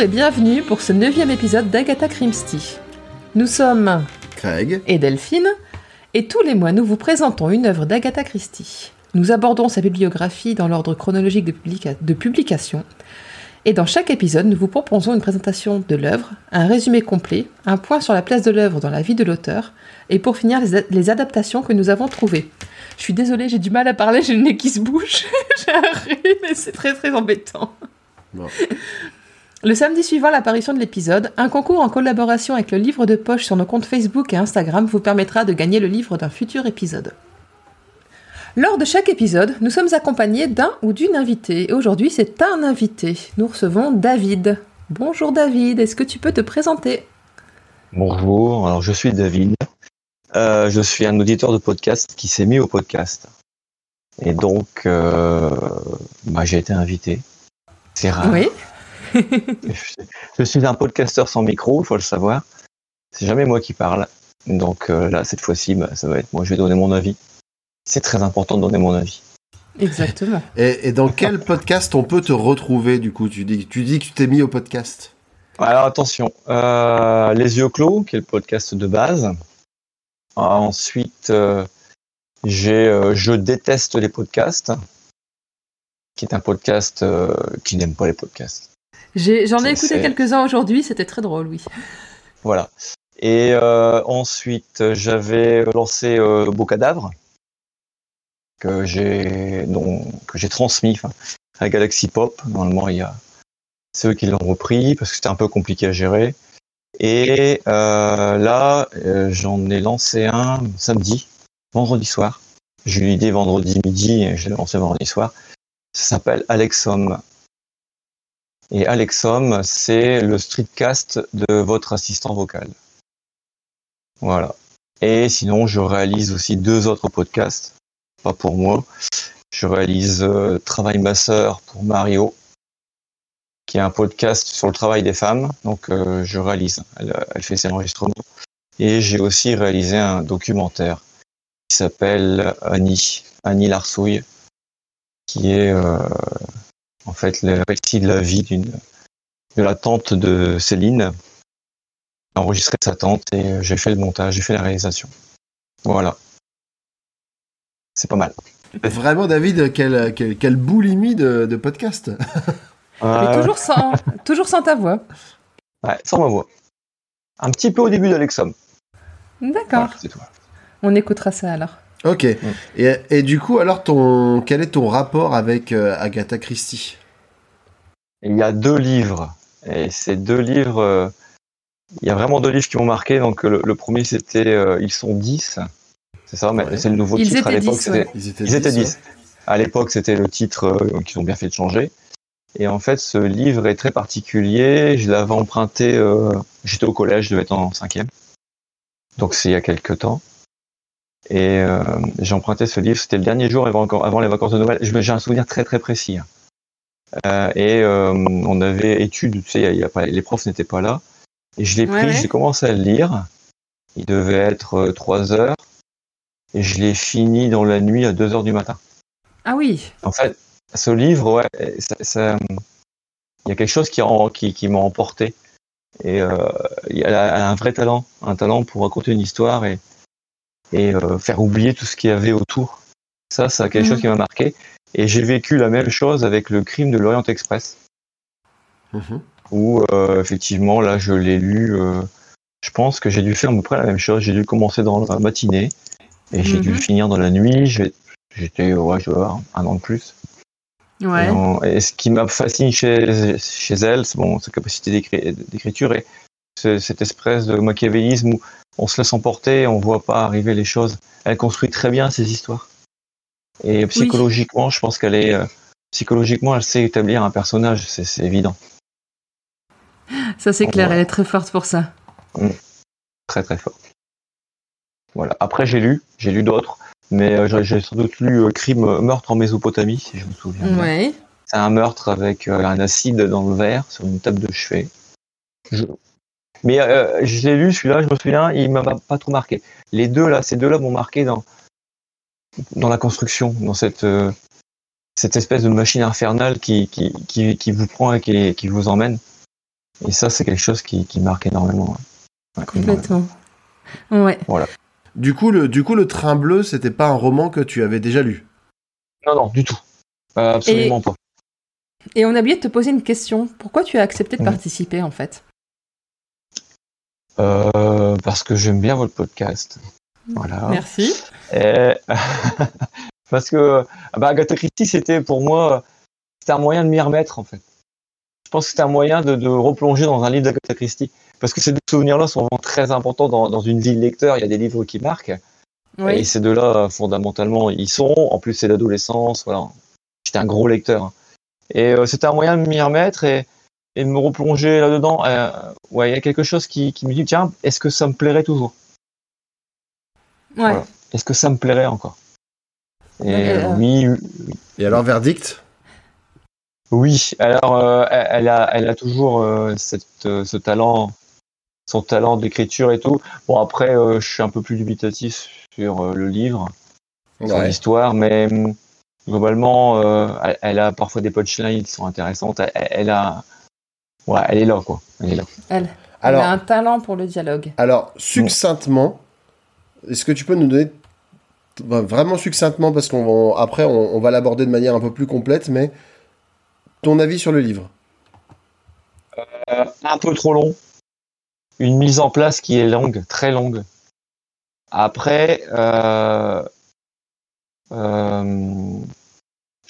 Bonjour et bienvenue pour ce neuvième épisode d'Agatha Christie. Nous sommes Craig. et Delphine, et tous les mois nous vous présentons une œuvre d'Agatha Christie. Nous abordons sa bibliographie dans l'ordre chronologique de, publica- de publication, et dans chaque épisode nous vous proposons une présentation de l'œuvre, un résumé complet, un point sur la place de l'œuvre dans la vie de l'auteur, et pour finir les, adaptations que nous avons trouvées. Je suis désolée, j'ai du mal à parler, j'ai le nez qui se bouge, j'ai un rhume et c'est très très embêtant. Bon. Le samedi suivant l'apparition de l'épisode, un concours en collaboration avec le livre de poche sur nos comptes Facebook et Instagram vous permettra de gagner le livre d'un futur épisode. Lors de chaque épisode, nous sommes accompagnés d'un ou d'une invitée. Et aujourd'hui, c'est un invité. Nous recevons David. Bonjour David, est-ce que tu peux te présenter? Bonjour, alors je suis David. Euh, je suis un auditeur de podcast qui s'est mis au podcast. Et donc, euh, bah, j'ai été invité. C'est rare. Oui. Je, suis un podcasteur sans micro, il faut le savoir. C'est jamais moi qui parle. Donc euh, là, cette fois-ci, bah, ça va être moi. Je vais donner mon avis. C'est très important de donner mon avis. Exactement. Et, et dans quel podcast on peut te retrouver du coup? Tu dis, tu dis que tu t'es mis au podcast. Alors attention, euh, Les Yeux Clos, qui est le podcast de base. Ensuite, euh, j'ai euh, Je déteste les podcasts, qui est un podcast euh, qui n'aime pas les podcasts. J'en ai, écouté quelques-uns aujourd'hui, c'était très drôle, oui. Voilà. Et euh, ensuite, j'avais lancé euh, Beau Cadavre, que j'ai transmis à Galaxy Pop. Normalement, il y a ceux qui l'ont repris parce que c'était un peu compliqué à gérer. Et euh, là, j'en ai lancé un samedi, vendredi soir. J'ai eu l'idée vendredi midi et je l'ai lancé vendredi soir. Ça s'appelle Alexom. Et Alexom, c'est le streetcast de votre assistant vocal. Voilà. Et sinon, je réalise aussi deux autres podcasts, pas pour moi. Je réalise euh, Travail ma sœur pour Mario, qui est un podcast sur le travail des femmes. Donc, euh, je réalise. Elle, fait ses enregistrements. Et j'ai aussi réalisé un documentaire qui s'appelle Annie, Annie Larsouille, qui est euh, en fait le récit de la vie d'une de la tante de Céline. J'ai enregistré sa tante et euh, j'ai fait le montage, j'ai fait la réalisation. Voilà. C'est pas mal. Vraiment David, quelle, quelle, quelle boulimie de, de podcast. Mais Euh, toujours sans, toujours sans ta voix. ouais, sans ma voix. Un petit peu au début d'Alexom. D'accord. Voilà. On écoutera ça alors. Ok. Et, et du coup alors ton quel est ton rapport avec euh, Agatha Christie? Il y a deux livres. Et ces deux livres, euh, il y a vraiment deux livres qui m'ont marqué. Donc le, le premier c'était euh, Ils sont 10. C'est ça, mais Ouais. c'est le nouveau Ils titre. À l'époque, 10, c'était ouais. Ils étaient Ils étaient 10, 10. À l'époque, c'était le titre euh, qu'ils ont bien fait de changer. Et en fait, ce livre est très particulier. Je l'avais emprunté, euh, j'étais au collège, je devais être en cinquième. Donc c'est il y a quelques temps. Et euh, j'ai emprunté ce livre, c'était le dernier jour avant, avant les vacances de Noël. J'ai un souvenir très très précis. hein. Euh, et euh, on avait études, tu sais, y a- y a pas- les profs n'étaient pas là. Et je l'ai pris, ouais. j'ai commencé à le lire. Il devait être euh, trois heures. Et je l'ai fini dans la nuit à 2 heures du matin. Ah oui. En fait, ce livre, ouais, ça, ça- il y a quelque chose qui, en- qui, qui m'a emporté. Et euh, elle a un vrai talent, un talent pour raconter une histoire et, et euh, faire oublier tout ce qu'il y avait autour. Ça, c'est quelque chose qui m'a marqué. Et j'ai vécu la même chose avec le crime de l'Orient Express, Mhm. où euh, effectivement, là, je l'ai lu. euh, je pense que j'ai dû faire à peu près la même chose. J'ai dû commencer dans la matinée et j'ai dû Mhm. le finir dans la nuit. J'étais, ouais, je vois, un an de plus. Ouais. Et, on- et ce qui m'a fasciné chez, chez elle, c'est bon, sa capacité d'écri- d'écriture et ce- cette espèce de machiavélisme où on se laisse emporter, on voit pas arriver les choses. Elle construit très bien ses histoires. Et psychologiquement, je pense qu'elle est euh, psychologiquement, elle sait établir un personnage, c'est évident, Ça, c'est clair, elle est très forte pour ça. très très fort. Voilà. Après, j'ai lu, j'ai lu d'autres, mais euh, j'ai- sans doute lu euh, Crime, meurtre en Mésopotamie, si je me souviens. Ouais. C'est un meurtre avec un acide dans le verre sur une table de chevet. Je- Mais euh, je l'ai lu celui-là, je me souviens, il m'a pas trop marqué. Les deux là, ces deux-là m'ont marqué dans dans la construction, dans cette euh, cette espèce de machine infernale qui qui, qui, qui vous prend et qui, qui vous emmène. Et ça, c'est quelque chose qui, qui marque énormément. Complètement. Ouais. Du coup, le, du coup, le train bleu, c'était pas un roman que tu avais déjà lu? Non, non, du tout. Euh, absolument pas. Et on a oublié de te poser une question. Pourquoi tu as accepté de Mhm. participer, en fait? Euh, parce que j'aime bien votre podcast. Voilà. Merci. Et- parce que ah bah, Agatha Christie, c'était pour moi, c'était un moyen de m'y remettre en fait. Je pense que c'était un moyen de, de replonger dans un livre d'Agatha Christie. Parce que ces deux souvenirs-là sont vraiment très importants dans, dans une vie de lecteur. Il y a des livres qui marquent. Et ces deux-là, fondamentalement, ils sont. En plus, c'est l'adolescence. Voilà. J'étais un gros lecteur. hein. Et euh, c'était un moyen de m'y remettre et, et de me replonger là-dedans. Euh, ouais, il y a quelque chose qui, qui me dit tiens, est-ce que ça me plairait toujours? Ouais. voilà. Est-ce que ça me plairait encore? Et euh, euh, oui, Et alors, verdict? Oui. Alors, euh, elle, a, elle a toujours euh, cette, euh, ce talent, son talent d'écriture et tout. Bon, après, euh, je suis un peu plus dubitatif sur euh, le livre, sur l'histoire, mais hum, globalement, euh, elle, elle a parfois des punchlines qui sont intéressantes. Elle, elle a, ouais, elle est là, quoi. Elle est là. Elle. Alors, Elle a un talent pour le dialogue. alors succinctement, est-ce que tu peux nous donner bah, vraiment succinctement, parce qu'on va, après, on, on va l'aborder de manière un peu plus complète, mais ton avis sur le livre? Euh, un peu trop long. Une mise en place qui est longue, très longue. Après, euh, euh,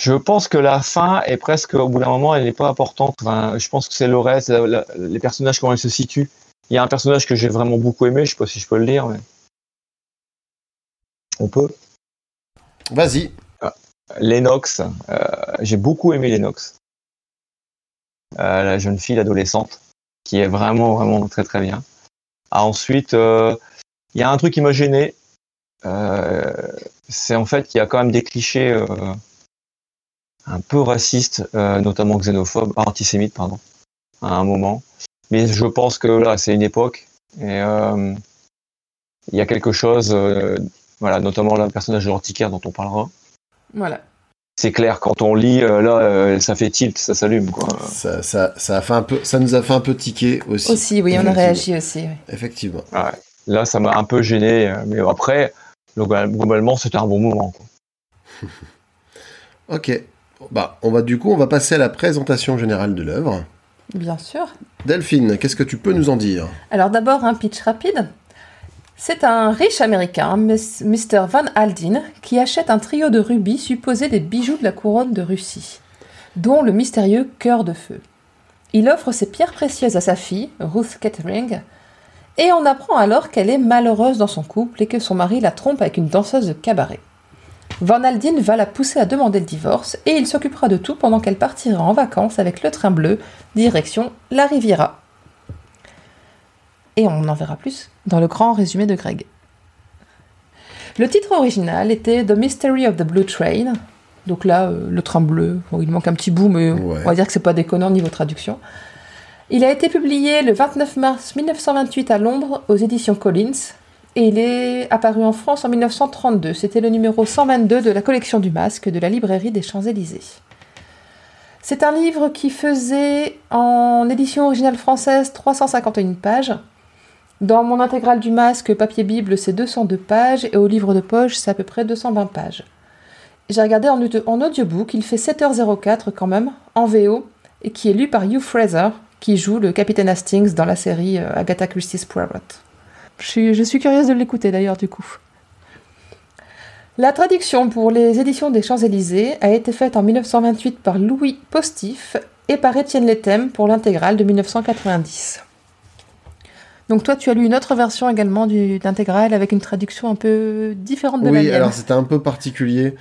je pense que la fin est presque, au bout d'un moment, elle n'est pas importante. Enfin, je pense que c'est le reste, la- la- les personnages, comment ils se situent. Il y a un personnage que j'ai vraiment beaucoup aimé, je sais pas si je peux le lire, mais. On peut. Vas-y. Lennox, euh, j'ai beaucoup aimé Lennox. Euh, la jeune fille adolescente, qui est vraiment, vraiment très très bien. Ah, ensuite, euh, il y a un truc qui m'a gêné. Euh, c'est en fait qu'il y a quand même des clichés euh, un peu racistes, euh, notamment xénophobes, antisémites, pardon, à un moment. Mais je pense que là, c'est une époque et euh, il y a quelque chose, euh, voilà, notamment le personnage de l'antiquaire dont on parlera Voilà. c'est clair quand on lit euh, là euh, ça fait tilt ça s'allume quoi Ça, ça, ça, a fait un peu, ça nous a fait un peu tiquer aussi. Aussi, oui, on a réagi aussi. oui. Effectivement. là ça m'a un peu gêné mais après global- globalement c'était un bon moment quoi. Ok. Bah, on va du coup, on va passer à la présentation générale de l'œuvre. Bien sûr. Delphine, qu'est-ce que tu peux nous en dire? Alors d'abord, un pitch rapide. C'est un riche américain, Mr. Van Aldin, qui achète un trio de rubis supposés des bijoux de la couronne de Russie, dont le mystérieux cœur de feu. Il offre ces pierres précieuses à sa fille, Ruth Kettering, et on apprend alors qu'elle est malheureuse dans son couple et que son mari la trompe avec une danseuse de cabaret. Van Aldin va la pousser à demander le divorce et il s'occupera de tout pendant qu'elle partira en vacances avec le train bleu, direction la Riviera. Et on en verra plus dans le grand résumé de Greg. Le titre original était The Mystery of the Blue Train. Donc là, euh, le train bleu. Bon, il manque un petit bout, mais Ouais. on va dire que c'est pas déconnant niveau traduction. Il a été publié le 29 mars 1928 à Londres aux éditions Collins. Et il est apparu en France en 1932. C'était le numéro 122 de la collection du masque de la librairie des Champs-Élysées. C'est un livre qui faisait en édition originale française 351 pages. Dans mon intégrale du masque papier Bible, c'est 202 pages et au livre de poche, c'est à peu près 220 pages. J'ai regardé en, audio- en audiobook, il fait 7h04 quand même, en VO, et qui est lu par Hugh Fraser, qui joue le capitaine Hastings dans la série euh, Agatha Christie's Poirot. Je suis, je suis curieuse de l'écouter d'ailleurs du coup. La traduction pour les éditions des Champs-Élysées a été faite en 1928 par Louis Postif et par Étienne Letem pour l'intégrale de 1990. Donc toi, tu as lu une autre version également d'intégrale avec une traduction un peu différente de la Oui, mienne. alors c'était un peu particulier.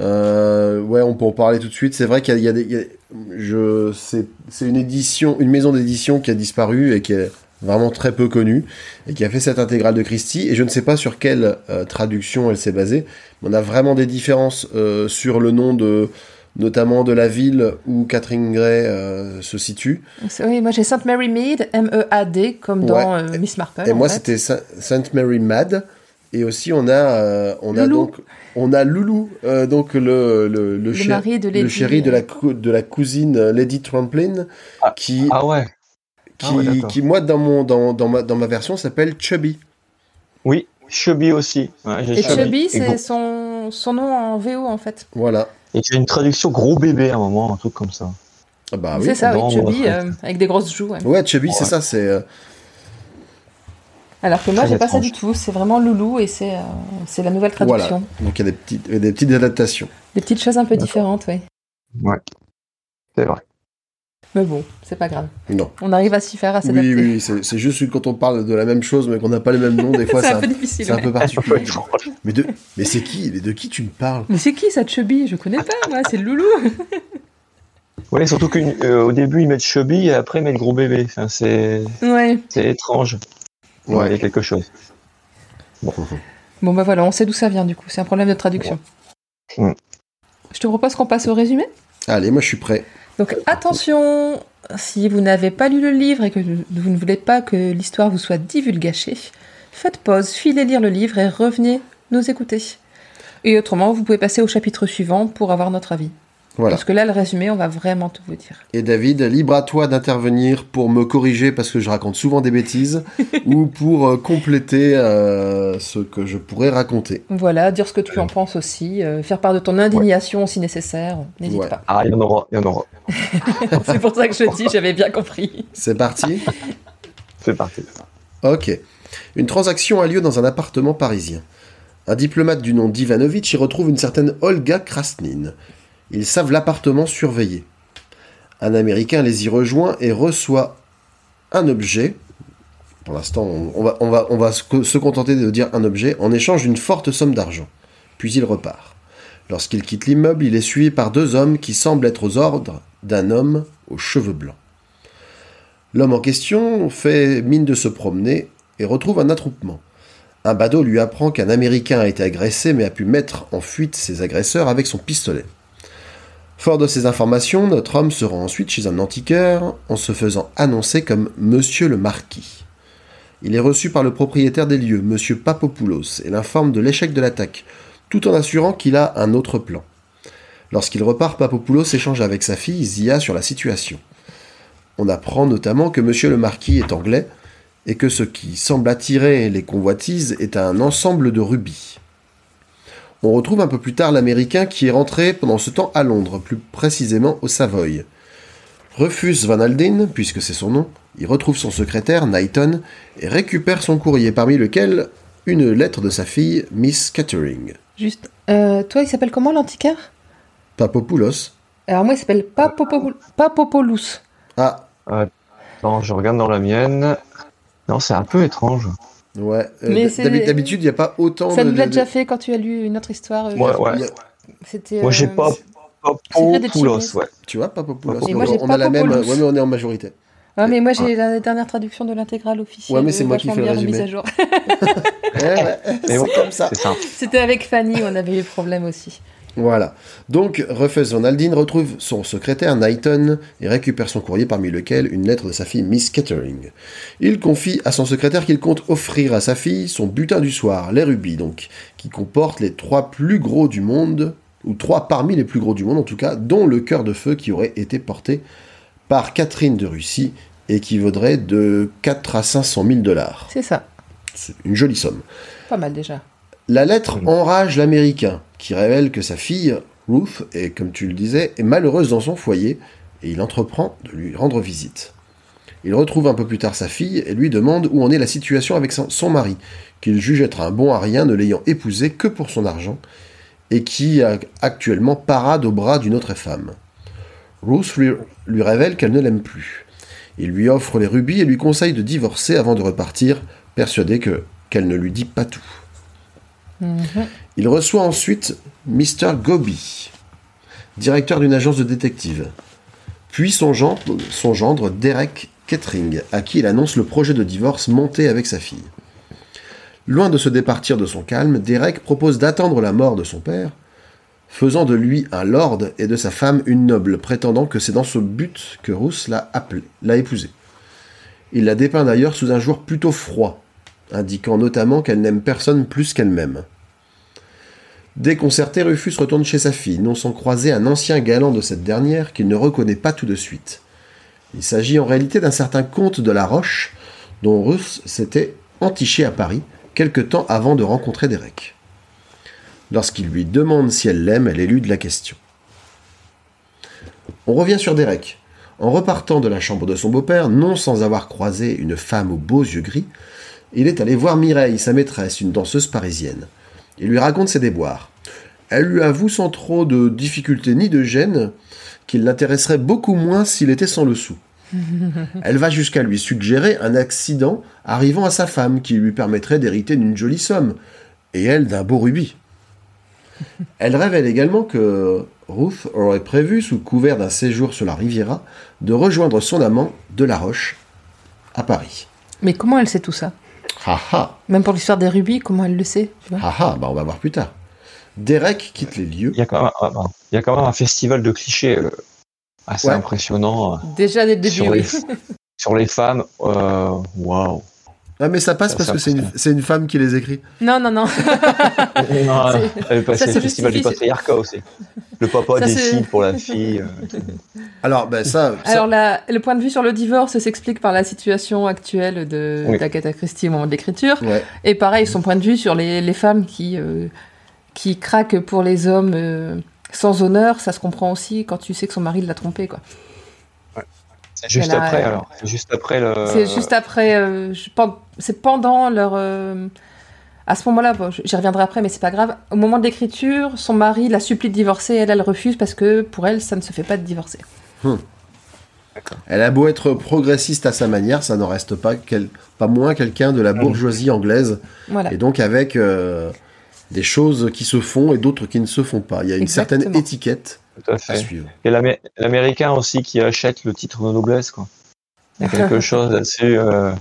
Euh, ouais, on peut en parler tout de suite. C'est vrai qu'il y a, y y je, c'est, c'est une édition, une maison d'édition qui a disparu et qui est vraiment très peu connue et qui a fait cette intégrale de Christie. Et je ne sais pas sur quelle euh, traduction elle s'est basée. Mais on a vraiment des différences euh, sur le nom de, notamment de la ville où Catherine Gray euh, se situe. Oui, moi j'ai Sainte Mary Mead, M-E-A-D, comme dans Ouais. euh, Miss Marple. Et moi, c'était Sa- Sainte Mary Mad. Et aussi, on a, euh, on a Loulou. donc, on a Loulou, euh, donc le, le, le, le chéri- mari de Lady. le chéri de la, cou- de la cousine Lady Tramplin, Ah, qui, Ah ouais. Qui, ah ouais, qui, moi, dans, mon, dans, dans, ma, dans ma version, s'appelle Chubby. Oui, Chubby aussi. Ouais, Et Chubby. C'est son, son nom en VO en fait. Voilà. Et j'ai une traduction gros bébé à un moment, un truc comme ça. Ah bah oui. c'est ça, oui, Chubby, ouais. euh, avec des grosses joues. ouais. Ouais, Chubby, c'est Ouais. ça, c'est. euh, Alors que moi, j'ai pas ça du tout. C'est vraiment Loulou et c'est euh, c'est la nouvelle traduction. donc il y a des petites, des petites adaptations. Des petites choses un peu différentes, oui. Ouais. C'est vrai. Mais bon, c'est pas grave. Non. On arrive à s'y faire, à s'adapter. Oui, oui, oui, c'est juste que quand on parle de la même chose, mais qu'on n'a pas les mêmes noms, des fois, c'est un un, peu difficile. c'est un peu particulier. Mais de, mais c'est qui? Mais de qui tu me parles? Mais c'est qui ça, Chubby? Je connais pas, moi, c'est le Loulou. Ouais, surtout qu'au début ils mettent Chubby et après ils mettent gros bébé. Enfin, c'est ouais. c'est étrange. Ouais, il y a quelque chose. Bon, bah voilà, on sait d'où ça vient du coup. C'est un problème de traduction. Ouais. Mm. Je te propose qu'on passe au résumé? Allez, moi je suis prêt. Donc attention, si vous n'avez pas lu le livre et que vous ne voulez pas que l'histoire vous soit divulgachée, faites pause, filez lire le livre et revenez nous écouter. Et autrement, vous pouvez passer au chapitre suivant pour avoir notre avis. Voilà. Parce que là, le résumé, on va vraiment tout vous dire. Et David, libre à toi d'intervenir pour me corriger parce que je raconte souvent des bêtises ou pour euh, compléter euh, ce que je pourrais raconter. Voilà, dire ce que tu en penses aussi, euh, faire part de ton indignation si nécessaire, n'hésite Ouais. pas. Ah, il y en aura, il y en aura. C'est pour ça que je dis, j'avais bien compris. C'est parti C'est parti. Ok. Une transaction a lieu dans un appartement parisien. Un diplomate du nom d'Ivanovitch y retrouve une certaine Olga Krasnine. Ils savent l'appartement surveillé. Un Américain les y rejoint et reçoit un objet. Pour l'instant, on, va, on va, se contenter de dire un objet en échange d'une forte somme d'argent. Puis il repart. Lorsqu'il quitte l'immeuble, il est suivi par deux hommes qui semblent être aux ordres d'un homme aux cheveux blancs. L'homme en question fait mine de se promener et retrouve un attroupement. Un badaud lui apprend qu'un Américain a été agressé mais a pu mettre en fuite ses agresseurs avec son pistolet. Fort de ces informations, notre homme se rend ensuite chez un antiquaire en se faisant annoncer comme Monsieur le Marquis. Il est reçu par le propriétaire des lieux, Monsieur Papopoulos, et l'informe de l'échec de l'attaque, tout en assurant qu'il a un autre plan. Lorsqu'il repart, Papopoulos échange avec sa fille Zia sur la situation. On apprend notamment que Monsieur le Marquis est anglais et que ce qui semble attirer les convoitises est un ensemble de rubis. On retrouve un peu plus tard l'Américain qui est rentré pendant ce temps à Londres, plus précisément au Savoy. Rufus Van Alden, puisque c'est son nom, il retrouve son secrétaire, Knighton, et récupère son courrier, parmi lequel une lettre de sa fille, Miss Catering. Juste, euh, toi, il s'appelle comment l'antiquaire? Papopoulos. Alors moi, il s'appelle Papopou- Papopoulos. Ah, Attends, je regarde dans la mienne. Non, c'est un peu étrange. Ouais. euh, D'habitude, il n'y a pas autant Ça de... nous l'a déjà fait quand tu as lu une autre histoire. euh, Ouais, ouais. C'était. Moi, j'ai euh, pas Papopoulos, ouais. Tu vois, Papopoulos. On, moi, j'ai on a la même... Ouais, mais on est en majorité. Ah, mais moi, j'ai la dernière traduction de l'intégrale officielle. Ouais, mais c'est moi qui fais le résumé. à jour. Ouais, ouais, Mais c'est comme ça. C'était avec Fanny, on avait eu le problème aussi. Voilà. Donc, Rufus Van Alden retrouve son secrétaire Knighton et récupère son courrier parmi lequel une lettre de sa fille Miss Kettering. Il confie à son secrétaire qu'il compte offrir à sa fille son butin du soir, les rubis donc, qui comporte les trois plus gros du monde, ou trois parmi les plus gros du monde en tout cas, dont le cœur de feu qui aurait été porté par Catherine de Russie et qui vaudrait de 4 à 500 000 dollars. C'est ça. C'est une jolie somme. Pas mal déjà. La lettre enrage l'Américain, qui révèle que sa fille, Ruth, est, comme tu le disais, malheureuse dans son foyer, et il entreprend de lui rendre visite. Il retrouve un peu plus tard sa fille et lui demande où en est la situation avec son, mari, qu'il juge être un bon à rien ne l'ayant épousé que pour son argent, et qui a actuellement parade au bras d'une autre femme. Ruth lui, lui révèle qu'elle ne l'aime plus. Il lui offre les rubis et lui conseille de divorcer avant de repartir, persuadé que qu'elle ne lui dit pas tout. Il reçoit ensuite Mr. Gobi, directeur d'une agence de détective, puis son gendre, Derek Kettering, à qui il annonce le projet de divorce monté avec sa fille. Loin de se départir de son calme, Derek propose d'attendre la mort de son père, faisant de lui un lord et de sa femme une noble, prétendant que c'est dans ce but que Ruth l'a appelé, l'a épousée. Il la dépeint d'ailleurs sous un jour plutôt froid, indiquant notamment qu'elle n'aime personne plus qu'elle-même. Déconcerté, Rufus retourne chez sa fille, non sans croiser un ancien galant de cette dernière qu'il ne reconnaît pas tout de suite. Il s'agit en réalité d'un certain comte de la Roche, dont Ruth s'était entiché à Paris, quelque temps avant de rencontrer Derek. Lorsqu'il lui demande si elle l'aime, elle élude la question. On revient sur Derek. En repartant de la chambre de son beau-père, non sans avoir croisé une femme aux beaux yeux gris, il est allé voir Mireille, sa maîtresse, une danseuse parisienne. Il lui raconte ses déboires. Elle lui avoue sans trop de difficulté ni de gêne qu'il l'intéresserait beaucoup moins s'il était sans le sou. Elle va jusqu'à lui suggérer un accident arrivant à sa femme qui lui permettrait d'hériter d'une jolie somme, et elle d'un beau rubis. Elle révèle également que Ruth aurait prévu, sous couvert d'un séjour sur la Riviera, de rejoindre son amant de La Roche à Paris. Mais comment elle sait tout ça? Ha ha Même pour l'histoire des rubis, comment elle le sait tu vois Ha ha, bah on va voir plus tard. Derek quitte les lieux. Il y a quand même, pardon. il y a quand même un festival de clichés euh, assez Ouais. impressionnant euh, Déjà dès le début. sur, les, oui. sur les femmes. euh, Waouh! Ah mais ça passe Ça, parce ça que c'est une, c'est femme qui les écrit. Non, non, non. Non, C'est- elle est passée ça, le c'est festival du c'est- patriarcat aussi. Le papa Ça, c'est- décide pour la fille. euh, Alors ben ça, ça- Alors, la- le point de vue sur le divorce s'explique par la situation actuelle de Oui. d'Agatha Christie au moment de l'écriture. ouais. Et pareil, son point de vue sur les, les femmes qui, euh, qui craquent pour les hommes euh, sans honneur, ça se comprend aussi quand tu sais que son mari l'a trompé. quoi. C'est juste après, alors. C'est juste après le. C'est juste après, euh, je c'est pendant leur. euh, à ce moment-là, bon, j'y reviendrai après, mais c'est pas grave. Au moment de l'écriture, son mari la supplie de divorcer, elle, elle refuse parce que pour elle, ça ne se fait pas de divorcer. Elle a beau être progressiste à sa manière, ça n'en reste pas, quel- pas moins quelqu'un de la bourgeoisie anglaise, Voilà. et donc avec euh, des choses qui se font et d'autres qui ne se font pas. Il y a une certaine étiquette Tout à à fait. suivre. Et l'Amé- l'américain aussi qui achète le titre de noblesse, quoi. Il y a quelque chose là-dessus. euh,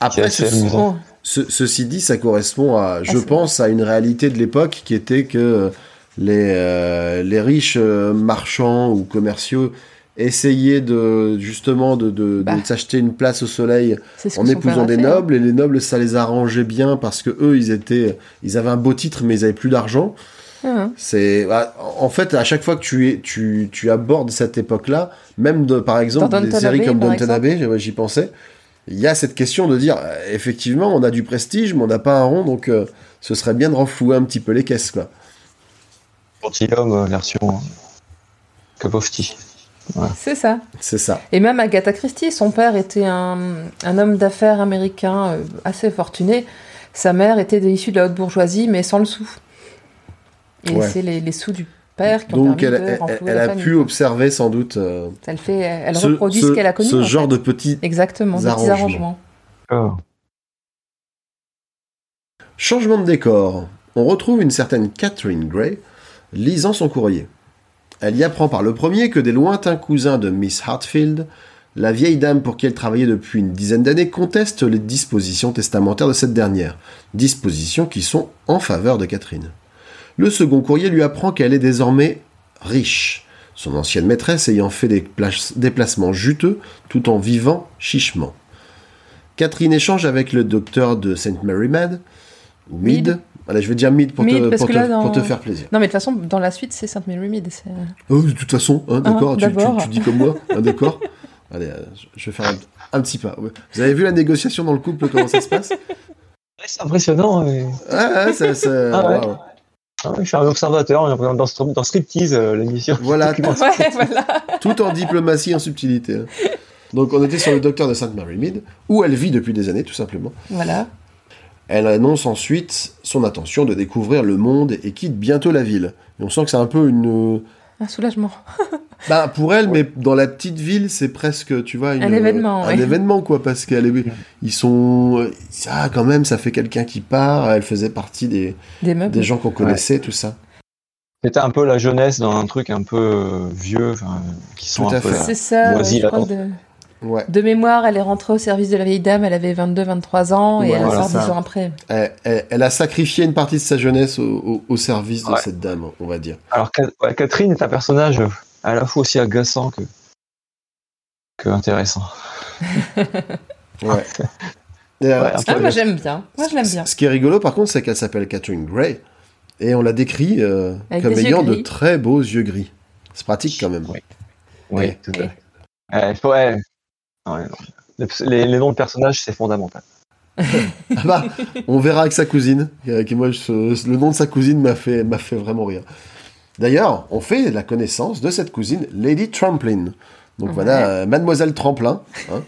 Après, assez ce- amusant. Bon, ce- ceci dit, ça correspond à, je c'est- pense, à une réalité de l'époque qui était que les, euh, les riches euh, marchands ou commerciaux essayaient de justement de, de- de Bah. s'acheter une place au soleil en épousant des fait, hein. nobles et les nobles ça les arrangeait bien parce que eux ils étaient ils avaient un beau titre mais ils avaient plus d'argent Hein. c'est ah, en fait à chaque fois que tu es tu, tu abordes cette époque là même de, par exemple Dans des Downton séries Abbey, comme Downton Abbey ouais, j'y pensais il y a cette question de dire euh, effectivement on a du prestige mais on n'a pas un rond donc euh, ce serait bien de renflouer un petit peu les caisses quoi Gentilhomme, euh, version euh, Kapofti. C'est ça. c'est ça Et même Agatha Christie, son père était un, un homme d'affaires américain assez fortuné. Sa mère était issue de la haute bourgeoisie, mais sans le sou. Et Ouais. c'est les, les sous du père qui ont donc permis elle, de elle- renflouer elle la a famille. pu observer sans doute euh, Elle, fait, elle ce- reproduit ce, ce, qu'elle a connu. ce en genre fait. de petits Exactement, petits arrangements. arrangements. Oh. Changement de décor. On retrouve une certaine Catherine Gray lisant son courrier. Elle y apprend par le premier que des lointains cousins de Miss Hartfield, la vieille dame pour qui elle travaillait depuis une dizaine d'années, contestent les dispositions testamentaires de cette dernière, dispositions qui sont en faveur de Catherine. Le second courrier lui apprend qu'elle est désormais riche, son ancienne maîtresse ayant fait des déplacements juteux tout en vivant chichement. Catherine échange avec le docteur de St. Mary Mad, ou Mead. Mead. Allez, je vais dire Mead pour, Mead, te, parce pour, que te, là, dans- pour te faire plaisir. Non, mais de toute façon, dans la suite, c'est Sainte Mary Mead. c'est- Oh, de toute façon, hein, d'accord, tu, tu- d'abord. tu dis comme moi, hein, d'accord Allez, euh, je- vais faire un, un petit pas. ouais. Vous avez vu la négociation dans le couple, comment ça se passe? C'est impressionnant. ouais. Ah, ouais, ça, ça- Ah ouais. waouh. Ah ouais, je suis un observateur on est dans, dans, dans Striptease, euh, l'émission. Voilà, Ouais, voilà. tout en diplomatie et en subtilité. hein. Donc, on était sur le docteur de Sainte Mary Mead, où elle vit depuis des années, tout simplement. voilà. Elle annonce ensuite son intention de découvrir le monde et quitte bientôt la ville. Et on sent que c'est un peu une... Un soulagement. Bah, pour elle, mais dans la petite ville, c'est presque, tu vois, une- Un événement, un ouais. événement, quoi, parce qu'elle est, ils sont, ah, quand même, ça fait quelqu'un qui part. Elle faisait partie des, Des meubles. des gens qu'on connaissait, tout ça. C'était un peu la jeunesse dans un truc un peu euh, vieux, enfin, qui sont Tout à un peu. fait. là. C'est ça, de... Ouais. de mémoire, elle est rentrée au service de la vieille dame, elle avait 22-23 ans et Ouais, elle voilà, sort ça. 10 ans après. Elle, elle- elle a sacrifié une partie de sa jeunesse au, au- au service de cette dame, on va dire. Alors, Catherine est un personnage à la fois aussi agaçant que, que intéressant. Ouais. Euh, Ah, moi j'aime bien. Moi je l'aime bien. ce qui est rigolo, par contre, c'est qu'elle s'appelle Catherine Gray et on la décrit euh, comme ayant de très beaux yeux gris. C'est pratique quand même. Oui. Tout à fait. Faut- ouais. Ouais, non. Les, les- les noms de personnages, c'est fondamental. Ah bah, on verra avec sa cousine. euh, qui, moi, je- le nom de sa cousine m'a fait, m'a fait vraiment rire. D'ailleurs, on fait la connaissance de cette cousine, Lady Tramplin. Donc Ouais. voilà, euh, Mademoiselle Tremplin. hein.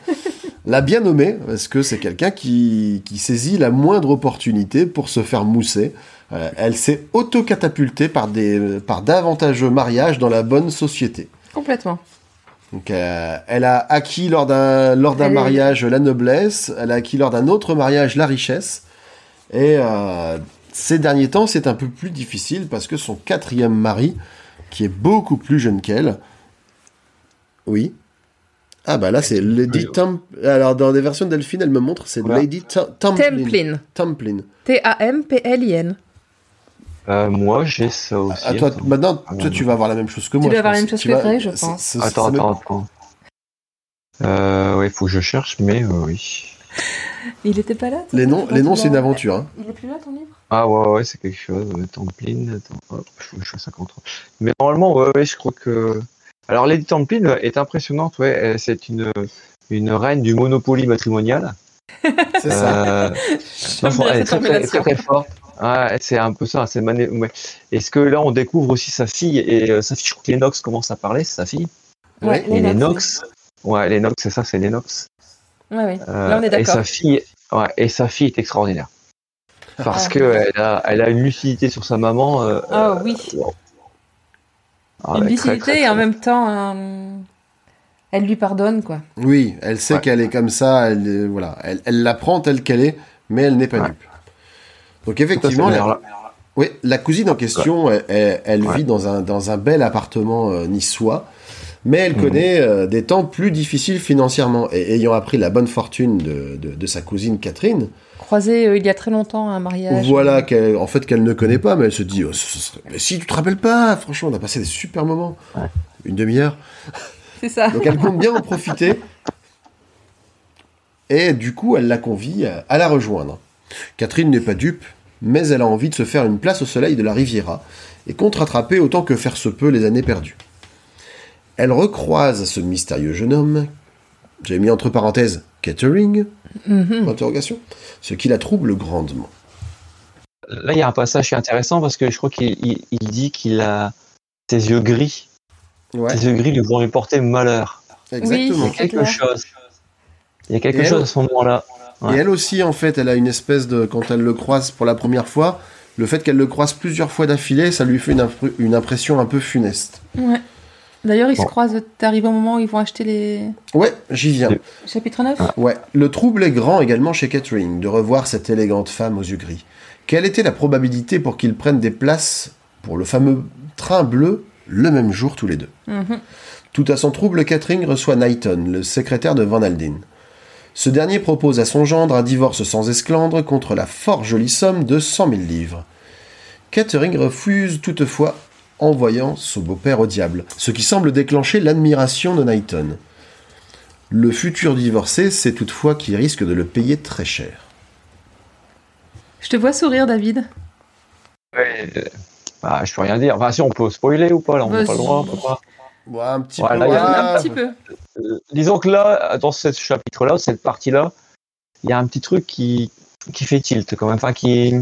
L'a bien nommée, parce que c'est quelqu'un qui, qui saisit la moindre opportunité pour se faire mousser. Euh, elle s'est auto-catapultée par, des, par d'avantageux mariages dans la bonne société. Complètement. Donc, euh, elle a acquis lors d'un lors d'un mariage la noblesse, elle a acquis lors d'un autre mariage la richesse. Et euh, ces derniers temps, c'est un peu plus difficile parce que son quatrième mari, qui est beaucoup plus jeune qu'elle, oui. Ah bah là c'est Lady. Tum. Alors dans des versions de Delphine, elle me montre c'est. Lady Tumplin. Templin. Tumplin. T-A-M-P-L-I-N. Euh, moi, j'ai ça aussi. Ah, toi, maintenant, Ah, toi, tu vas avoir la même chose que moi. dois je avoir la même chose Tu que vas- Grey, je pense. c'est- Attends, attends, attends. Euh, ouais, faut que je cherche, mais euh, oui. Il était pas là toi, Les noms, les tu noms, c'est une aventure. hein. Il est plus là ton livre? Ah ouais, ouais, c'est quelque chose. Ouais, Templin, attends, hop, je, je fais ça contre. Mais normalement, ouais, ouais, je crois que. Alors, Lady Templin est impressionnante, ouais. elle- C'est une, une reine du Monopoly matrimonial. C'est ça. Euh, non, elle est très, très, très, très forte. Ouais, c'est un peu ça. C'est mané... ouais. Est-ce que là, on découvre aussi sa fille et euh, sa fille, je crois que Lennox commence à parler, c'est sa fille? Ouais. Et Lennox, Lennox, ouais, Lennox, c'est ça, c'est Lennox. Ouais, ouais. Euh, Là on est et d'accord. sa fille, ouais, et sa fille est extraordinaire. Parce Ah. que elle a, elle a une lucidité sur sa maman. euh, Ah oui. ah, Une ouais, très, lucidité très, et en même temps, un- elle lui pardonne quoi. Oui, elle sait Ouais. qu'elle est comme ça, elle, voilà, elle, elle la prend telle qu'elle est, mais elle n'est pas Ouais. dupe. Donc effectivement, la, alors là- oui, la cousine en question, elle, elle- elle Ouais. vit dans un, dans un bel appartement euh, niçois, mais elle Mhm. connaît euh, des temps plus difficiles financièrement. Et ayant appris la bonne fortune de, de- de sa cousine Catherine, Croisé euh, il y a très longtemps à un mariage. voilà, qu'elle, en fait qu'elle ne connaît pas, mais elle se dit, oh, ce- ce serait- mais si tu te rappelles pas, franchement, on a passé des super moments, Ouais. une demi-heure. C'est ça. Donc elle compte bien en profiter. Et du coup, elle la convie à- à la rejoindre. Catherine n'est pas dupe, mais elle a envie de se faire une place au soleil de la Riviera et compte rattraper autant que faire se peut les années perdues. Elle recroise ce mystérieux jeune homme, j'ai mis entre parenthèses Catering, Mhm. interrogation, ce qui la trouble grandement. Là, il y a un passage qui est intéressant parce que je crois qu'il il- il dit qu'il a ses yeux gris. Ouais, Ses yeux gris lui vont lui porter malheur. exactement. Il y a quelque clair. chose. Il y a quelque Et elle- chose à ce moment-là. Ouais. Et elle aussi, en fait, elle a une espèce de. Quand elle le croise pour la première fois, le fait qu'elle le croise plusieurs fois d'affilée, ça lui fait une, impr- une impression un peu funeste. Ouais. D'ailleurs, ils Bon. se croisent. T'arrives au moment où ils vont acheter les. Ouais, j'y viens. Chapitre 9 Ouais, le trouble est grand également chez Catherine de revoir cette élégante femme aux yeux gris. Quelle était la probabilité pour qu'ils prennent des places pour le fameux train bleu le même jour tous les deux? Mhm. Tout à son trouble, Catherine reçoit Knighton, le secrétaire de Van Alden. Ce dernier propose à son gendre un divorce sans esclandre contre la fort jolie somme de 100 000 livres. Catherine refuse toutefois en voyant son beau-père au diable, ce qui semble déclencher l'admiration de Knighton. Le futur divorcé sait toutefois qu'il risque de le payer très cher. Je te vois sourire, David. Ouais, euh, bah, je peux rien dire. Enfin, si on peut spoiler ou pas, là, on n'a pas le droit. on peut pas. Ouais, un petit Voilà, peu. il y a ouais. Un petit peu. Disons que là, dans ce chapitre-là, cette partie-là, il y a un petit truc qui, qui fait tilt quand même. Enfin, qui.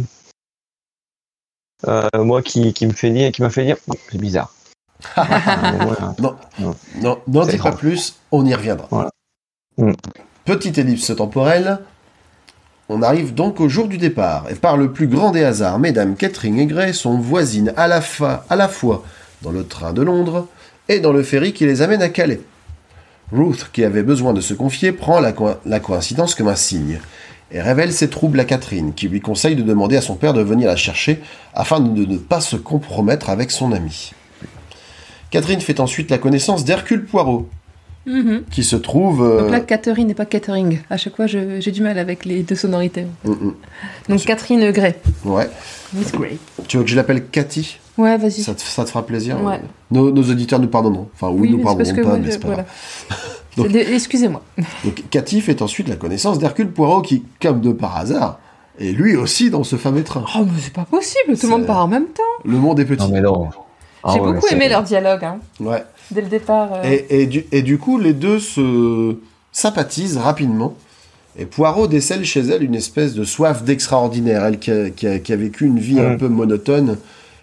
euh, moi, qui, qui me fait dire, qui m'a fait dire, Hum, c'est bizarre. Euh. Non, C'est n'en dis pas plus, on y reviendra. Voilà. Mm. Petite ellipse temporelle. On arrive donc au jour du départ, et par le plus grand des hasards, mesdames Catherine et Gray sont voisines à la, fa- à la fois dans le train de Londres et dans le ferry qui les amène à Calais. Ruth, qui avait besoin de se confier, prend la, co- la coïncidence comme un signe et révèle ses troubles à Catherine, qui lui conseille de demander à son père de venir la chercher afin de ne pas se compromettre avec son ami. Catherine fait ensuite la connaissance d'Hercule Poirot, Mhm. qui se trouve... euh, Donc là, Catherine n'est pas Catering. À chaque fois, j'ai du mal avec les deux sonorités. mm, Donc Catherine Gray. ouais. Miss Gray. Tu veux que je l'appelle Cathy? Ouais, vas-y. ça te, ça te fera plaisir Ouais. nos, nos auditeurs nous pardonneront. Enfin, oui, nous c'est parce pardonneront pas, moi, mais c'est pas voilà. grave. Excusez-moi. Donc, Cathy fait ensuite la connaissance d'Hercule Poirot, qui, comme de par hasard, est lui aussi dans ce fameux train. Oh, mais c'est pas possible. Tout le monde part en même temps. Le monde est petit. Non mais non. Ah J'ai ouais, beaucoup aimé leur dialogue. Hein, Ouais. dès le départ. euh. Et, et du, et du coup, les deux se sympathisent rapidement. Et Poirot décèle chez elle une espèce de soif d'extraordinaire. Elle qui a, qui a- qui a vécu une vie un Mm. peu monotone.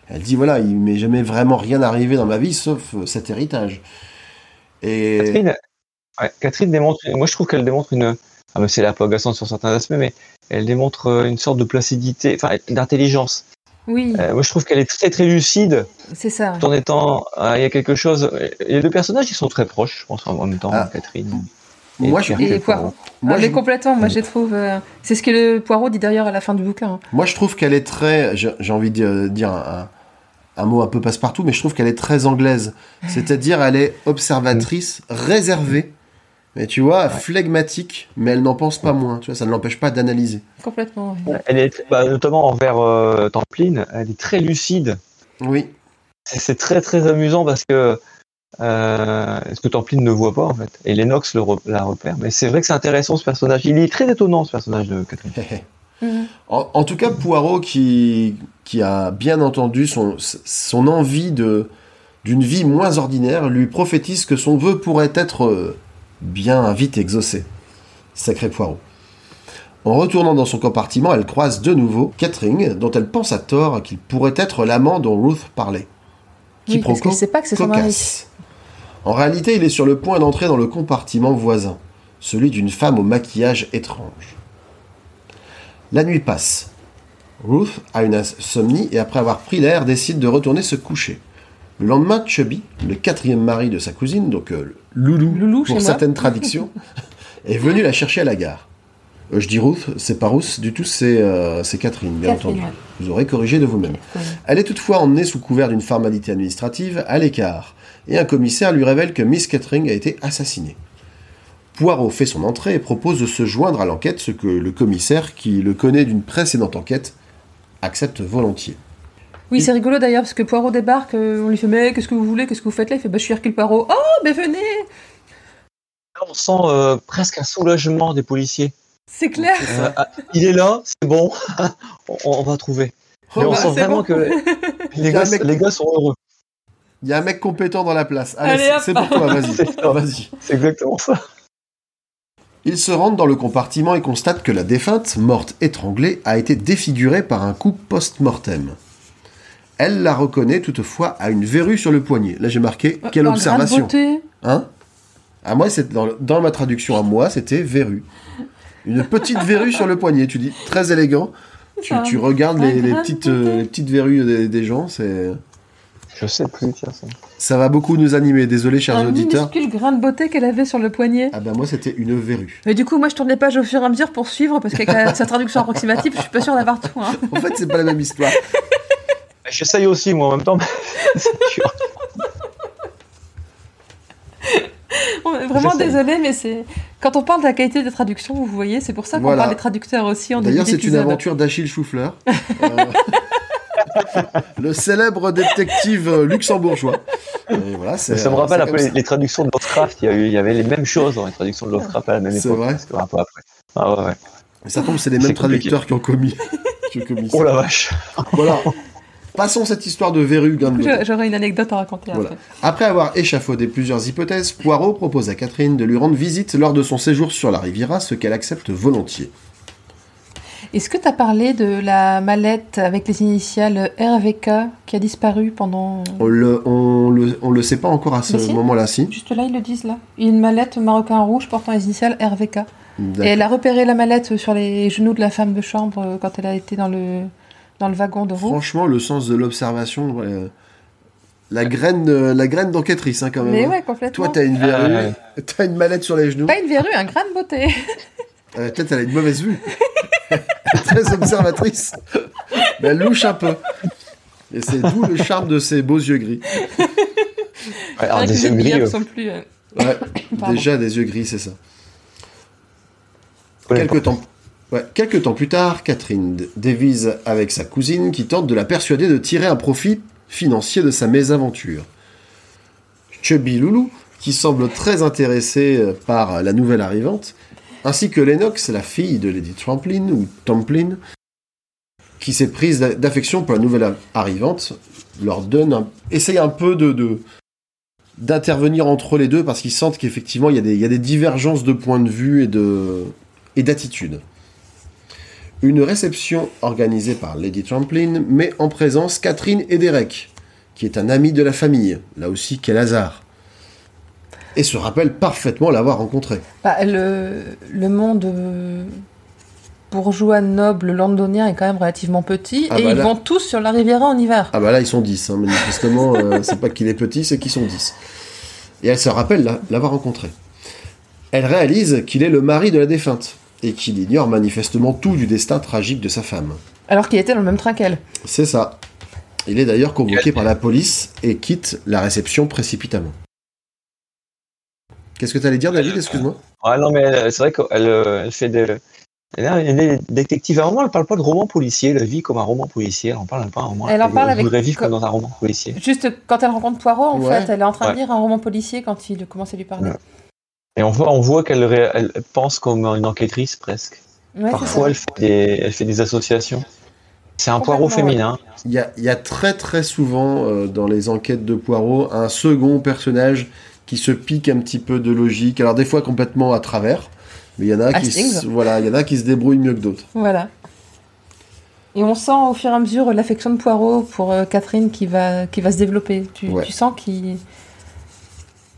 Elle dit voilà, il m'est jamais vraiment rien arrivé dans ma vie sauf euh, cet héritage. Et Catherine, ouais, Catherine démontre, moi je trouve qu'elle démontre une, ah, mais c'est la peu agaçante sur certains aspects, mais elle démontre euh, une sorte de placidité, enfin d'intelligence. Oui, Euh, moi je trouve qu'elle est très très lucide, c'est ça. tout en étant, euh, il y a quelque chose. Les deux personnages ils sont très proches, je pense en même temps, Ah. Catherine. Moi, je, Hercule Et Poirot. moi, Ah, je- mais complètement, moi je les trouve. euh, C'est ce que le Poirot dit d'ailleurs à la fin du bouquin. hein. Moi, je trouve qu'elle est très. J'ai envie de dire un, un mot un peu passe-partout, mais je trouve qu'elle est très anglaise. C'est-à-dire, elle est observatrice, réservée, mais tu vois, flegmatique, mais elle n'en pense pas moins. Tu vois, ça ne l'empêche pas d'analyser. Complètement. oui. Elle est, bah, notamment envers euh, Templine, elle est très lucide. Oui. C'est- C'est très très amusant parce que euh, ce que Templine ne voit pas en fait, et Lennox le re- la repère. Mais c'est vrai que c'est intéressant ce personnage. Il est très étonnant ce personnage de Catherine. Mhm. En, en tout cas, Poirot, qui, qui a bien entendu son, son envie de d'une vie moins ordinaire, lui prophétise que son vœu pourrait être euh, bien vite exaucé. Sacré Poirot. En retournant dans son compartiment, elle croise de nouveau Catherine, dont elle pense à tort qu'il pourrait être l'amant dont Ruth parlait. Oui, parce qu'elle sait pas que c'est son mari. En réalité, il est sur le point d'entrer dans le compartiment voisin, celui d'une femme au maquillage étrange. La nuit passe. Ruth a une insomnie et après avoir pris l'air, décide de retourner se coucher. Le lendemain, Chubby, le quatrième mari de sa cousine, donc euh, Loulou, pour certaines traductions, est venu la chercher à la gare. Euh, je dis Ruth, c'est pas Ruth du tout, c'est euh, Catherine, bien Catherine, entendu. Vous aurez corrigé de vous-même. Elle est toutefois emmenée sous couvert d'une formalité administrative à l'écart, et un commissaire lui révèle que Miss Catherine a été assassinée. Poirot fait son entrée et propose de se joindre à l'enquête, ce que le commissaire, qui le connaît d'une précédente enquête, accepte volontiers. Oui, c'est rigolo d'ailleurs, parce que Poirot débarque, euh, on lui fait Mais qu'est-ce que vous voulez Qu'est-ce que vous faites là? Il fait Bah, je suis Hercule Poirot. Oh, mais venez Là, on sent euh, presque un soulagement des policiers. C'est clair Euh, ah, il est là, c'est bon, on, on va trouver. Mais Oh, on bah, sent vraiment bon. que les mec- gars sont heureux. Il y a un mec compétent dans la place. Allez, Allez, c'est- pour toi, vas-y. C'est ça. vas-y. C'est exactement ça. Ils se rendent dans le compartiment et constatent que la défunte, morte étranglée, a été défigurée par un coup post-mortem. Elle la reconnaît toutefois à une verrue sur le poignet. Là j'ai marqué quelle Un grain de observation. beauté. Hein? À moi, c'est dans, le- dans ma traduction à moi, c'était verrue. Une petite verrue sur le poignet. Tu dis très élégant. Tu, tu regardes les, les petites, euh, les petites verrues des, des gens. C'est Je sais plus dire ça. ça va beaucoup nous animer. Désolé, chers Un auditeurs. minuscule grain de beauté qu'elle avait sur le poignet. Ah ben moi, c'était une verrue. Mais du coup, moi je tourne les pages au fur et à mesure pour suivre, parce qu'avec sa traduction approximative, je suis pas sûre d'avoir tout. Hein. En fait, c'est pas la même histoire. J'essaye aussi, moi, en même temps. vraiment désolé, mais c'est. Quand on parle de la qualité des traductions, vous voyez, c'est pour ça qu'on Voilà. parle des traducteurs aussi D'ailleurs, c'est une aventure d'Achille Choufleur. Euh, le célèbre détective euh, luxembourgeois. Et voilà, c'est, Ça me euh, rappelle c'est un peu les, traductions de Lovecraft. Il y, a eu, il y avait les mêmes choses dans les traductions de Lovecraft à la même C'est époque. vrai parce que un peu après. Ah ouais, ouais. Mais ça tombe, c'est les C'est mêmes traducteurs qui ont commis. qui ont commis ça. Oh la vache. Voilà. Passons cette histoire de. Je- J'aurais une anecdote à raconter Voilà. après. Après avoir échafaudé plusieurs hypothèses, Poirot propose à Catherine de lui rendre visite lors de son séjour sur la Riviera, ce qu'elle accepte volontiers. Est-ce que tu as parlé de la mallette avec les initiales RVK qui a disparu pendant. On le, on le, on le sait pas encore à ce si. moment-là, si. Juste là, ils le disent là. Une mallette marocain rouge portant les initiales RVK. Et elle a repéré la mallette sur les genoux de la femme de chambre euh, quand elle a été dans le, dans le wagon de roue. Franchement, le sens de l'observation, euh, la graine, euh, la graine d'enquêtrice, hein, quand même. Mais hein. ouais, complètement. Toi, t'as une Ah, verrue, ouais. t'as une mallette sur les genoux. Pas une verrue, un grain de beauté. Euh, Peut-être elle a une mauvaise vue. Très observatrice. Mais elle louche un peu. Et c'est d'où le charme de ses beaux yeux gris. Ouais, alors des yeux gris, euh, sont plus. euh, Ouais, déjà des yeux gris, c'est ça. ouais, Quelques temps, ouais, quelques temps plus tard, Catherine dévise avec sa cousine qui tente de la persuader de tirer un profit financier de sa mésaventure. Chubby Loulou, qui semble très intéressé par la nouvelle arrivante, ainsi que Lennox, la fille de Lady Tramplin, ou Tamplin, qui s'est prise d'a- d'affection pour la nouvelle arrivante, leur donne un, essaye un peu de, d'intervenir entre les deux parce qu'ils sentent qu'effectivement il y, a des- il y a des divergences de points de vue et de et d'attitude. Une réception organisée par Lady Tramplin met en présence Catherine et Derek, qui est un ami de la famille, là aussi quel hasard, et se rappelle parfaitement l'avoir rencontré. Bah, le, le monde euh, bourgeois, noble, londonien est quand même relativement petit Ah et bah ils là- vont tous sur la Riviera en hiver. Ah bah là ils sont 10, hein, manifestement, euh, c'est pas qu'il est petit, c'est qu'ils sont 10. Et elle se rappelle la- l'avoir rencontré. Elle réalise qu'il est le mari de la défunte, et qu'il ignore manifestement tout du destin tragique de sa femme. Alors qu'il était dans le même train qu'elle. C'est ça. Il est d'ailleurs convoqué par la police et quitte la réception précipitamment. Qu'est-ce que tu allais dire, David Excuse-moi. Ouais, non, mais euh, c'est vrai qu'elle euh, elle fait de. Elle est- elle est détective. À un moment, elle parle pas de roman policier. Elle vit comme un roman policier. Elle en parle pas un roman. Elle en parle avec- voudrait vivre comme- dans un roman policier. Juste quand elle rencontre Poirot, en Ouais. fait, elle est en train Ouais. de lire un roman policier quand il commence à lui parler. Ouais. Et on voit, on voit qu'elle ré- elle pense comme une enquêtrice presque. Parfois, elle fait, des, elle fait des associations. C'est un poireau Complètement, féminin. Il y a, il y a très très souvent euh, dans les enquêtes de Poirot un second personnage qui se pique un petit peu de logique. Alors des fois complètement à travers, mais il y en a qui, se- voilà, il y en a qui se débrouillent mieux que d'autres. Voilà. Et on sent au fur et à mesure l'affection de Poirot pour euh, Catherine qui va, qui va se développer. Tu, Ouais. tu sens qu'il.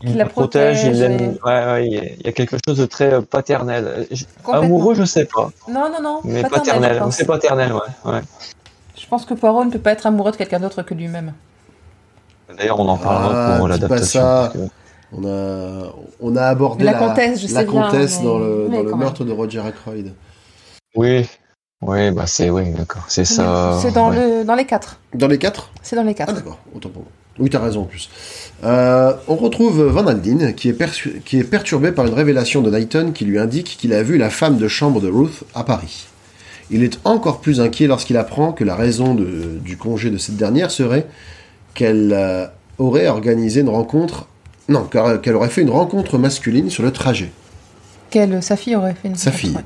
Il la protège. il et- Ouais, ouais, il y a- il y a quelque chose de très euh, paternel. Amoureux, je sais pas. Non, non, non. Mais paternel, paternel. je pense. C'est paternel, ouais. ouais. Je pense que Poirot ne peut pas être amoureux de quelqu'un d'autre que lui-même. D'ailleurs, on en parlera Ah, pour l'adaptation. On a, on a abordé La la, comtesse, je la sais bien, comtesse mais- dans le, dans meurtre de Roger Ackroyd. Oui, oui, bah c'est oui, d'accord, c'est ça. C'est dans, ouais. le, dans les quatre. Dans les quatre? C'est dans les Ah quatre. d'accord, autant pour moi. Oui, t'as raison en plus. Euh, on retrouve Van Alden qui est, qui est perturbé par une révélation de Knighton qui lui indique qu'il a vu la femme de chambre de Ruth à Paris. Il est encore plus inquiet lorsqu'il apprend que la raison de- du congé de cette dernière serait qu'elle euh, aurait organisé une rencontre... Non, qu'elle qu'elle aurait fait une rencontre masculine sur le trajet. Quelle, sa fille aurait fait une Sa fille.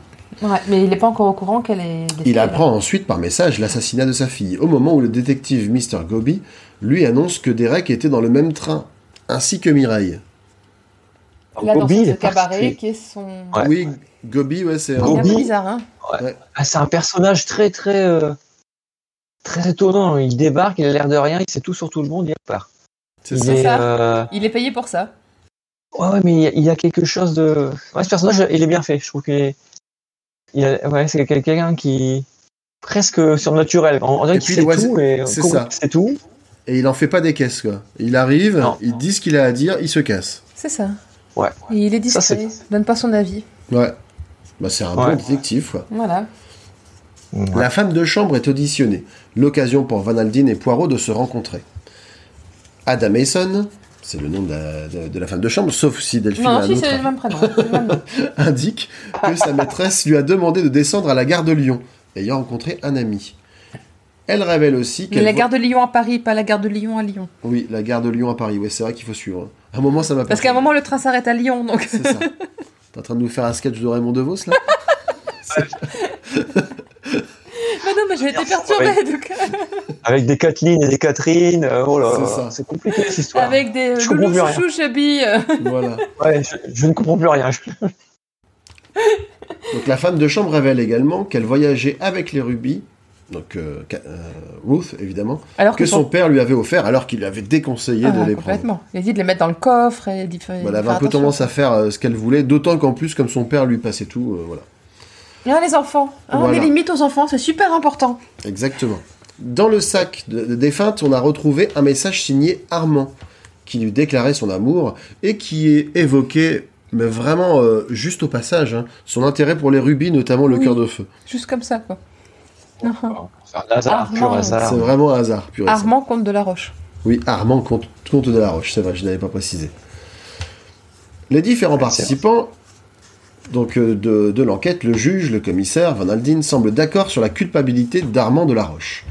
Ouais. Mais il n'est pas encore au courant qu'elle est décédée. Il apprend ensuite par message l'assassinat de sa fille, au moment où le détective Mr. Gobi lui annonce que Derek était dans le même train, ainsi que Mireille. Là, dans Gobi, il ce cabaret qui est son. Ouais. Oui, Gobi, ouais, c'est Il est un bizarre, hein Ah, c'est un personnage très très euh, très étonnant. Il débarque, il a l'air de rien, il sait tout sur tout le monde, il part. C'est Il ça. est, ça. euh, Il est payé pour ça. ouais, ouais, mais il y, a, il y a quelque chose de. Ouais, ce personnage, il est bien fait. Je trouve qu'il est. il a- Ouais, c'est quelqu'un qui presque surnaturel. On, dirait Et qu'il puis, sait ouais, tout, et c'est comment ça. sait tout. Et il en fait pas des caisses, quoi. Il arrive, Non. il dit ce qu'il a à dire, il se casse. C'est ça. Ouais. Et il est Ça, discret, c'est- donne pas son avis. Ouais. Bah, c'est un Ouais. bon détective, quoi. Voilà. La femme de chambre est auditionnée. L'occasion pour Van Alden et Poirot de se rencontrer. Ada Mason, c'est le nom de la, de- de la femme de chambre, sauf si Delphine a Non, un si, autre c'est le même prénom. c'est le même nom. indique que sa maîtresse lui a demandé de descendre à la gare de Lyon, ayant rencontré un ami. Elle révèle aussi Mais qu'elle la voit- gare de Lyon à Paris, pas la gare de Lyon à Lyon. Oui, la gare de Lyon à Paris. Ouais, c'est vrai qu'il faut suivre. À un moment, ça m'a Parce qu'à un moment, le train s'arrête à Lyon, donc. C'est ça. T'es en train de nous faire un sketch de Raymond DeVos, là Mais non, mais j'ai été perturbée, donc. Avec des Kathleen et des Catherine. euh, oh là, C'est ça. c'est compliqué cette histoire. Avec des Je comprends loulous euh. Voilà. Ouais, je, je ne comprends plus rien. Donc la femme de chambre révèle également qu'elle voyageait avec les rubis, donc euh, euh, Ruth évidemment, Alors que que son père lui avait offert alors qu'il lui avait déconseillé Ah, de les prendre. complètement. Il a dit de les mettre dans le coffre et d'y. Voilà, elle avait un peu tendance à faire euh, ce qu'elle voulait, d'autant qu'en plus, comme son père lui passait tout, euh, voilà. Ah, les enfants. Ah, On Voilà. les limite aux enfants, c'est super important. Exactement. Dans le sac de, de défunte, on a retrouvé un message signé Armand, qui lui déclarait son amour et qui est évoqué, mais vraiment euh, juste au passage, hein, son intérêt pour les rubis, notamment le Oui. cœur de feu. Juste comme ça, quoi. C'est un hasard, pur Armand, hasard. C'est vraiment un hasard, pur et simple. Armand compte de la Roche. Oui, Armand compte, compte de la Roche, c'est vrai, je n'avais pas précisé. Les différents Ouais, participants donc, euh, de, de l'enquête, le juge, le commissaire, Van Aldine, semblent d'accord sur la culpabilité d'Armand de la Roche.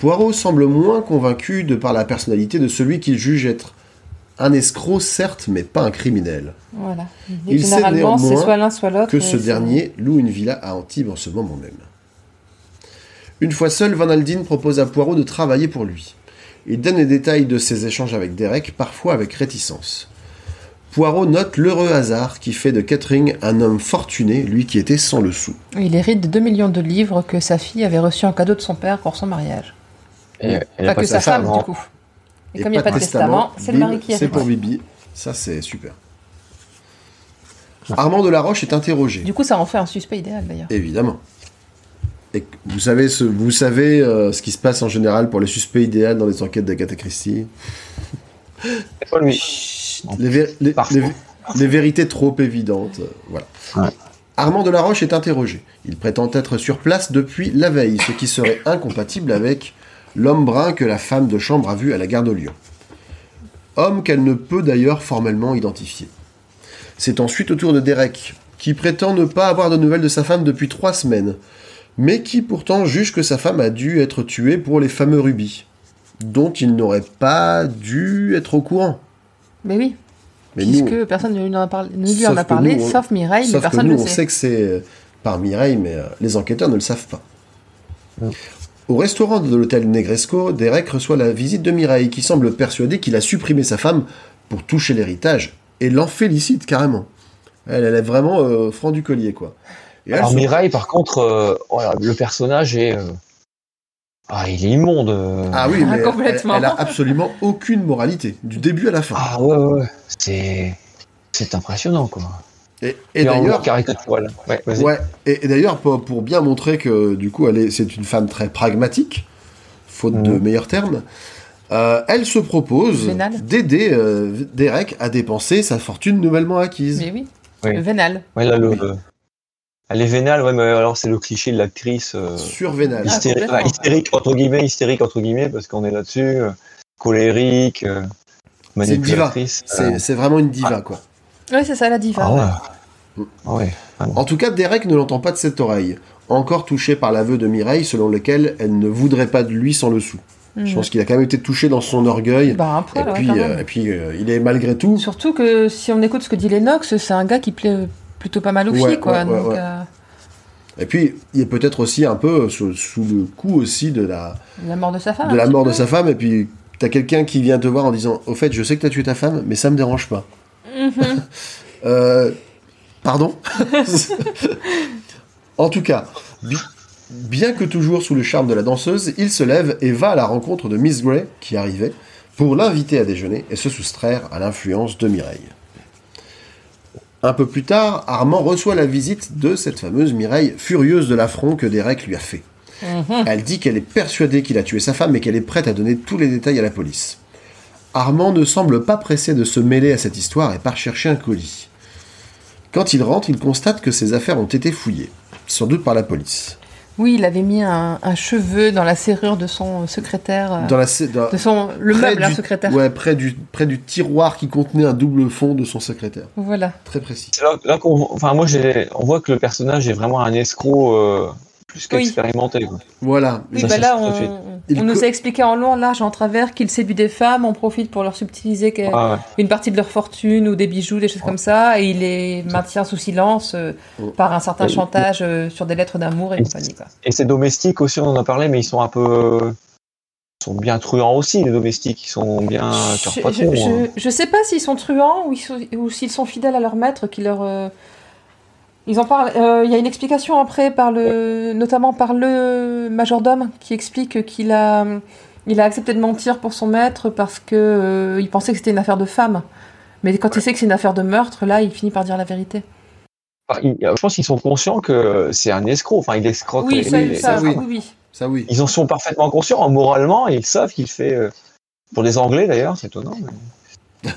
Poirot semble moins convaincu de par la personnalité de celui qu'il juge être un escroc, certes, mais pas un criminel. Voilà. Il sait Généralement, c'est néanmoins soit l'un, soit l'autre. Que et ce dernier loue une villa à Antibes en ce moment même. Une fois seul, Van Aldine propose à Poirot de travailler pour lui. Il donne les détails de ses échanges avec Derek, parfois avec réticence. Poirot note l'heureux hasard qui fait de Catherine un homme fortuné, lui qui était sans le sou. Il hérite de 2 millions de livres que sa fille avait reçus en cadeau de son père pour son mariage. Et, et que sa femme, femme, du coup. Et, comme il n'y a pas de testament, c'est le mari qui C'est hérite. pour Bibi. Ça, c'est super. Armand de la Roche est interrogé. Du coup, ça en fait un suspect idéal, d'ailleurs. Évidemment. Et vous savez, ce, vous savez euh, ce qui se passe en général pour les suspects idéaux dans les enquêtes d'Agatha Christie? C'est pas lui. Les, vé- les- Parfois. les- les vérités trop évidentes. euh, voilà. Ouais. Armand de la Roche est interrogé. Il prétend être sur place depuis la veille, ce qui serait incompatible avec l'homme brun que la femme de chambre a vu à la gare de Lyon. Homme qu'elle ne peut d'ailleurs formellement identifier. C'est ensuite au tour de Derek, qui prétend ne pas avoir de nouvelles de sa femme depuis trois semaines, mais qui pourtant juge que sa femme a dû être tuée pour les fameux rubis, dont il n'aurait pas dû être au courant. Mais oui, Mais puisque nous, personne ne lui en a parlé, ne lui Sauf en a que parlé nous, on- sauf Mireille, mais Sauf que personne nous, ne on le sait sait. que c'est euh, par Mireille, mais euh, les enquêteurs ne le savent pas. Mm. Au restaurant de l'hôtel Negresco, Derek reçoit la visite de Mireille, qui semble persuadée qu'il a supprimé sa femme pour toucher l'héritage, et l'en félicite carrément. Elle, elle est vraiment euh, franc du collier, quoi. Et Alors Mireille, par contre, euh, voilà, le personnage est... euh, Ah, il est immonde. euh. Ah oui, Ah, mais elle, complètement. elle a absolument aucune moralité, du début à la fin. Ah ouais, ouais. C'est... C'est impressionnant, quoi. et et d'ailleurs, caricatural. Ouais, et, et d'ailleurs, pour, pour bien montrer que du coup, elle est, c'est une femme très pragmatique, faute de Mhm. meilleurs termes, euh, elle se propose Vénale. d'aider euh, Derek à dépenser sa fortune nouvellement acquise. Mais oui, Oui. vénal. Ouais, là, le... Elle est vénale, ouais, mais alors c'est le cliché de l'actrice euh, Sur Vénal. Ah, hystérique, entre guillemets, hystérique, entre guillemets, parce qu'on est là-dessus, euh, colérique, euh, C'est une diva. manipulatrice. C'est, euh, c'est vraiment une diva, quoi. Oui, c'est ça la diva. Ah ouais. Ah ouais. En tout cas, Derek ne l'entend pas de cette oreille, encore touché par l'aveu de Mireille selon lequel elle ne voudrait pas de lui sans le sou. Mhm. Je pense qu'il a quand même été touché dans son orgueil. Bah, un et, ouais, puis, quand euh, et puis, euh, il est malgré tout. Surtout que si on écoute ce que dit Lennox, c'est un gars qui plaît plutôt pas mal aux Ouais, quoi. ouais, ouais, donc, ouais. euh, Et puis, il est peut-être aussi un peu sous, sous le coup aussi de la, la mort de sa femme. de la mort peu. de sa femme. Et puis, t'as quelqu'un qui vient te voir en disant Au fait, je sais que t'as tué ta femme, mais ça me dérange pas. Mhm. Euh, pardon En tout cas, bi- bien que toujours sous le charme de la danseuse, il se lève et va à la rencontre de Miss Gray, qui arrivait, pour l'inviter à déjeuner et se soustraire à l'influence de Mireille. Un peu plus tard, Armand reçoit la visite de cette fameuse Mireille, furieuse de l'affront que Derek lui a fait. Mhm. Elle dit qu'elle est persuadée qu'il a tué sa femme et qu'elle est prête à donner tous les détails à la police. Armand ne semble pas pressé de se mêler à cette histoire et part chercher un colis. Quand il rentre, il constate que ses affaires ont été fouillées, sans doute par la police. Oui, il avait mis un, un cheveu dans la serrure de son secrétaire. euh, Dans la, sé- dans- de son, le meuble, un du- secrétaire. Ouais, près du, près du tiroir qui contenait un double fond de son secrétaire. Voilà. Très précis. Là, là qu'on, enfin moi on voit que le personnage est vraiment un escroc euh, plus qu'expérimenté. Voilà. Oui, Ça, bah là, on, nous a expliqué en long, en large, en travers qu'il séduit des femmes, on profite pour leur subtiliser Ah ouais. une partie de leur fortune ou des bijoux, des choses comme ça, et il les maintient sous silence euh, par un certain chantage euh, sur des lettres d'amour et Et compagnie. Quoi. Et ces domestiques aussi, on en a parlé, mais ils sont un peu, euh, ils sont bien truands aussi les domestiques, ils sont bien Je, patron. je, hein. je- je sais pas s'ils sont truands ou, sont- s'ils sont fidèles à leur maître qui leur, euh, Ils en parlent. euh, Il y a une explication après, par le, notamment par le majordome, qui explique qu'il a, il a accepté de mentir pour son maître parce que euh, il pensait que c'était une affaire de femme. Mais quand il sait que c'est une affaire de meurtre, là, il finit par dire la vérité. Ils- je pense qu'ils sont conscients que c'est un escroc. Enfin, il escroque. Oui, les- ça, les- ça, oui. oui, oui. Ça oui. Ils en sont parfaitement conscients. Moralement, ils savent qu'il fait. euh, Pour les Anglais d'ailleurs, c'est étonnant. mais-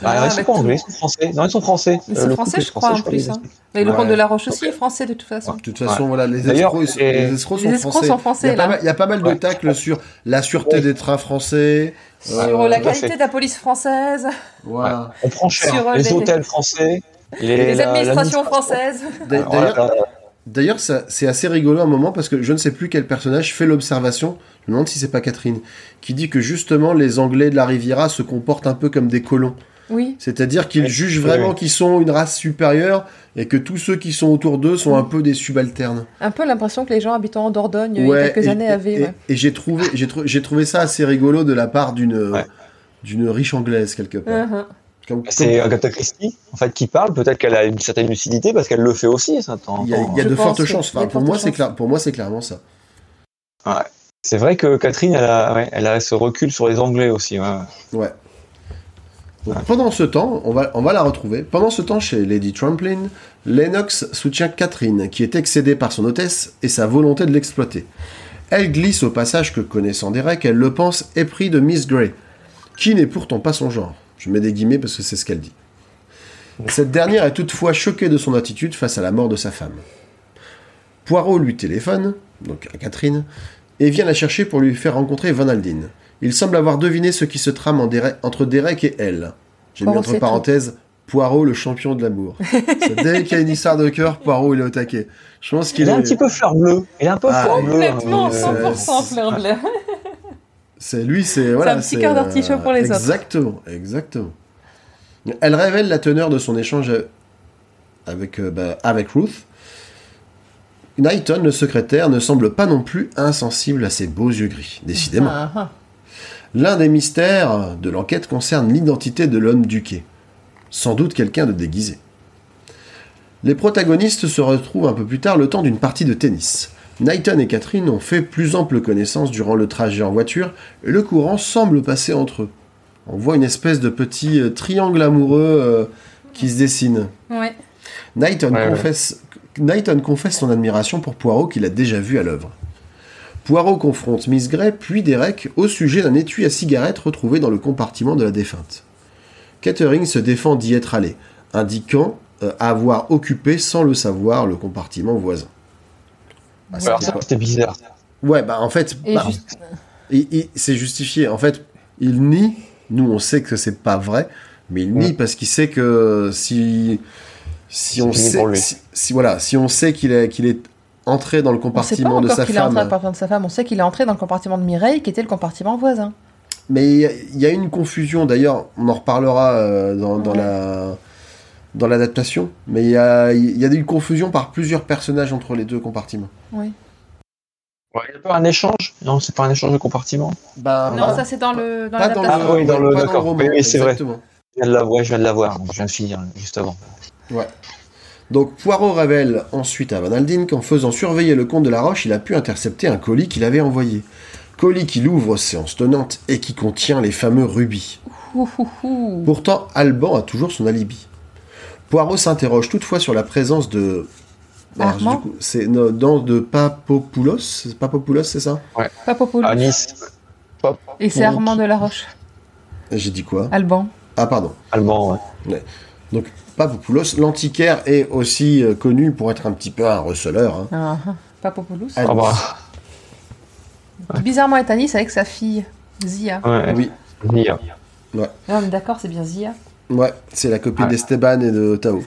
Ah, ils sont bah, pas tout- anglais, ils sont français. Non, ils sont français. Mais Euh, c'est le français, je crois, en plus. hein. Mais le Ouais. comte de la Roche aussi est français, de toute façon. De toute façon, voilà, les D'ailleurs, escrocs, ils sont, et- les escrocs sont Les escrocs français. sont il, y a pas mal, il y a pas mal de Ouais. tacles sur la sûreté Ouais. des trains français. Sur Euh, la qualité de la police française, Voilà. On prend cher. Sur, euh, les les- hôtels français. Les, administrations françaises. D'ailleurs, c'est assez rigolo à un moment parce que je ne sais plus quel personnage fait l'observation, je me demande si c'est pas Catherine, qui dit que justement les Anglais de la Riviera se comportent un peu comme des colons. Oui. C'est-à-dire qu'ils jugent vraiment qu'ils sont une race supérieure et que tous ceux qui sont autour d'eux sont un peu des subalternes. Un peu l'impression que les gens habitant en Dordogne il y a quelques et, années avaient. et- ouais. et j'ai trouvé, j'ai trouvé ça assez rigolo de la part d'une Ouais. d'une riche anglaise quelque part. Mhm. Comme- C'est comme- Agatha Christie, en fait, qui parle. Peut-être qu'elle a une certaine lucidité parce qu'elle le fait aussi, ça. il y a, temps. il y a Je de fortes chances. Enfin, pour moi, c'est chances. clair. Pour moi, c'est clairement ça. C'est vrai que Catherine, elle a, ouais, elle a ce recul sur les Anglais aussi. ouais. Ouais. Pendant ce temps, on va, la retrouver. Pendant ce temps, chez Lady Tramplin, Lennox soutient Catherine, qui est excédée par son hôtesse et sa volonté de l'exploiter. Elle glisse au passage que, connaissant Derek, elle le pense épris de Miss Grey, qui n'est pourtant pas son genre. Je mets des guillemets parce que c'est ce qu'elle dit. Cette dernière est toutefois choquée de son attitude face à la mort de sa femme. Poirot lui téléphone, donc à Catherine, et vient la chercher pour lui faire rencontrer Van Aldine. Il semble avoir deviné ce qui se trame en Derek- entre Derek et elle. J'ai mis entre parenthèses Poirot, le champion de l'amour. C'est dès qu'il y a une histoire de cœur, Poirot, il est au taquet. Je pense qu'il Il est un petit peu fleur bleue. Il est un peu Ah, fleur bleue. Complètement, hein, euh, 100% fleur bleue. C'est lui, c'est voilà. un petit cœur d'artichaut pour les autres. Exactement, exactement. Elle révèle la teneur de son échange avec euh, bah, avec Ruth. Knighton, le secrétaire, ne semble pas non plus insensible à ses beaux yeux gris. Décidément. Ah, ah. L'un des mystères de l'enquête concerne l'identité de l'homme du quai. Sans doute quelqu'un de déguisé. Les protagonistes se retrouvent un peu plus tard le temps d'une partie de tennis. Knighton et Catherine ont fait plus ample connaissance durant le trajet en voiture et le courant semble passer entre eux. On voit une espèce de petit euh, triangle amoureux euh, qui se dessine. Ouais. Knighton, Ouais, ouais. confesse, Knighton confesse son admiration pour Poirot qu'il a déjà vu à l'œuvre. Poirot confronte Miss Grey puis Derek au sujet d'un étui à cigarette retrouvé dans le compartiment de la défunte. Catherine se défend d'y être allé, indiquant euh, avoir occupé sans le savoir le compartiment voisin. Bah, Alors c'était ça, pas- c'était bizarre. Ouais, bah en fait, Et bah, juste- il- il- c'est justifié. En fait, il nie. Nous, on sait que c'est pas vrai, mais il nie parce qu'il sait que si si C'est on sait si, si- voilà, si on sait qu'il est qu'il est entré dans le On sait pas compartiment de encore sa qu'il est entré dans le femme, compartiment de sa femme. On sait qu'il est entré dans le compartiment de Mireille, qui était le compartiment voisin. mais il y a- une confusion. D'ailleurs, on en reparlera euh, dans, dans Ouais. la dans l'adaptation, mais il y a il y a une confusion par plusieurs personnages entre les deux compartiments. Oui. Ouais, il y a pas un échange? Non, c'est pas un échange de compartiment. Bah, Non, ça c'est dans le dans dans le, l'adaptation. Ah oui, dans le- d'accord. Oui, c'est vrai. Je viens de la voir, je viens de la voir. Je viens de finir juste avant. Donc Poirot révèle ensuite à Van Aldine qu'en faisant surveiller le comte de la Roche, il a pu intercepter un colis qu'il avait envoyé. Colis qu'il ouvre séance tenante et qui contient les fameux rubis. Pourtant, Alban a toujours son alibi. Poirot s'interroge toutefois sur la présence de... Alors, coup, c'est dans de Papopoulos C'est Papopoulos, c'est ça? Papopoulos. À Nice, Et c'est Armand de la Roche. J'ai dit quoi? Alban. Ah pardon. allemand, ouais. Donc Papopoulos, l'antiquaire est aussi euh, connu pour être un petit peu un receleur. hein. Ah, ah. Papopoulos. Ah, Ah bah, bizarrement est à Nice avec sa fille, Zia. ouais. Oui. Non, mais d'accord, c'est bien Zia. ouais, c'est la copine d'Esteban et de Tao.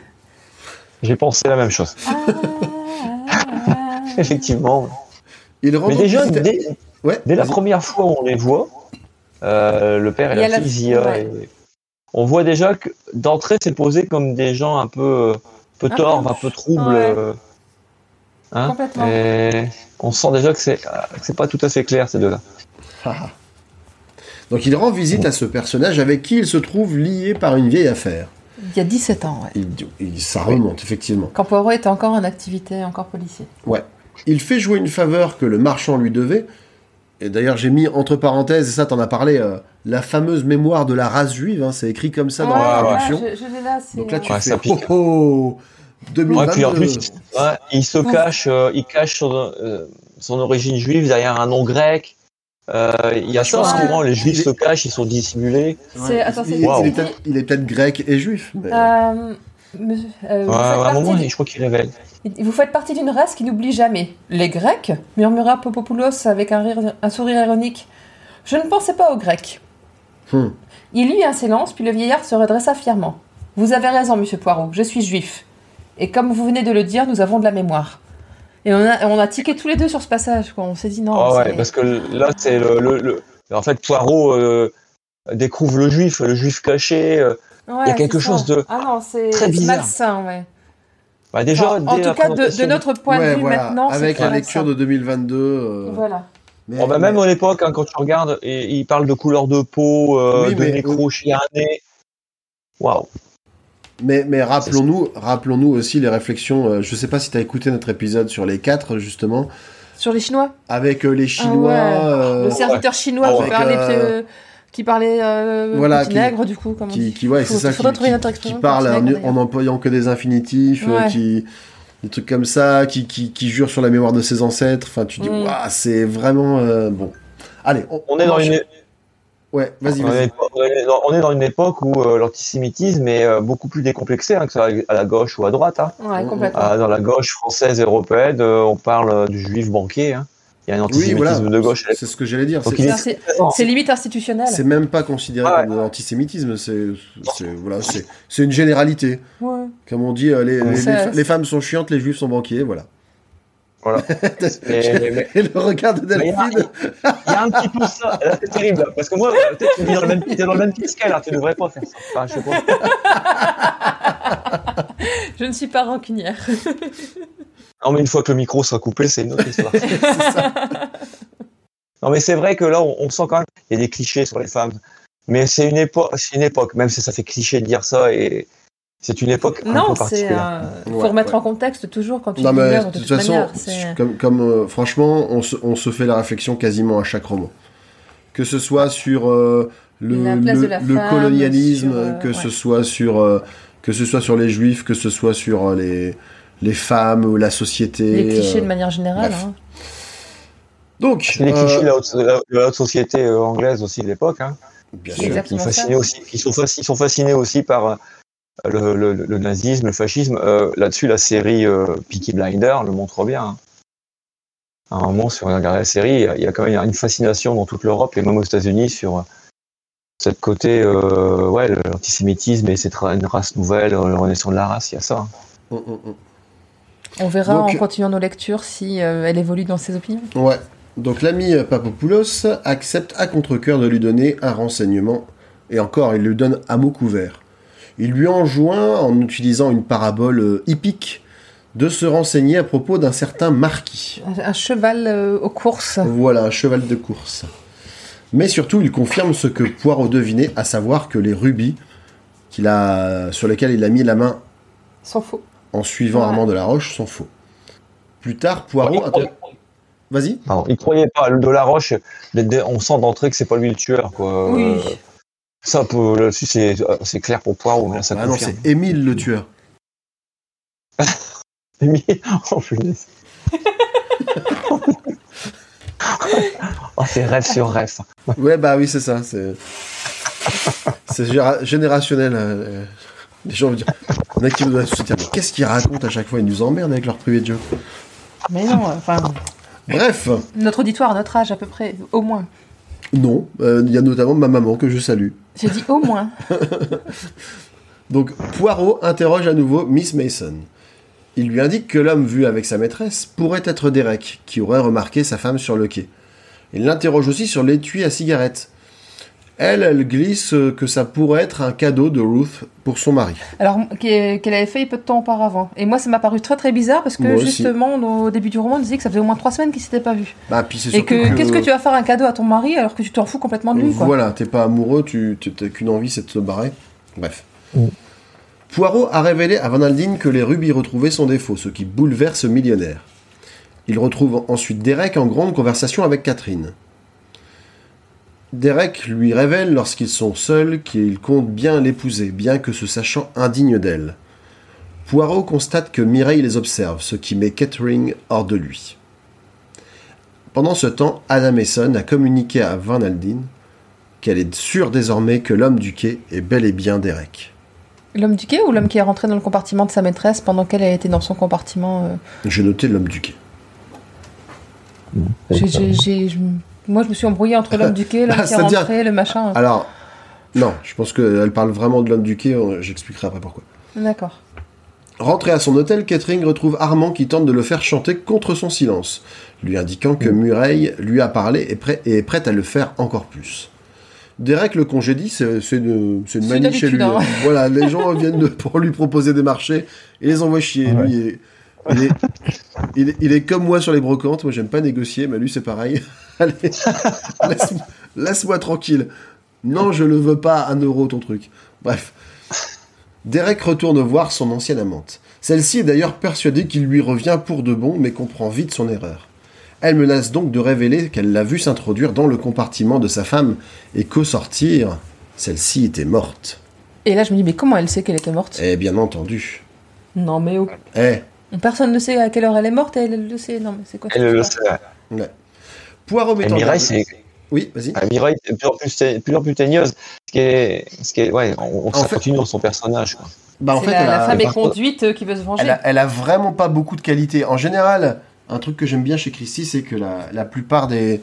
J'ai pensé la même chose. Ah, Effectivement. Il rend Mais déjà, dès, Ouais, dès la première fois où on les voit, euh, le père et la fille, Zia, ouais. et- on voit déjà que d'entrée, c'est posé comme des gens un peu, peu Un peu- torves, un peu troubles. Ouais. euh, hein. Complètement. Et on sent déjà que c'est que c'est pas tout à fait clair ces deux-là. Donc il rend visite à ce personnage avec qui il se trouve lié par une vieille affaire. Il y a 17 ans, ouais. Il, il- ça remonte, effectivement. Quand Poirot était encore en activité, encore policier. Ouais. Il fait jouer une faveur que le marchand lui devait. Et d'ailleurs, j'ai mis entre parenthèses, et ça, t'en as parlé, euh, la fameuse mémoire de la race juive. hein, c'est écrit comme ça dans Ouais, la ouais, traduction. je, je l'ai là, c'est. Donc là, tu Ouais, fais ça pique. oh, oh, 2022. Ouais, puis en plus, ouais, il se cache, euh, il cache son, euh, son origine juive derrière un nom grec. Euh, il y a Je ça souvent, les juifs il est- se cachent, ils sont dissimulés. c'est- attends, il Wow. est peut-être il est peut-être grec et juif. mais- Euh, monsieur- euh, vous, Ouais, faites à un partie moment, du- je crois qu'il révèle. vous faites partie d'une race qui n'oublie jamais. Les Grecs murmura Popopoulos avec un, rire- un sourire ironique. Je ne pensais pas aux Grecs. Hmm. Il eut un silence, puis le vieillard se redressa fièrement. Vous avez raison, monsieur Poirot, je suis juif. Et comme vous venez de le dire, nous avons de la mémoire. Et on a, on a tiqué tous les deux sur ce passage, quoi. On s'est dit non. Ah ouais, c'est- parce que là, c'est le, le, le- En fait, Poirot euh, découvre le juif, le juif caché. euh, Ouais, il y a quelque chose ça. de Ah non, c'est très c'est bizarre. malsain, ouais. bah, déjà, Enfin, en tout cas, de, notre point Ouais, de vue voilà, maintenant, c'est avec la lecture de 2022. euh, Voilà. Mais- Oh, bah, même mais- à l'époque, hein, quand tu regardes, et, il parle de couleur de peau, euh, Oui, de mais- nécro chiané. Waouh. Mais, mais rappelons-nous, rappelons-nous aussi les réflexions. euh, je sais pas si tu as écouté notre épisode sur les quatre justement, Sur les Chinois? Avec euh, les Chinois. Ah ouais. euh, Le serviteur chinois Ah qui ouais. parlait, Avec, qui parlait euh, voilà, nègre, du coup, comme qui, qui ouais, Faut- c'est ça, qui, qui- parle en, en employant que des infinitifs, euh, qui des trucs comme ça, qui, qui, qui jure sur la mémoire de ses ancêtres. Enfin, tu dis, Mm. waouh, c'est vraiment euh, bon. Allez, on, On est dans une, Ouais, vas-y, on est, vas-y. on est dans- une époque où euh, l'antisémitisme est euh, beaucoup plus décomplexé hein, que ça à la gauche ou à droite. hein. Ouais, Mm, complètement. Ah, dans la gauche française et européenne, euh, on parle du juif banquier. hein. Il y a un Oui, antisémitisme voilà. de gauche. C'est ce que j'allais dire. C'est- est- limite institutionnel. C'est même pas considéré Ouais. comme de l'antisémitisme, c'est voilà, c'est une généralité. Ouais. Comme on dit, euh, les, les, Ça- les- les femmes sont chiantes, les juifs sont banquiers, voilà. Voilà. Et le regard de Mais il y a- Delphine. Il y a un petit peu ça. C'est terrible. Parce que moi, peut-être que tu es dans le même, dans le même qu'elle. hein, Tu devrais pas faire ça. Enfin, je sais pas. Je ne suis pas rancunière. Non, mais une fois que le micro sera coupé, c'est une autre histoire. non, mais c'est vrai que là, on, on sent quand même il y a des clichés sur les femmes. Mais c'est une époque, c'est une époque, même si ça fait cliché de dire ça, et c'est une époque un Non, peu c'est. particulière. Il faut Ouais, remettre ouais. en contexte toujours quand tu Non, mais de toute façon, manière. c'est- comme, comme euh, franchement, on se, on se fait la réflexion quasiment à chaque roman. Que ce soit sur euh, le, femme, colonialisme, sur, euh, que ce soit sur euh, que ce soit sur les juifs, que ce soit sur euh, les les femmes ou la société. Les clichés euh, de manière générale. hein. Donc, les euh, clichés de la haute, la- la haute société euh, anglaise aussi de l'époque. Hein, bien sûr. aussi, sont, ils sont fascinés aussi par euh, le, le- le nazisme, le fascisme. Euh, Là-dessus, la série euh, Peaky Blinder le montre bien. hein. À un moment, si on regarde la série, il y a- il y a quand même une fascination dans toute l'Europe et même aux États-Unis sur euh, cette côté, euh, ouais, l'antisémitisme et cette une race nouvelle, euh, la renaissance de la race, il y a ça. Mm, mm, mm. On verra Donc- en continuant nos lectures si euh, elle évolue dans ses opinions. Ouais. Donc l'ami euh, Papopoulos accepte à contre-coeur de lui donner un renseignement, et encore, il lui donne à mot couvert. Il lui enjoint, en utilisant une parabole euh, hippique, de se renseigner à propos d'un certain marquis. Un, cheval euh, aux courses. Voilà, un cheval de course. Mais surtout, il confirme ce que Poirot devinait, à savoir que les rubis qu'il a, sur lesquels il a mis la main S'en fout. En suivant Ouais. Armand de la Roche sont faux. Plus tard, Poirot... Vas-y. Il croyait pas. Le de la Roche, dès- dès- on sent d'entrée que c'est pas lui le tueur. Quoi. Oui. Euh, Ça, pour- là-dessus, c'est c'est clair pour Poirot, mais là, ça Ah non, c'est Émile le tueur. Mais- oh, punaise. oh, c'est rêve sur rêve. Ouais, bah oui, c'est ça. C'est générationnel. euh, Les gens vont dire. Il y en a qui doivent se dire, mais qu'est-ce qu'ils racontent à chaque fois? Ils nous emmerdent avec leur privé de jeu. Mais non, enfin, Bref, notre auditoire, notre âge à peu près, au moins. non. euh, Il y a notamment ma maman que je salue. J'ai dit au moins. Donc, Poirot interroge à nouveau Miss Mason. Il lui indique que l'homme vu avec sa maîtresse pourrait être Derek, qui aurait remarqué sa femme sur le quai. Il l'interroge aussi sur l'étui à cigarette. Elle, elle glisse euh, que ça pourrait être un cadeau de Ruth pour son mari. Alors, qu'elle avait fait peu de temps auparavant. Et moi, ça m'a paru très très bizarre parce que Moi aussi. justement, au début du roman, on disait que ça faisait au moins trois semaines qu'ils s'étaient pas vus. Bah, puis Et que qu'est-ce que tu vas faire un cadeau à ton mari alors que tu t'en fous complètement de lui, quoi. Voilà, t'es pas amoureux, tu t'as qu'une envie, c'est de se barrer. Bref. Mm. Poirot a révélé à Van Aldine que les rubis retrouvés sont des faux, ce qui bouleverse le millionnaire. Il retrouve ensuite Derek en grande conversation avec Catherine. Derek lui révèle lorsqu'ils sont seuls qu'il compte bien l'épouser, bien que se sachant indigne d'elle. Poirot constate que Mireille les observe, ce qui met Catherine hors de lui. Pendant ce temps, Adam Mason a communiqué à Van Aldine qu'elle est sûre désormais que l'homme du quai est bel et bien Derek. L'homme du quai ou l'homme qui est rentré dans le compartiment de sa maîtresse pendant qu'elle a été dans son compartiment euh, J'ai noté l'homme du quai. j'ai- j'ai- j'ai- je- Moi, je me suis embrouillée entre l'homme du quai, l'homme Ah, qui est rentré, le machin. Alors, non, je pense qu'elle parle vraiment de l'homme du quai, j'expliquerai après pourquoi. D'accord. Rentré à son hôtel, Catherine retrouve Armand qui tente de le faire chanter contre son silence, lui indiquant que Muraille lui a parlé et, prêt- et est prête à le faire encore plus. Derek le congédie, c'est c'est une, c'est une manie chez lui. d'habitude, hein. Voilà, les gens viennent de- pour lui proposer des marchés et les envoient chier. Ouais. Lui, il est, il, est, il est- comme moi sur les brocantes, moi j'aime pas négocier, mais lui c'est pareil. Allez, laisse- laisse-moi tranquille. Non, je ne veux pas un euro ton truc. Bref. Derek retourne voir son ancienne amante. Celle-ci est d'ailleurs persuadée qu'il lui revient pour de bon, mais comprend vite son erreur. Elle menace donc de révéler qu'elle l'a vu s'introduire dans le compartiment de sa femme et qu'au sortir, celle-ci était morte. Et là, je me dis, mais comment elle sait qu'elle était morte? Eh bien entendu. Non, mais oh, Eh, personne ne sait à quelle heure elle est morte et elle le sait. Non, mais c'est quoi Elle le sait. ouais. Poirot met Et en Mireille, garde- c'est Oui, vas-y. ah, Mireille, est de plus en plus, de plus en plus teigneuse. Ce qui est, ce qui est, ouais, on, on En fait- continue dans son personnage. Quoi. Bah, en fait, la, elle la a- femme est conduite euh, qui veut se venger. Elle a, elle a vraiment pas beaucoup de qualité. En général, un truc que j'aime bien chez Christie, c'est que la, la plupart des,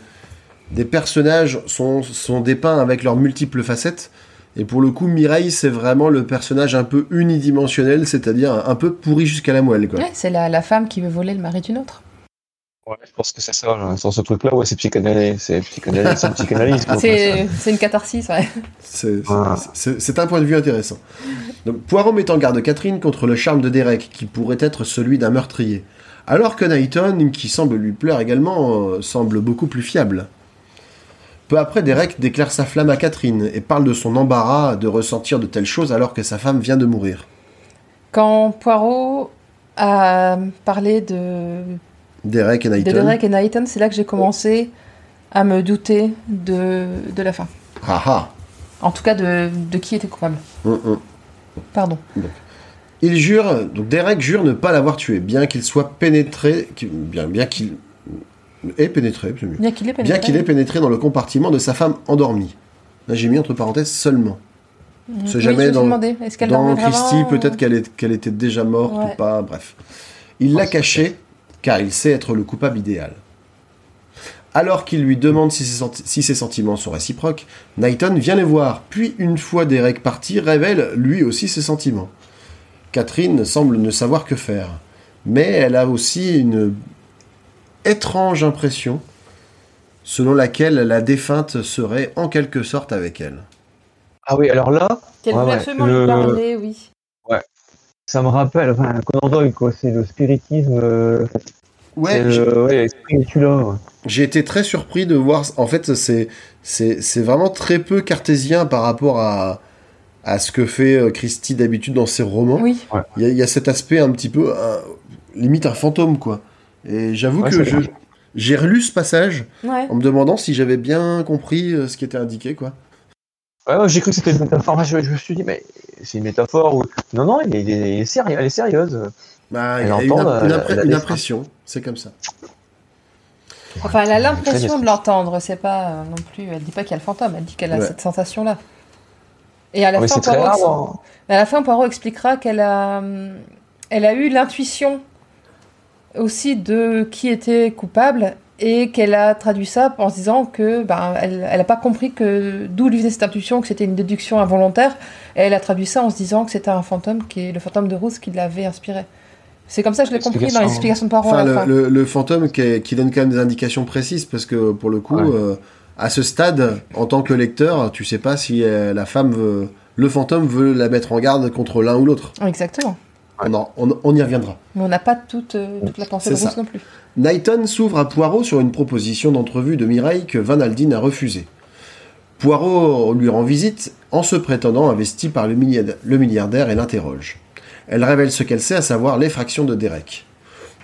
des personnages sont, sont dépeints avec leurs multiples facettes. Et pour le coup, Mireille, c'est vraiment le personnage un peu unidimensionnel, c'est-à-dire un, peu pourri jusqu'à la moelle. Quoi. Ouais, c'est la, la femme qui veut voler le mari d'une autre. Ouais, je pense que c'est ça. là. Sur ce truc-là, ouais, c'est psychanalyse. C'est psychanalyse. C'est psychanalyse. une catharsis, ouais. C'est Ah. c'est- c'est un point de vue intéressant. Donc, Poirot met en garde Catherine contre le charme de Derek, qui pourrait être celui d'un meurtrier. Alors que Knighton, qui semble lui plaire également, euh, semble beaucoup plus fiable. Peu après, Derek déclare sa flamme à Catherine et parle de son embarras de ressentir de telles choses alors que sa femme vient de mourir. Quand Poirot a parlé de, Derek et de Knighton. Derek et c'est là que j'ai commencé à me douter de, de la fin. Ah ah. En tout cas, de, de qui était coupable. Hum, hum. Pardon. Il jure, donc Derek jure ne pas l'avoir tué, bien qu'il soit pénétré, bien, bien qu'il ait pénétré, c'est mieux. Bien qu'il ait pénétré. bien qu'il ait pénétré dans le compartiment de sa femme endormie. Là, j'ai mis entre parenthèses seulement. C'est Oui, jamais dans- demandé, est-ce qu'elle Dans Christie, peut-être qu'elle est- qu'elle était déjà morte Ouais. ou pas, bref. Il l'a caché, car il sait être le coupable idéal. Alors qu'il lui demande si ses, senti- si ses sentiments sont réciproques, Knighton vient les voir, puis une fois Derek parti, révèle lui aussi ses sentiments. Catherine semble ne savoir que faire, mais elle a aussi une étrange impression selon laquelle la défunte serait en quelque sorte avec elle. Ah oui, alors là, Qu'elle Ouais, voulait ouais. absolument Le- lui parler, oui. ça me rappelle, enfin, Conan Doyle, quoi. C'est le spiritisme. euh, Ouais, c'est j'ai- le, ouais, spirituel, ouais. J'ai été très surpris de voir. En fait, c'est c'est c'est vraiment très peu cartésien par rapport à à ce que fait euh, Christie d'habitude dans ses romans. Oui. Il y, a- il y a cet aspect un petit peu euh, limite un fantôme quoi. Et j'avoue Ouais, que je j'ai relu ce passage Ouais. en me demandant si j'avais bien compris euh, ce qui était indiqué quoi. Ouais, ouais, j'ai cru que c'était une métaphore. Je, je me suis dit, mais c'est une métaphore ou. Non, non, est, est elle est sérieuse. Bah, Elle il y a une, la- la- défunte. impression, c'est comme ça. Enfin, elle a l'impression de l'entendre, c'est pas euh, non plus. Elle dit pas qu'il y a le fantôme, elle dit qu'elle a Ouais. cette sensation-là. Et à la, fin, Poirot, rare. hein. à la fin, Poirot expliquera qu'elle a, hum, elle a eu l'intuition aussi de qui était coupable et qu'elle a traduit ça en se disant que ben, elle n'a pas compris que d'où lui venait cette intuition, que c'était une déduction involontaire. Et elle a traduit ça en se disant que c'était un fantôme, qui est le fantôme de Rose, qui l'avait inspiré. C'est comme ça que je l'ai compris dans les explications de Poirot Enfin, le, fin. le- le fantôme qui, est- qui donne quand même des indications précises parce que pour le coup, Ouais. euh, à ce stade, en tant que lecteur, tu sais pas si euh, la femme veut, le fantôme veut la mettre en garde contre l'un ou l'autre. Exactement. On, en- on- on y reviendra. Mais on n'a pas toute, euh, toute la pensée de ça. Non plus. Knighton s'ouvre à Poirot sur une proposition d'entrevue de Mireille que Van Aldine a refusée. Poirot lui rend visite en se prétendant investi par le milliardaire, le milliardaire et l'interroge. Elle révèle ce qu'elle sait, à savoir l'effraction de Derek.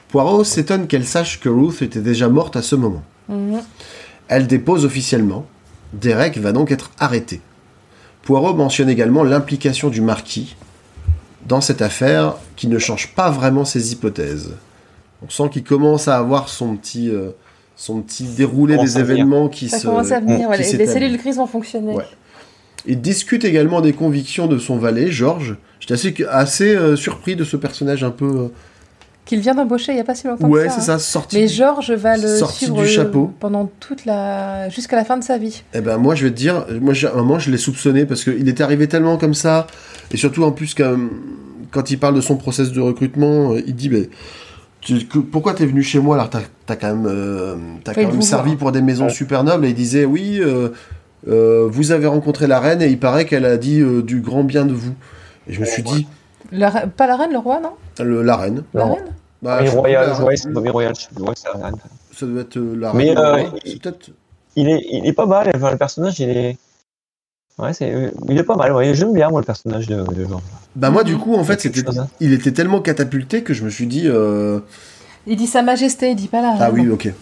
Poirot s'étonne qu'elle sache que Ruth était déjà morte à ce moment. Mhm. Elle dépose officiellement. Derek va donc être arrêté. Poirot mentionne également l'implication du marquis dans cette affaire qui ne change pas vraiment ses hypothèses. On sent qu'il commence à avoir son petit, euh, son petit déroulé des événements qui Ça se... commence à venir, ouais, les- cellules grises vont fonctionner. Ouais. Il discute également des convictions de son valet, Georges. J'étais assez, assez euh, surpris de ce personnage un peu... euh, Qu'il vient d'embaucher il n'y a pas si longtemps Ouais, c'est ça. hein. ça, sorti. Mais Georges va le Sorti suivre du euh, chapeau. pendant toute la jusqu'à la fin de sa vie. Eh ben moi je vais te dire, moi à un moment je l'ai soupçonné parce qu'il était arrivé tellement comme ça, et surtout en plus quand, quand il parle de son process de recrutement, euh, il dit mais tu- que- pourquoi t'es venu chez moi? Alors t'as as quand même, euh, t'as Fait quand de même servi voir. pour des maisons Ouais. super nobles et il disait oui euh, euh, vous avez rencontré la reine et il paraît qu'elle a dit euh, du grand bien de vous. Et je me suis dit La pas la reine, le roi, non? Le- la reine. La Non. reine? Bah, Famille royale, la- ouais, c'est famille royale, je c'est la reine. Ça doit être euh, la Mais, reine. euh, ouais, il- c'est peut-être. Il est, il est pas mal, enfin, le personnage, il est. Ouais, c'est, il est pas mal, ouais. J'aime bien, moi, le personnage de, de Georges. Bah moi du coup en fait chose, hein. il était tellement catapulté que je me suis dit euh, Il dit Sa Majesté, il dit pas la reine. ah oui ok.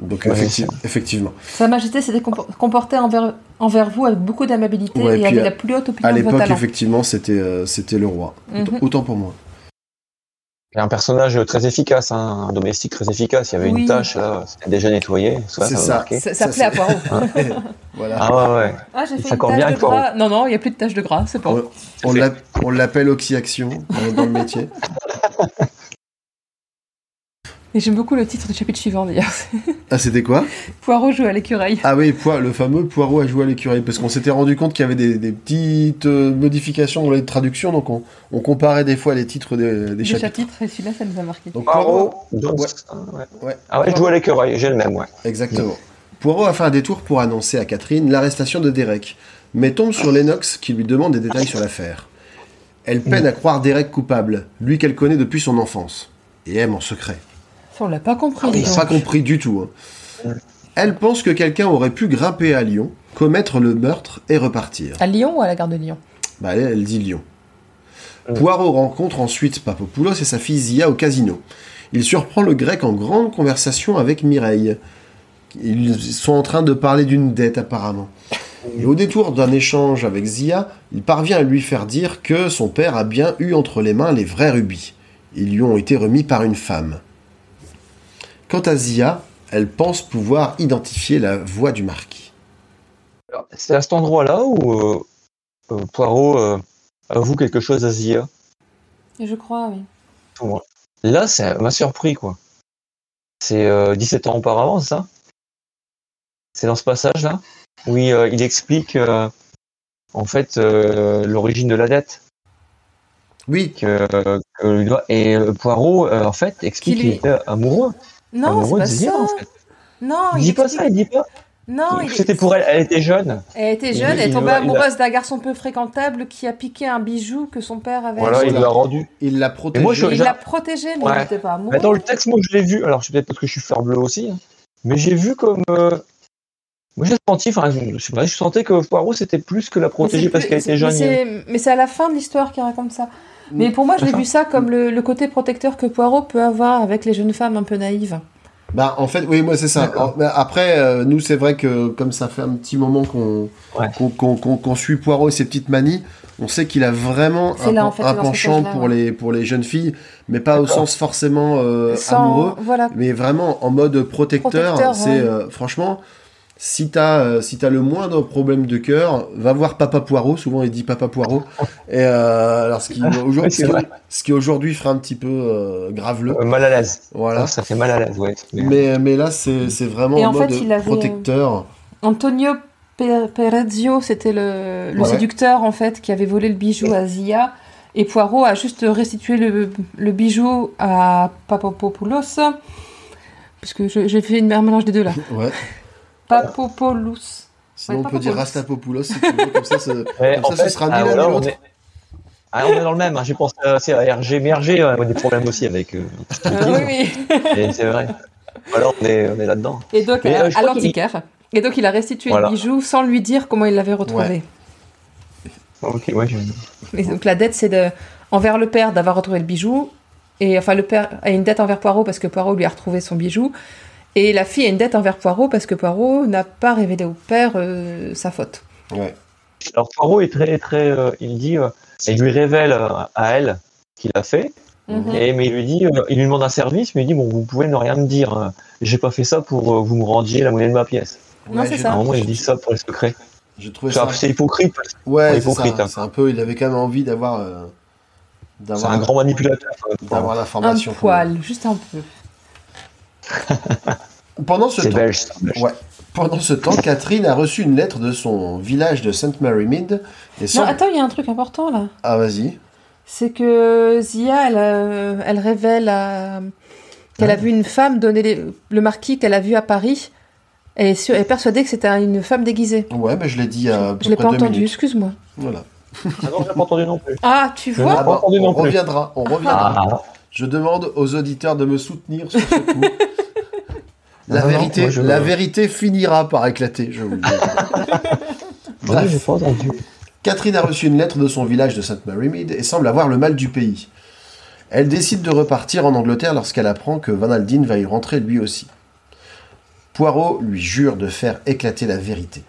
Donc Ouais, effecti- c'est- effectivement. Sa Majesté s'était compor- comportée envers, envers vous avec beaucoup d'amabilité Ouais, et à- la plus haute opinion À l'époque, effectivement, c'était euh, c'était le roi. Autant, Mhm. autant pour moi. Il un personnage très efficace, hein, un domestique très efficace. Il y avait Oui. une tâche, là, c'était déjà nettoyé. Ça, C'est ça ça. plaît à Poirot. voilà. Ah ouais, ouais. Ah, j'ai fait une bien de avec gras. Non, non, il n'y a plus de tache de gras, c'est. Ouais. On l'a- on l'appelle Oxyaction dans, dans le métier. Et j'aime beaucoup le titre du chapitre suivant d'ailleurs. Ah, c'était quoi? Poirot joue à l'écureuil. Ah oui, le fameux poireau à jouer à l'écureuil. Parce qu'on s'était rendu compte qu'il y avait des, des petites euh, modifications dans les traductions, donc on, on comparait des fois les titres des, des Des chapitres. chapitres, et celui-là, ça nous a marqué. Donc Poirot, donc, Ouais. ah, ouais. Ouais. Ah ouais, je joue à l'écureuil, j'ai le même, ouais. Exactement. Poirot a fait un détour pour annoncer à Catherine l'arrestation de Derek, mais tombe sur Lennox qui lui demande des détails sur l'affaire. Elle peine à croire Derek coupable, lui qu'elle connaît depuis son enfance, et aime en secret. Ça, on l'a pas compris. Il donc. pas compris du tout. hein. Elle pense que quelqu'un aurait pu grimper à Lyon, commettre le meurtre et repartir. À Lyon ou à la gare de Lyon? Bah, elle, elle dit Lyon. Mm. Poirot rencontre ensuite Papopoulos et sa fille Zia au casino. Il surprend le grec en grande conversation avec Mireille. Ils sont en train de parler d'une dette apparemment. Et au détour d'un échange avec Zia, il parvient à lui faire dire que son père a bien eu entre les mains les vrais rubis. Ils lui ont été remis par une femme. Quant à Zia, elle pense pouvoir identifier la voix du marquis. C'est à cet endroit-là où euh, euh, Poirot euh, avoue quelque chose à Zia? Je crois, oui. Là, ça m'a surpris, quoi. C'est euh, 17 ans auparavant, c'est ça? C'est dans ce passage-là? Où il, euh, il explique, euh, en fait, euh, l'origine de la dette. Oui, Que, que lui doit... Et Poirot, euh, en fait, explique Qu'il qu'il était amoureux. Non, c'est pas ça. en fait. Non, Il il dit pas ça, il dit pas. Non, C'était pour elle, elle était jeune. Elle était Il- jeune, elle est il tombée amoureuse d'un garçon peu fréquentable qui a piqué un bijou que son père avait Voilà, il l'a rendu. il l'a protégé. moi, je- Il l'a protégé, mais Ouais. il n'était pas amoureux. Mais dans le texte, moi, je l'ai vu. Alors, c'est peut-être parce que je suis fleur bleue aussi. hein, mais j'ai vu comme. euh, Moi, j'ai senti, enfin, je, je sais pas, je sentais que Poirot, c'était plus que la protéger parce qu'elle était jeune. Mais c'est à la fin de l'histoire qu'il raconte ça. Mais pour moi, je l'ai vu ça comme le, le côté protecteur que Poirot peut avoir avec les jeunes femmes un peu naïves. Bah en fait oui moi c'est ça. Mais Après euh, nous c'est vrai que comme ça fait un petit moment qu'on Ouais. suit Poirot et ses petites manies, on sait qu'il a vraiment un, là, en fait, penchant pour ouais. les pour les jeunes filles, mais pas au sens forcément euh, Sans- amoureux, Voilà. mais vraiment en mode protecteur. Protecteur, c'est ouais. euh, franchement si t'as euh, si t'as le moindre problème de cœur, va voir Papa Poirot. Souvent il dit Papa Poirot. Et euh, alors ce qui aujourd'hui Oui, aujourd'hui fera un petit peu euh, graveleux. Euh, mal à l'aise. Voilà. Ça fait mal à l'aise, ouais. Mais- Mais, là, c'est c'est vraiment Et en, en mode fait, il avait, protecteur. Antonio Pe- Perezio, c'était le, le Ouais. séducteur en fait qui avait volé le bijou à Zia. Et Poirot a juste restitué le, le bijou à Papopoulos. Parce que je- j'ai fait une, un mélange des deux là. Ouais. Papopoulos. Sinon, Ouais, on peut dire. Rastapopoulos si tu veux. Comme ça, Comme en ça, ce fait, sera ni ah, l'un ni on l'autre. Ah, on est dans le même. hein. J'ai pensé aussi à RG, mais RG euh, a des problèmes aussi avec. euh, Euh, oui, oui. c'est vrai. Alors, on est, on est là-dedans. Et donc, Mais, euh, à l'antiquaire. Et donc il a restitué Voilà. le bijou sans lui dire comment il l'avait retrouvé. Ok, ouais, Et donc la dette, c'est de, envers le père d'avoir retrouvé le bijou. Et enfin, le père a une dette envers Poirot parce que Poirot lui a retrouvé son bijou. Et la fille a une dette envers Poirot parce que Poirot n'a pas révélé au père euh, sa faute. Ouais. Alors Poirot est très très, euh, il dit, euh, il lui révèle euh, à elle qu'il a fait, Mhm. et mais il lui dit, euh, il lui demande un service, mais il dit bon, vous pouvez ne rien me dire, euh, j'ai pas fait ça pour euh, vous me rendiez la monnaie de ma pièce. Non, c'est ça. À un moment, il dit ça pour les secrets. J'ai trouvé C'est ça. c'est hypocrite. Ouais, hypocrite, hein. C'est un peu. Il avait quand même envie d'avoir. euh, C'est un grand manipulateur. euh, d'avoir Un l'information. poil, juste un peu. Pendant ce temps. Ouais. Pendant ce temps, Catherine a reçu une lettre de son village de St. Mary Mid. Et semble- attends, il y a un truc important là. Ah, vas-y. C'est que Zia, elle, euh, elle révèle à- qu'elle a vu une femme donner les- le marquis qu'elle a vu à Paris. Elle est, sûre- elle est persuadée que c'était une femme déguisée. Ouais, mais je l'ai dit à peu Je l'ai pas entendu, excuse-moi. Voilà. Ah non, j'ai pas entendu non plus. Ah, tu Je vois Ah on non plus. reviendra, on reviendra. Ah, Je demande aux auditeurs de me soutenir sur ce coup. La, Non, vérité, je- la vérité finira par éclater, je vous le dis. pas entendu. Catherine a reçu une lettre de son village de St. Mary Mead et semble avoir le mal du pays. Elle décide de repartir en Angleterre lorsqu'elle apprend que Van Aldine va y rentrer lui aussi. Poirot lui jure de faire éclater la vérité.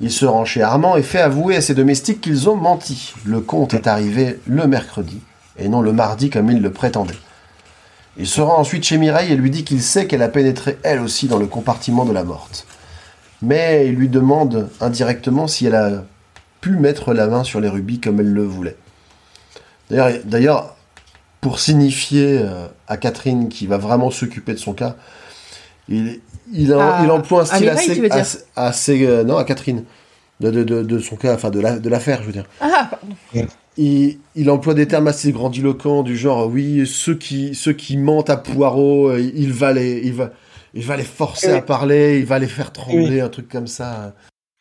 Il se rend chez Armand et fait avouer à ses domestiques qu'ils ont menti. Le comte est arrivé le mercredi et non le mardi comme il le prétendait. Il se rend ensuite chez Mireille et lui dit qu'il sait qu'elle a pénétré elle aussi dans le compartiment de la morte. Mais il lui demande indirectement si elle a pu mettre la main sur les rubis comme elle le voulait. D'ailleurs, d'ailleurs pour signifier euh, à Catherine qui va vraiment s'occuper de son cas, il, il, en- À- il emploie un à style Mireille, assez, euh, non à Catherine de, de, de, de son cas, enfin de la- de l'affaire, je veux dire. Ah, pardon. Il, il emploie des termes assez grandiloquents du genre oui ceux qui ceux qui mentent à Poirot, euh, il va les il va il va les forcer Oui. à parler, il va les faire trembler, un truc comme ça.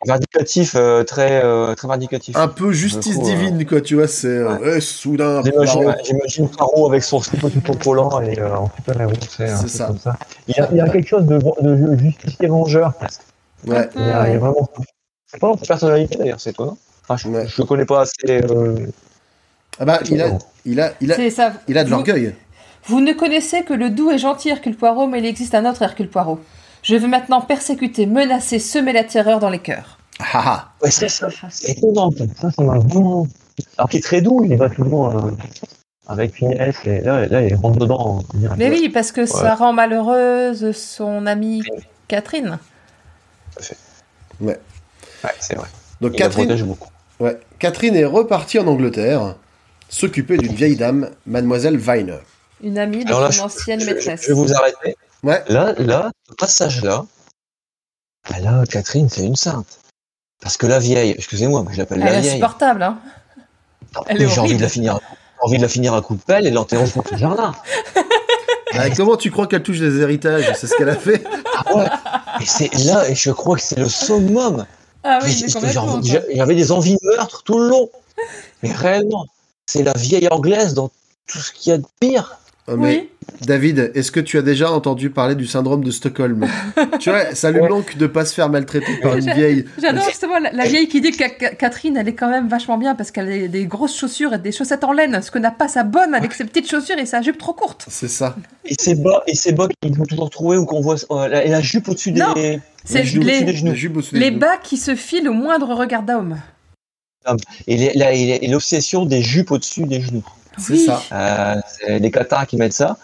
Vindicatif, euh, très, euh, très vindicatif. Un peu justice euh, divine quoi, tu vois, c'est Eh, soudain J'imagine, Poirot. avec son slip tout collant et en héros, c'est un C'est ça. comme ça. Il y, a, il y a quelque chose de, de justicier vengeur presque. Ouais. Il y a, il y a vraiment. C'est pas notre personnalité d'ailleurs, c'est étonnant. Enfin, je, Ouais. je connais pas assez. Euh, Ah bah il a il a il a C'est ça. il a de l'orgueil. Vous ne connaissez que le doux et gentil Hercule Poirot, mais il existe un autre Hercule Poirot. Je veux maintenant persécuter, menacer, semer la terreur dans les cœurs. Ah, ah. Ouais, c'est ça. C'est étonnant. Ça, ça, ça m'a vraiment. Alors qu'il est très doux, il va toujours euh, avec finesse. Et là, là, il rentre dedans. Mais oui, parce que ça rend malheureuse son amie Catherine. Ouais, c'est vrai. Donc Il Catherine. Ouais. Catherine est repartie en Angleterre s'occuper d'une vieille dame, mademoiselle Viner. Une amie de là, son je, ancienne je- maîtresse. je vais vous arrêter. Ouais. Là, là, ce passage-là, bah là, Catherine, c'est une sainte. Parce que la vieille, excusez-moi, mais je l'appelle Elle la est vieille. insupportable, hein. elle est J'ai envie de la finir. j'ai envie de la finir à coup de pelle et de l'enterrer dans le jardin. Ah, comment tu crois qu'elle touche des héritages? C'est ce qu'elle a fait Ah ouais. Et c'est là, et je crois que c'est le summum. Ah oui. J'avais des envies de meurtre tout le long. Mais réellement, c'est la vieille anglaise dans tout ce qu'il y a de pire. Oh, mais Oui, David, est-ce que tu as déjà entendu parler du syndrome de Stockholm Tu vois, ça lui Ouais. manque de pas se faire maltraiter par une vieille. j'adore justement la, la vieille qui dit que Ca- Catherine, elle est quand même vachement bien parce qu'elle a des grosses chaussures et des chaussettes en laine, ce que n'a pas sa bonne avec ses petites chaussures et sa jupe trop courte. C'est ça. Et ces bas, et ces bas qu'ils vont toujours trouver ou qu'on voit, euh, la, et la jupe au-dessus des, Non, des genoux, les- Les bas qui se filent au moindre regard d'homme. Et l'obsession des jupes au-dessus des genoux. C'est Oui. ça. Euh, c'est les cathares qui mettent ça.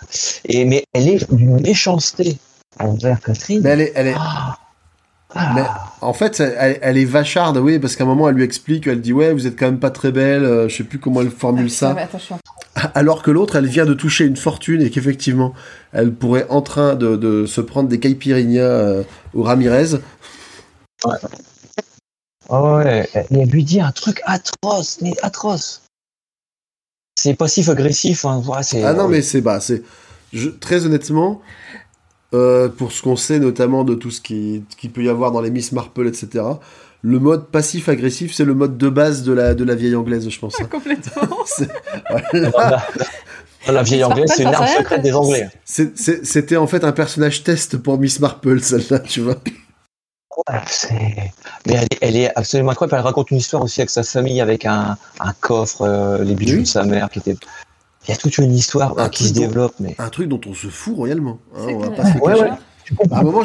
Et, mais elle est d'une méchanceté envers Catherine. Mais elle est, elle est, Ah. Mais- en fait, elle, elle est vacharde, oui, parce qu'à un moment, elle lui explique, elle dit, ouais, vous êtes quand même pas très belle, euh, je sais plus comment elle formule Ah, ça. Alors que l'autre, elle vient de toucher une fortune et qu'effectivement, elle pourrait en train de, de se prendre des caipirinhas euh, au Ramirez. Ah ouais, et elle lui dit un truc atroce, mais atroce. C'est passif-agressif. Hein. Ah non, mais c'est bah, c'est je- très honnêtement, euh, pour ce qu'on sait notamment de tout ce qui, qui peut y avoir dans les Miss Marple, etc. Le mode passif-agressif, c'est le mode de base de la, de la vieille anglaise, je pense. hein. Complètement. C'est- La, vieille anglaise, c'est une arme secrète des Anglais. C'était en fait un personnage test pour Miss Marple, celle-là, tu vois. Ouais, c'est- Mais elle est, elle est absolument incroyable. Elle raconte une histoire aussi avec sa famille, avec un, un coffre, euh, les bijoux Oui. de sa mère qui était. Il y a toute une histoire Un euh, qui se dont- développe, mais. Un truc dont on se fout royalement. hein, C'est on va clair. pas se le Ouais, cacher. ouais. À un moment,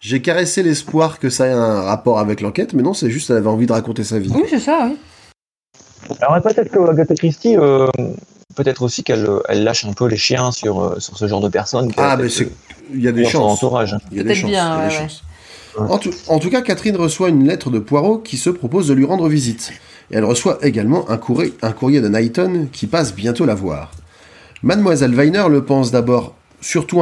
j'ai- caressé l'espoir que ça ait un rapport avec l'enquête, mais non, c'est juste qu'elle avait envie de raconter sa vie. Oui, c'est ça, oui. Alors peut-être que Agatha Christie, euh, peut-être aussi qu'elle elle lâche un peu les chiens sur, sur ce genre de personnes. Ah, mais c'est, euh, il y a des chances. entourage. Il y a des Peut-être chances. bien, il y a des ouais, ouais. chances. En, tout, en tout cas, Catherine reçoit une lettre de Poirot qui se propose de lui rendre visite. Et elle reçoit également un courrier, un courrier de Knighton qui passe bientôt la voir. Mademoiselle Weiner le pense d'abord surtout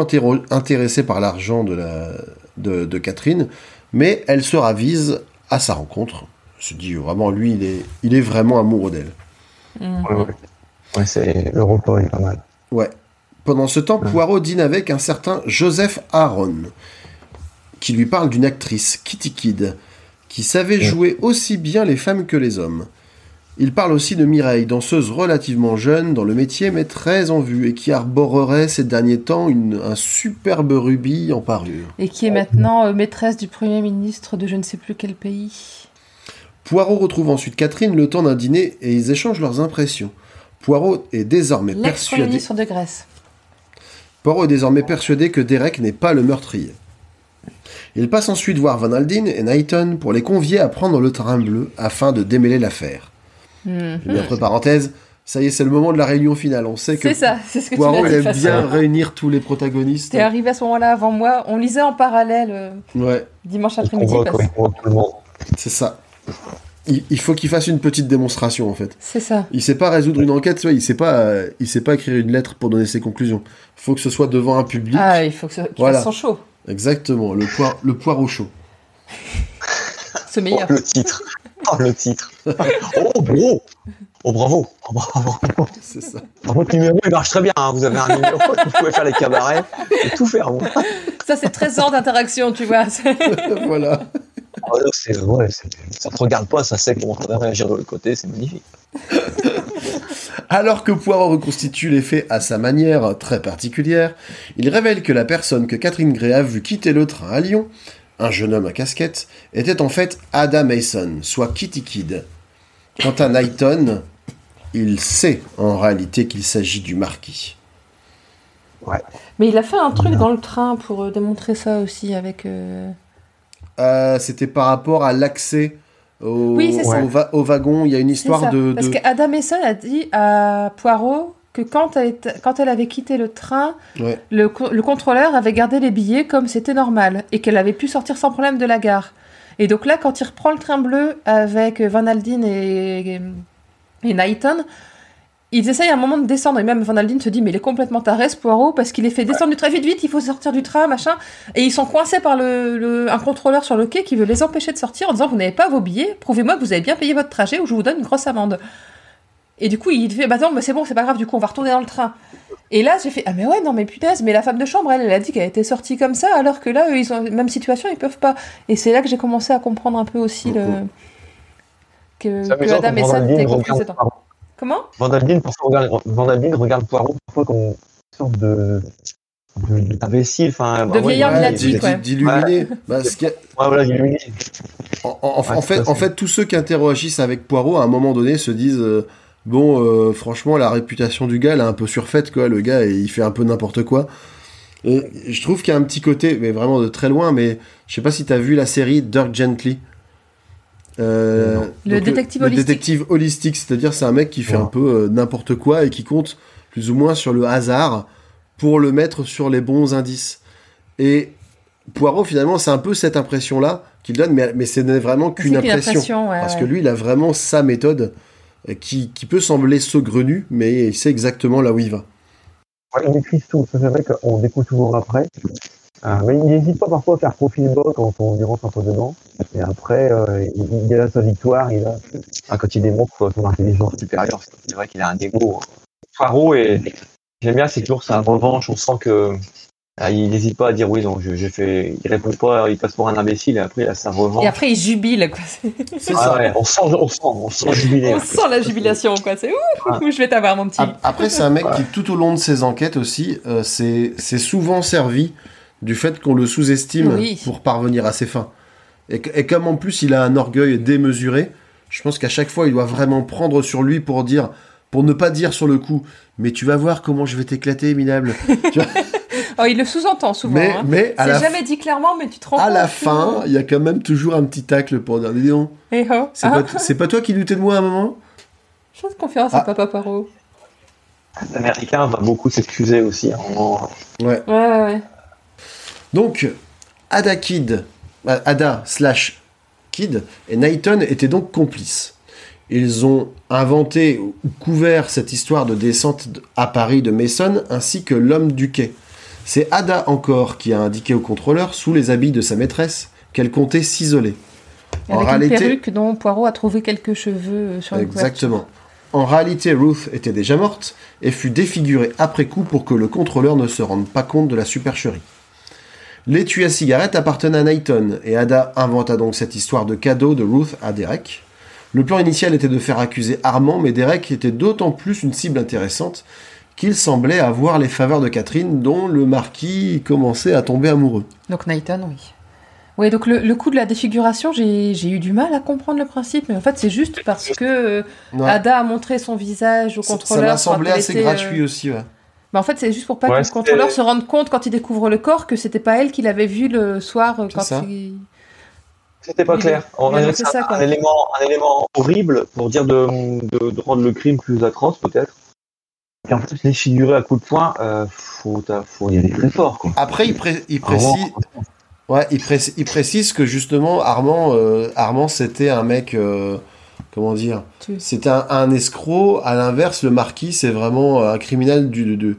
intéressée par l'argent de, la, de, de Catherine, mais elle se ravise à sa rencontre. Elle se dit vraiment, lui, il est, il est vraiment amoureux d'elle. Mm. Ouais, ouais. Ouais, c'est le repas est pas mal. Ouais. Pendant ce temps. Poirot dîne avec un certain Joseph Aaron, qui lui parle d'une actrice, Kitty Kidd, qui savait jouer aussi bien les femmes que les hommes. Il parle aussi de Mireille, danseuse relativement jeune dans le métier, mais très en vue, et qui arborerait ces derniers temps une- un superbe rubis en parure. Et qui est maintenant euh, maîtresse du Premier ministre de je ne sais plus quel pays. Poirot retrouve ensuite Catherine le temps d'un dîner et ils échangent leurs impressions. Poirot est désormais persuadé ministre de Grèce. Poirot est désormais persuadé que Derek n'est pas le meurtrier. Il passe ensuite voir Van Aldine et Knighton pour les convier à prendre le train bleu afin de démêler l'affaire. Mhm. Et entre parenthèses, ça y est, c'est le moment de la réunion finale. On sait que C'est ça, c'est ce que Poirot aime bien réunir tous les protagonistes. T'es arrivé à ce moment-là avant moi. On lisait en parallèle euh, Ouais, dimanche après-midi. c'est ça. Il, il faut qu'il fasse une petite démonstration en fait. C'est ça. Il sait pas résoudre une enquête, tu vois, il sait pas, euh, il sait pas écrire une lettre pour donner ses conclusions. Il faut que ce soit devant un public. Ah, il faut que ce- qu'il Voilà. fasse son show. Exactement, le poire, le poireau chaud. Ce Oh, meilleur. le titre. Oh, le titre. oh, bro Oh, bravo Oh, bravo C'est ça. Par Votre numéro, il marche très bien. hein. Vous avez un numéro, vous pouvez faire les cabarets et tout faire. vous. Ça, c'est 13 ans d'interaction, tu vois. C'est- voilà. Là, c'est- ouais, c'est- ça ne te regarde pas, ça sait comment on va réagir de l'autre côté, c'est magnifique. Alors que Poirot reconstitue les faits à sa manière très particulière, il révèle que la personne que Catherine Gray a vu quitter le train à Lyon, un jeune homme à casquette, était en fait Ada Mason, soit Kitty Kidd. Quant à Knighton, il sait en réalité qu'il s'agit du marquis. Mais il a fait un truc dans le train pour euh, démontrer ça aussi avec. euh, Euh, C'était par rapport à l'accès au, Oui, au ça. va- au wagon. Il y a une histoire ça. de... Parce de- qu'Ada Mason a dit à Poirot que quand elle, était- quand elle avait quitté le train, Ouais. le, co- le contrôleur avait gardé les billets comme c'était normal et qu'elle avait pu sortir sans problème de la gare. Et donc là, quand il reprend le train bleu avec Van Aldine et, et Knighton, ils essayent à un moment de descendre. Et même Van Aldine se dit, mais il est complètement taré ce Poirot parce qu'il est fait descendre du train vite, vite, il faut sortir du train, machin. Et ils sont coincés par le, le- un contrôleur sur le quai qui veut les empêcher de sortir en disant, vous n'avez pas vos billets, prouvez-moi que vous avez bien payé votre trajet ou je vous donne une grosse amende. Et du coup, il fait, bah non, mais c'est bon, c'est pas grave, du coup, on va retourner dans le train. Et là, j'ai fait, ah mais ouais, non, mais punaise, mais la femme de chambre, elle, elle a dit qu'elle était sortie comme ça, alors que là, eux, ils ont même situation, ils peuvent pas. Et c'est là que j'ai commencé à comprendre un peu aussi le. que, que Adam et Sam Vandaldine étaient Poirot. Comment? Vandaldine, parfois, regarde, Vandaldine regarde Poirot parfois comme une sorte de. de- d'imbécile. Enfin, De bah, vieillard ouais, Ouais, lunatique, d'il- ouais. Bah, ce voilà. En, en- en Ouais, fait, en fait. fait, tous ceux qui interagissent avec Poirot, à un moment donné, se disent euh, bon, euh, franchement, la réputation du gars, elle est un peu surfaite, quoi. Le gars, il fait un peu n'importe quoi. Et je trouve qu'il y a un petit côté, mais vraiment de très loin. Mais je sais pas si t'as vu la série Dirk Gently. Euh. Le détective le holistique. détective holistique, c'est-à-dire c'est un mec qui fait Ouais. un peu euh, n'importe quoi et qui compte plus ou moins sur le hasard pour le mettre sur les bons indices. Et Poirot, finalement, c'est un peu cette impression-là qu'il donne, mais, mais ce n'est vraiment qu'une impression. ouais, Parce ouais. que lui, il a vraiment sa méthode euh, qui, qui peut sembler saugrenue, mais il sait exactement là où il va. Ouais, tout. Ça, c'est vrai qu'on découvre toujours après. Euh, mais il n'hésite pas parfois à faire profil bas quand on lui rentre un peu dedans. Et après, euh, il, il a sa victoire. Il a, ah, quand il démontre son intelligence supérieure, c'est vrai qu'il a un dégo. Poirot, et j'aime bien, c'est toujours sa revanche. On sent que ah, il n'hésite pas à dire oui, donc je- fait. Il répond pas, il passe pour un imbécile, et après, il a sa revanche. Et après, il jubile, quoi. C'est Ah ça. ouais, on sent, on sent, on sent jubilé. On sent la jubilation, quoi. C'est ouh, ouh, je vais t'avoir, mon petit. Ap- Après, c'est un mec qui, tout au long de ses enquêtes aussi, euh, s'est s'est souvent servi du fait qu'on le sous-estime Oui. pour parvenir à ses fins. Et, comme en plus il a un orgueil démesuré, je pense qu'à chaque fois il doit vraiment prendre sur lui pour dire, pour ne pas dire sur le coup, mais tu vas voir comment je vais t'éclater, minable. Tu vois Oh, il le sous-entend souvent. mais hein. mais C'est la, jamais dit clairement, mais tu te rends à compte. la fin, il y a quand même toujours un petit tacle pour dire, dis donc, Eh oh. c'est Ah, pas, c'est pas toi qui doutais de moi à un moment? Je fais confiance Ah. à Papa Paro. L'américain va beaucoup s'excuser aussi. hein. en- Ouais. Ouais, ouais, ouais. Donc, Ada Kid, euh, Ada slash Kid et Nighton étaient donc complices. Ils ont inventé ou couvert cette histoire de descente à Paris de Mason ainsi que l'homme du quai. C'est Ada encore qui a indiqué au contrôleur, sous les habits de sa maîtresse, qu'elle comptait s'isoler. En réalité- une perruque dont Poirot a trouvé quelques cheveux euh, sur une Exactement. En réalité, Ruth était déjà morte et fut défigurée après coup pour que le contrôleur ne se rende pas compte de la supercherie. L'étui à cigarette appartenait à Knighton et Ada inventa donc cette histoire de cadeau de Ruth à Derek. Le plan initial était de faire accuser Armand, mais Derek était d'autant plus une cible intéressante qu'il semblait avoir les faveurs de Catherine, dont le marquis commençait à tomber amoureux. Donc Nighton, oui. Oui, donc le, le coup de la défiguration, j'ai eu du mal à comprendre le principe, mais en fait c'est juste parce que euh, Ouais. Ada a montré son visage au Ça- contrôleur. ça m'a quand semblé assez euh, gratuit aussi. Ouais. Bah, en fait c'est juste pour pas Ouais, que le contrôleur se rende compte quand il découvre le corps que c'était pas elle qu'il avait vu le soir euh, quand ça. il... C'était pas Il- clair. On a un, ça, un élément, un élément horrible pour dire de, de, de rendre le crime plus atroce, peut-être. Et en fait, les figurer à coups de poing, euh, faut, y aller très fort, quoi. Après, il, pré- il Vraiment. précise, Ouais, il, précise, il précise que justement, Armand, euh, Armand c'était un mec. euh, comment dire C'était un, un escroc. À l'inverse, le marquis, c'est vraiment un criminel du, de,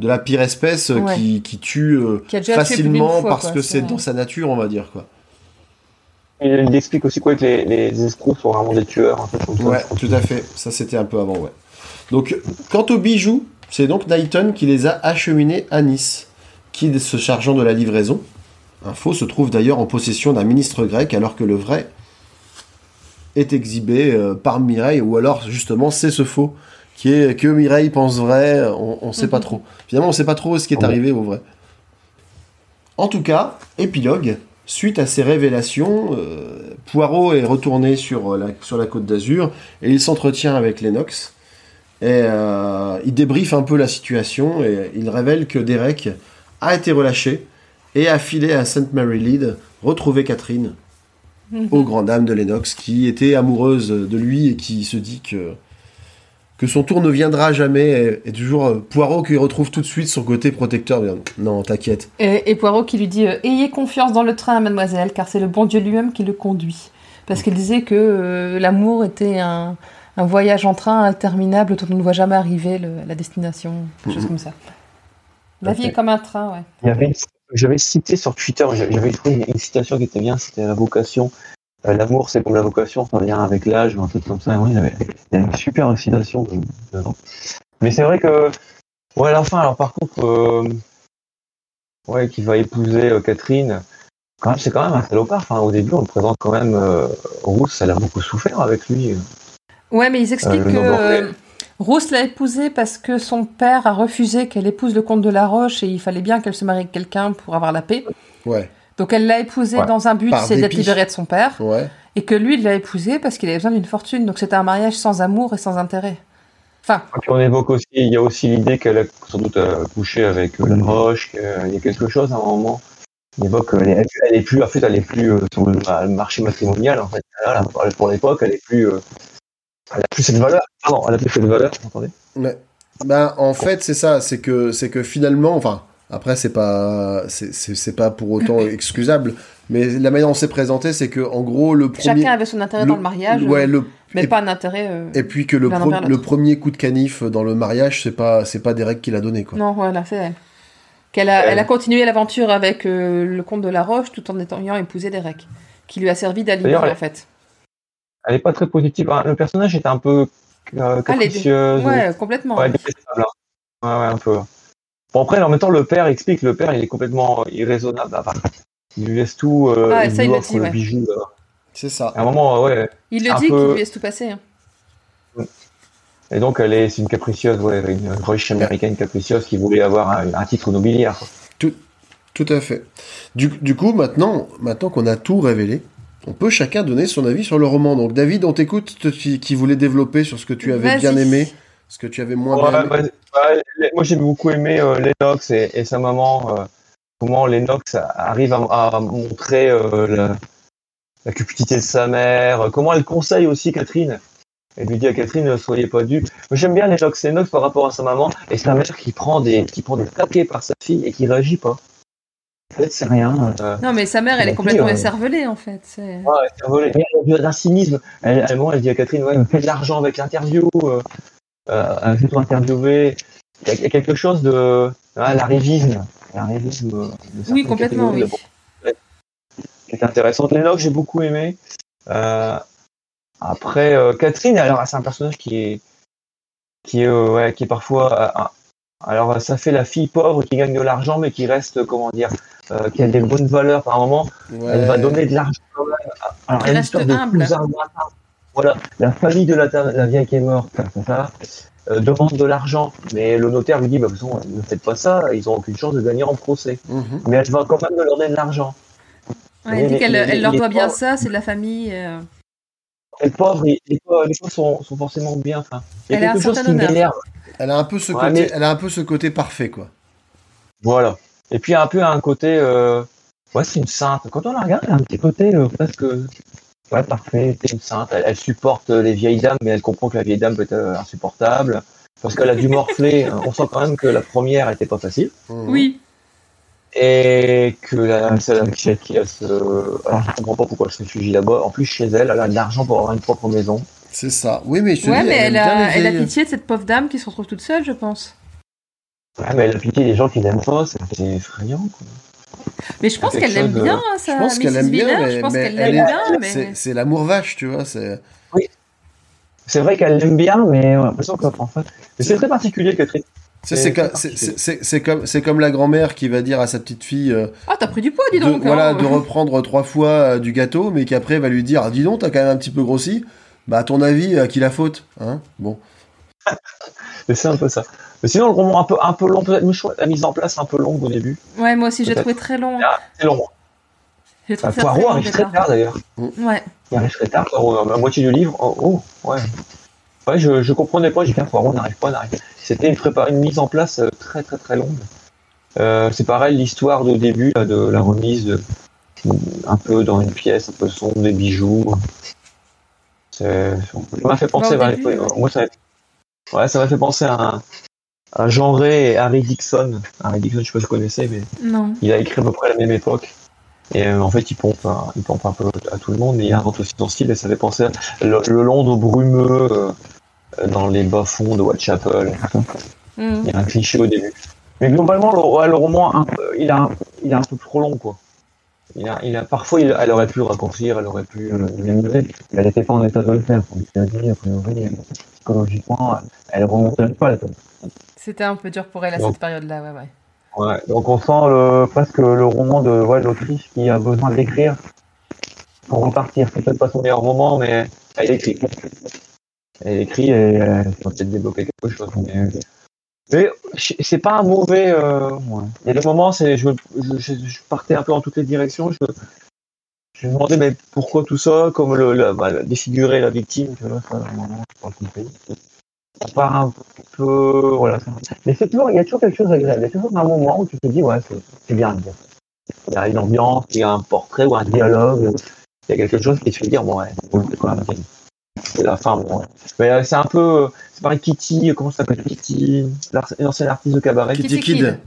de la pire espèce euh, Ouais. qui, qui tue euh, Qui facilement fois, parce quoi, que c'est c'est dans sa nature, on va dire. quoi. Il, explique aussi quoi que les, les escrocs sont vraiment des tueurs, comme ça. Ouais, tout à fait. Ça, c'était un peu avant, ouais. Donc, quant aux bijoux, c'est donc Knighton qui les a acheminés à Nice. Kidd se chargeant de la livraison. Un faux se trouve d'ailleurs en possession d'un ministre grec, alors que le vrai est exhibé euh, par Mireille, ou alors justement c'est ce faux qui est que Mireille pense vrai, on, on sait pas Mhm. trop. Finalement, on sait pas trop ce qui est arrivé au vrai. En tout cas, épilogue. Suite à ces révélations, euh, Poirot est retourné sur euh, la, sur la côte d'Azur et il s'entretient avec Lennox. Et euh, il débriefe un peu la situation et il révèle que Derek a été relâché et a filé à St. Mary Lead retrouver Catherine. Aux grandes dames de Lennox, qui était amoureuse de lui et qui se dit que, que son tour ne viendra jamais. Et, et toujours euh, Poirot qui retrouve tout de suite son côté protecteur. bien, Non, t'inquiète. Et, et Poirot qui lui dit euh, Ayez confiance dans le train, mademoiselle, car c'est le bon Dieu lui-même qui le conduit. Parce qu'il disait que euh, l'amour était un, un voyage en train interminable dont on ne voit jamais arriver le- la destination, quelque chose Mhm. comme ça. La vie est comme un train, ouais. Il y avait une- J'avais cité sur Twitter, j'avais trouvé une, citation qui était bien, c'était la vocation. Euh, L'amour, c'est comme la vocation, ça vient avec l'âge ou un truc comme ça. Oui, il y avait, il y avait une super citation de-. Mais c'est vrai que, ouais, à la fin, alors par contre, euh, ouais, qui va épouser euh, Catherine, quand même, c'est quand même un salopard. Enfin, au début, on le présente quand même, Rousse, elle a beaucoup souffert avec lui. Ouais, mais ils expliquent que Rousse l'a épousée parce que son père a refusé qu'elle épouse le comte de la Roche et il fallait bien qu'elle se marie avec quelqu'un pour avoir la paix. Ouais, Donc elle l'a épousé Ouais. dans un but, c'est d'être libérée de son père. ouais. Et que lui, il l'a épousée parce qu'il avait besoin d'une fortune. Donc c'était un mariage sans amour et sans intérêt. Enfin, Puis on évoque aussi, il y a aussi l'idée qu'elle a sans doute euh, couché avec euh, la Roche, qu'il y a quelque chose à un moment. On évoque est, elle est plus, en fait, elle est plus euh, sur le, le marché matrimonial, en fait. Là, là, pour l'époque, elle est plus, euh, elle a plus cette valeur. Pardon, elle a plus cette valeur, vous entendez? Ouais. Ben, en fait, c'est ça, c'est que, c'est que finalement, enfin, après, c'est pas, c'est, pas pour autant excusable, mais la manière dont c'est présenté, c'est que, en gros, le premier. chacun avait son intérêt dans le mariage, Ouais, euh, le, mais et, pas un intérêt. euh, et puis que le, pro- premier coup de canif dans le mariage, c'est pas, c'est pas Derek qui l'a donné, quoi. Non, voilà, c'est elle. Qu'elle a, Ouais. elle a continué l'aventure avec euh, le comte de la Roche tout en étant- ayant épousé Derek, qui lui a servi d'alibi D'ailleurs, en elle- fait. Elle est pas très positive. hein. Le personnage est un peu euh, Ah, capricieuse. Ouais, complètement. Ouais, détestable. hein. Ouais, ouais, un peu. Bon, après, en même temps, le père explique, le père, il est complètement irraisonnable. Enfin, il lui laisse tout, euh, Ah, il ça, lui il le offre dit, le ouais. bijou. C'est ça. À un moment, ouais. Il le dit peu- qu'il lui laisse tout passer. hein. Et donc, elle est, c'est une capricieuse, ouais, une riche américaine capricieuse qui voulait avoir un, un titre nobiliaire. Tout Tout à fait. Du, du coup, maintenant, maintenant qu'on a tout révélé, on peut chacun donner son avis sur le roman. Donc, David, on t'écoute, qui, qui voulait développer sur ce que tu avais bien aimé, ce que tu avais moins Ouais, bien aimé. bah, moi j'ai beaucoup aimé euh, Lennox et, et sa maman. euh, comment Lennox arrive à, à montrer euh, la, la cupidité de sa mère. Comment elle conseille aussi Catherine. Elle lui dit à Catherine, ne soyez pas dupe. Moi j'aime bien Lennox, Lennox par rapport à sa maman et sa mère qui prend des, qui prend des taquets par sa fille et qui réagit pas. En fait, c'est rien. euh, Non, mais sa mère, elle La est complètement fille, euh, écervelée, en fait. c'est- Ouais, c'est volé. Il y a d'un cynisme. Elle, elle, moi, elle dit à Catherine, ouais, fais de l'argent avec l'interview. Euh, euh, Fais-toi interviewer. Il y, a, il y a quelque chose de. Ah, de Oui, complètement, oui. de- Qui est intéressante. Lennox, j'ai beaucoup aimé. Euh, après, euh, Catherine, alors, c'est un personnage qui est. Qui est, euh, ouais, qui est parfois. Alors, ça fait la fille pauvre qui gagne de l'argent, mais qui reste, comment dire, euh, qui a des bonnes valeurs par moment. Ouais. Elle va donner de l'argent quand même. Alors, Elle reste humble. Voilà, la famille de la, la vieille qui est morte, c'est ça, euh, demande de l'argent, mais le notaire lui dit, bah, de toute façon, ne faites pas ça, ils n'ont aucune chance de gagner en procès. Mhm. Mais elle va quand même leur donner de l'argent. Ouais, elle dit qu'elle leur doit bien ça, c'est de la famille. euh. Les pauvres, les pauvres, les pauvres sont, sont forcément bien. Enfin, il y a Elle a quelque un chose certain qui honneur. m'énerve. Elle a un peu ce Ouais, côté, mais- elle a un peu ce côté parfait, quoi. Voilà. Et puis un peu un côté, euh, ouais, c'est une sainte. Quand on la regarde, elle a un petit côté euh, presque, ouais, parfait. C'est une sainte. Elle, elle supporte les vieilles dames, mais elle comprend que la vieille dame peut être euh, insupportable. Parce qu'elle a dû morfler. on sent quand même que la première était pas facile. Mhm. Oui. Et que la, celle qui, qui a ce, alors je comprends pas pourquoi elle se réfugie là-bas. En plus, chez elle, elle a de l'argent pour avoir une propre maison. C'est ça. Oui, mais je te Ouais, dis, mais elle a, les elle a pitié de cette pauvre dame qui se retrouve toute seule, je pense. Ouais, mais elle a pitié des gens qui l'aiment pas, c'est effrayant, quoi. Mais je pense qu'elle l'aime bien, Je sa pense qu'elle Mrs. aime bien, mais, je pense mais qu'elle elle l'aime est- bien, mais... c'est, l'amour vache, tu vois. C'est... C'est vrai qu'elle l'aime bien, mais on a l'impression qu'en fait. C'est très particulier, Catherine. C'est, C'est comme, c'est, la grand-mère qui va dire à sa petite fille euh, Ah, t'as pris du poids, dis de, donc voilà, hein. de reprendre trois fois euh, du gâteau, mais qu'après va lui dire ah, Dis donc, t'as quand même un petit peu grossi. Bah, à ton avis, à qui la faute hein Bon. Mais c'est un peu ça. Mais sinon, le roman un peu, un peu long, peut-être, la mise en place un peu longue au début. Ouais, moi aussi, j'ai trouvé très long. Ah, C'est long. J'ai trouvé très Poirot arrive très tard d'ailleurs. Ouais. Il arrive très tard, Poirot, la moitié du livre. Oh, oh, ouais. Ouais, je, je comprenais pas, j'ai dit, Poirot n'arrive pas, n'arrive pas. C'était une, prépa- une mise en place euh, très très très longue. Euh, c'est pareil, l'histoire de début, là, de la remise, de- un peu dans une pièce, un peu sombre, des bijoux. Ça m'a fait penser, ouais, début, ouais, ouais. moi, ça m'a ouais, ça m'a fait penser à, un- à Jean Ray et Harry Dixon. Harry Dixon, je sais pas si vous connaissez, mais Non. il a écrit à peu près à la même époque. Et euh, en fait, il pompe, un, il pompe un peu à tout le monde, mais il invente aussi son style et ça fait penser à le, le Londres brumeux euh, euh, dans les bas-fonds de Whitechapel. Hmm. Il y a un cliché au début. Mais globalement, le, ouais, le roman, un il, a, un- il est un peu trop long, quoi. Il a, il a, parfois, il, elle aurait pu raccourcir, elle aurait pu euh, elle n'était pas en état de le faire. Priori, euh, psychologiquement, elle remonte pas la tête. C'était un peu dur pour elle à cette période-là, ouais, ouais. Ouais, donc on sent le, presque le roman de ouais, l'autrice qui a besoin d'écrire pour repartir. C'est peut-être pas son meilleur moment, mais elle écrit. Elle écrit et euh, peut-être débloquer quelque chose. Mais, mais c'est pas un mauvais. euh, ouais. Il y a des moments, c'est, je, je, je- partais un peu dans toutes les directions. Je, je me demandais mais pourquoi tout ça, comme le, le- bah, défigurer la victime. Tu vois, ça, moment, je fait. Ça part un peu, voilà. Mais c'est toujours, il y a toujours quelque chose d'agréable. Il y a toujours un moment où tu te dis, ouais, c'est c'est bien. Il y a une ambiance, il y a un portrait ou un dialogue. Il y a quelque chose qui te fait dire, bon, ouais, c'est quand même bien. C'est la fin, bon, ouais. Mais euh, c'est un peu, c'est pareil, Kitty, comment ça s'appelle Kitty, l'ancienne artiste de cabaret. Kitty Kitty Kid. Kid.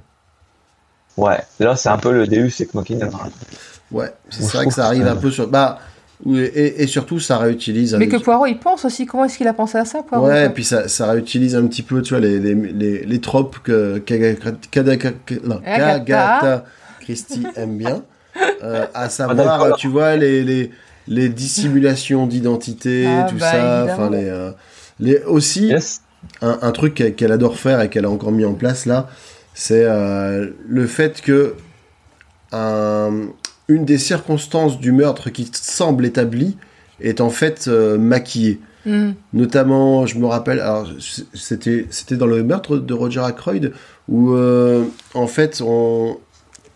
Ouais, là, c'est un peu le Deus Ex Machina. Ouais, c'est vrai que ça arrive que- un peu sur. Bah, et, et surtout, ça réutilise. Mais un- que Poirot, il pense aussi. Comment est-ce qu'il a pensé à ça, Poirot Ouais, et puis ça, ça réutilise un petit peu, tu vois, les, les, les, les tropes que qu'Agatha Kada- non, Agatha. qu'Agatha Christie aime bien. Euh, à Ah, savoir, tu vois, les, les, les dissimulations d'identité, Ah, tout bah, ça. Enfin, les, euh, les, aussi, Yes. un, un truc qu'elle adore faire et qu'elle a encore mis en place là, c'est euh, le fait que un- une des circonstances du meurtre qui semble établie est en fait euh, maquillée. Hmm. Notamment, je me rappelle, c'était c'était dans le meurtre de Roger Ackroyd où euh, en fait on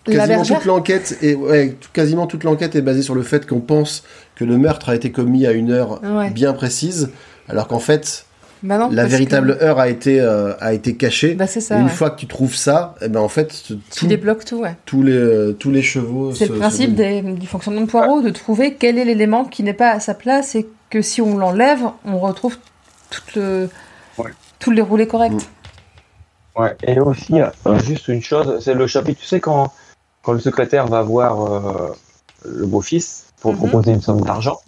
quasiment toute l'enquête est, ouais, quasiment toute l'enquête est basée sur le fait qu'on pense que le meurtre a été commis à une heure Ouais. bien précise, alors qu'en fait, Bah non, la véritable que- heure a été, euh, a été cachée. Bah ça. une ouais. fois que tu trouves ça, eh ben en fait, Tu débloques tout, ouais. tous les euh, tous les chevaux. C'est le principe des- du fonctionnement de Poirot, de trouver quel est l'élément qui n'est pas à sa place et que si on l'enlève, on retrouve tout le, Ouais. tout le déroulé correct. Mm. Ouais. Et aussi, euh, juste une chose, c'est le chapitre, tu sais, quand, quand le secrétaire va voir euh, le beau-fils pour Mhm. proposer une somme d'argent,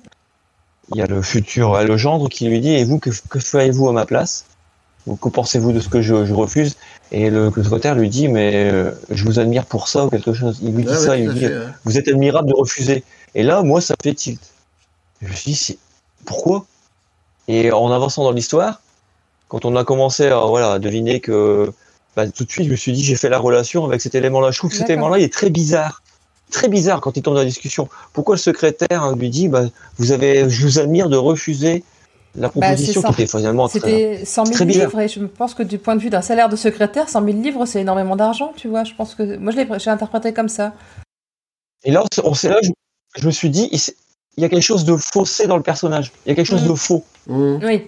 il y a le futur, euh, le gendre qui lui dit, et vous, que, que feriez-vous à ma place? Ou Que pensez-vous de ce que je, je refuse? Et le, le secrétaire lui dit, mais euh, je vous admire pour ça ou quelque chose. Il lui dit ça, il lui dit, fait, ouais. vous êtes admirable de refuser. Et là, moi, ça fait tilt. Je me suis dit, pourquoi? Et en avançant dans l'histoire, quand on a commencé à, voilà, à deviner que, bah, tout de suite, je me suis dit, j'ai fait la relation avec cet élément-là. Je trouve que cet élément-là, il est très bizarre. Très bizarre quand il tombe dans la discussion. Pourquoi le secrétaire hein, lui dit, bah, vous avez, je vous admire de refuser la proposition Bah, c'est qui était finalement très, C'était 100 000 très bizarre. livres et je pense que du point de vue d'un salaire de secrétaire, 100 000 livres c'est énormément d'argent, tu vois. Je pense que moi je l'ai interprété comme ça. Et là, on s'est là, je, je me suis dit, il, y a quelque chose de faussé dans le personnage. Il y a quelque chose Mm. de faux. Mmh. Oui,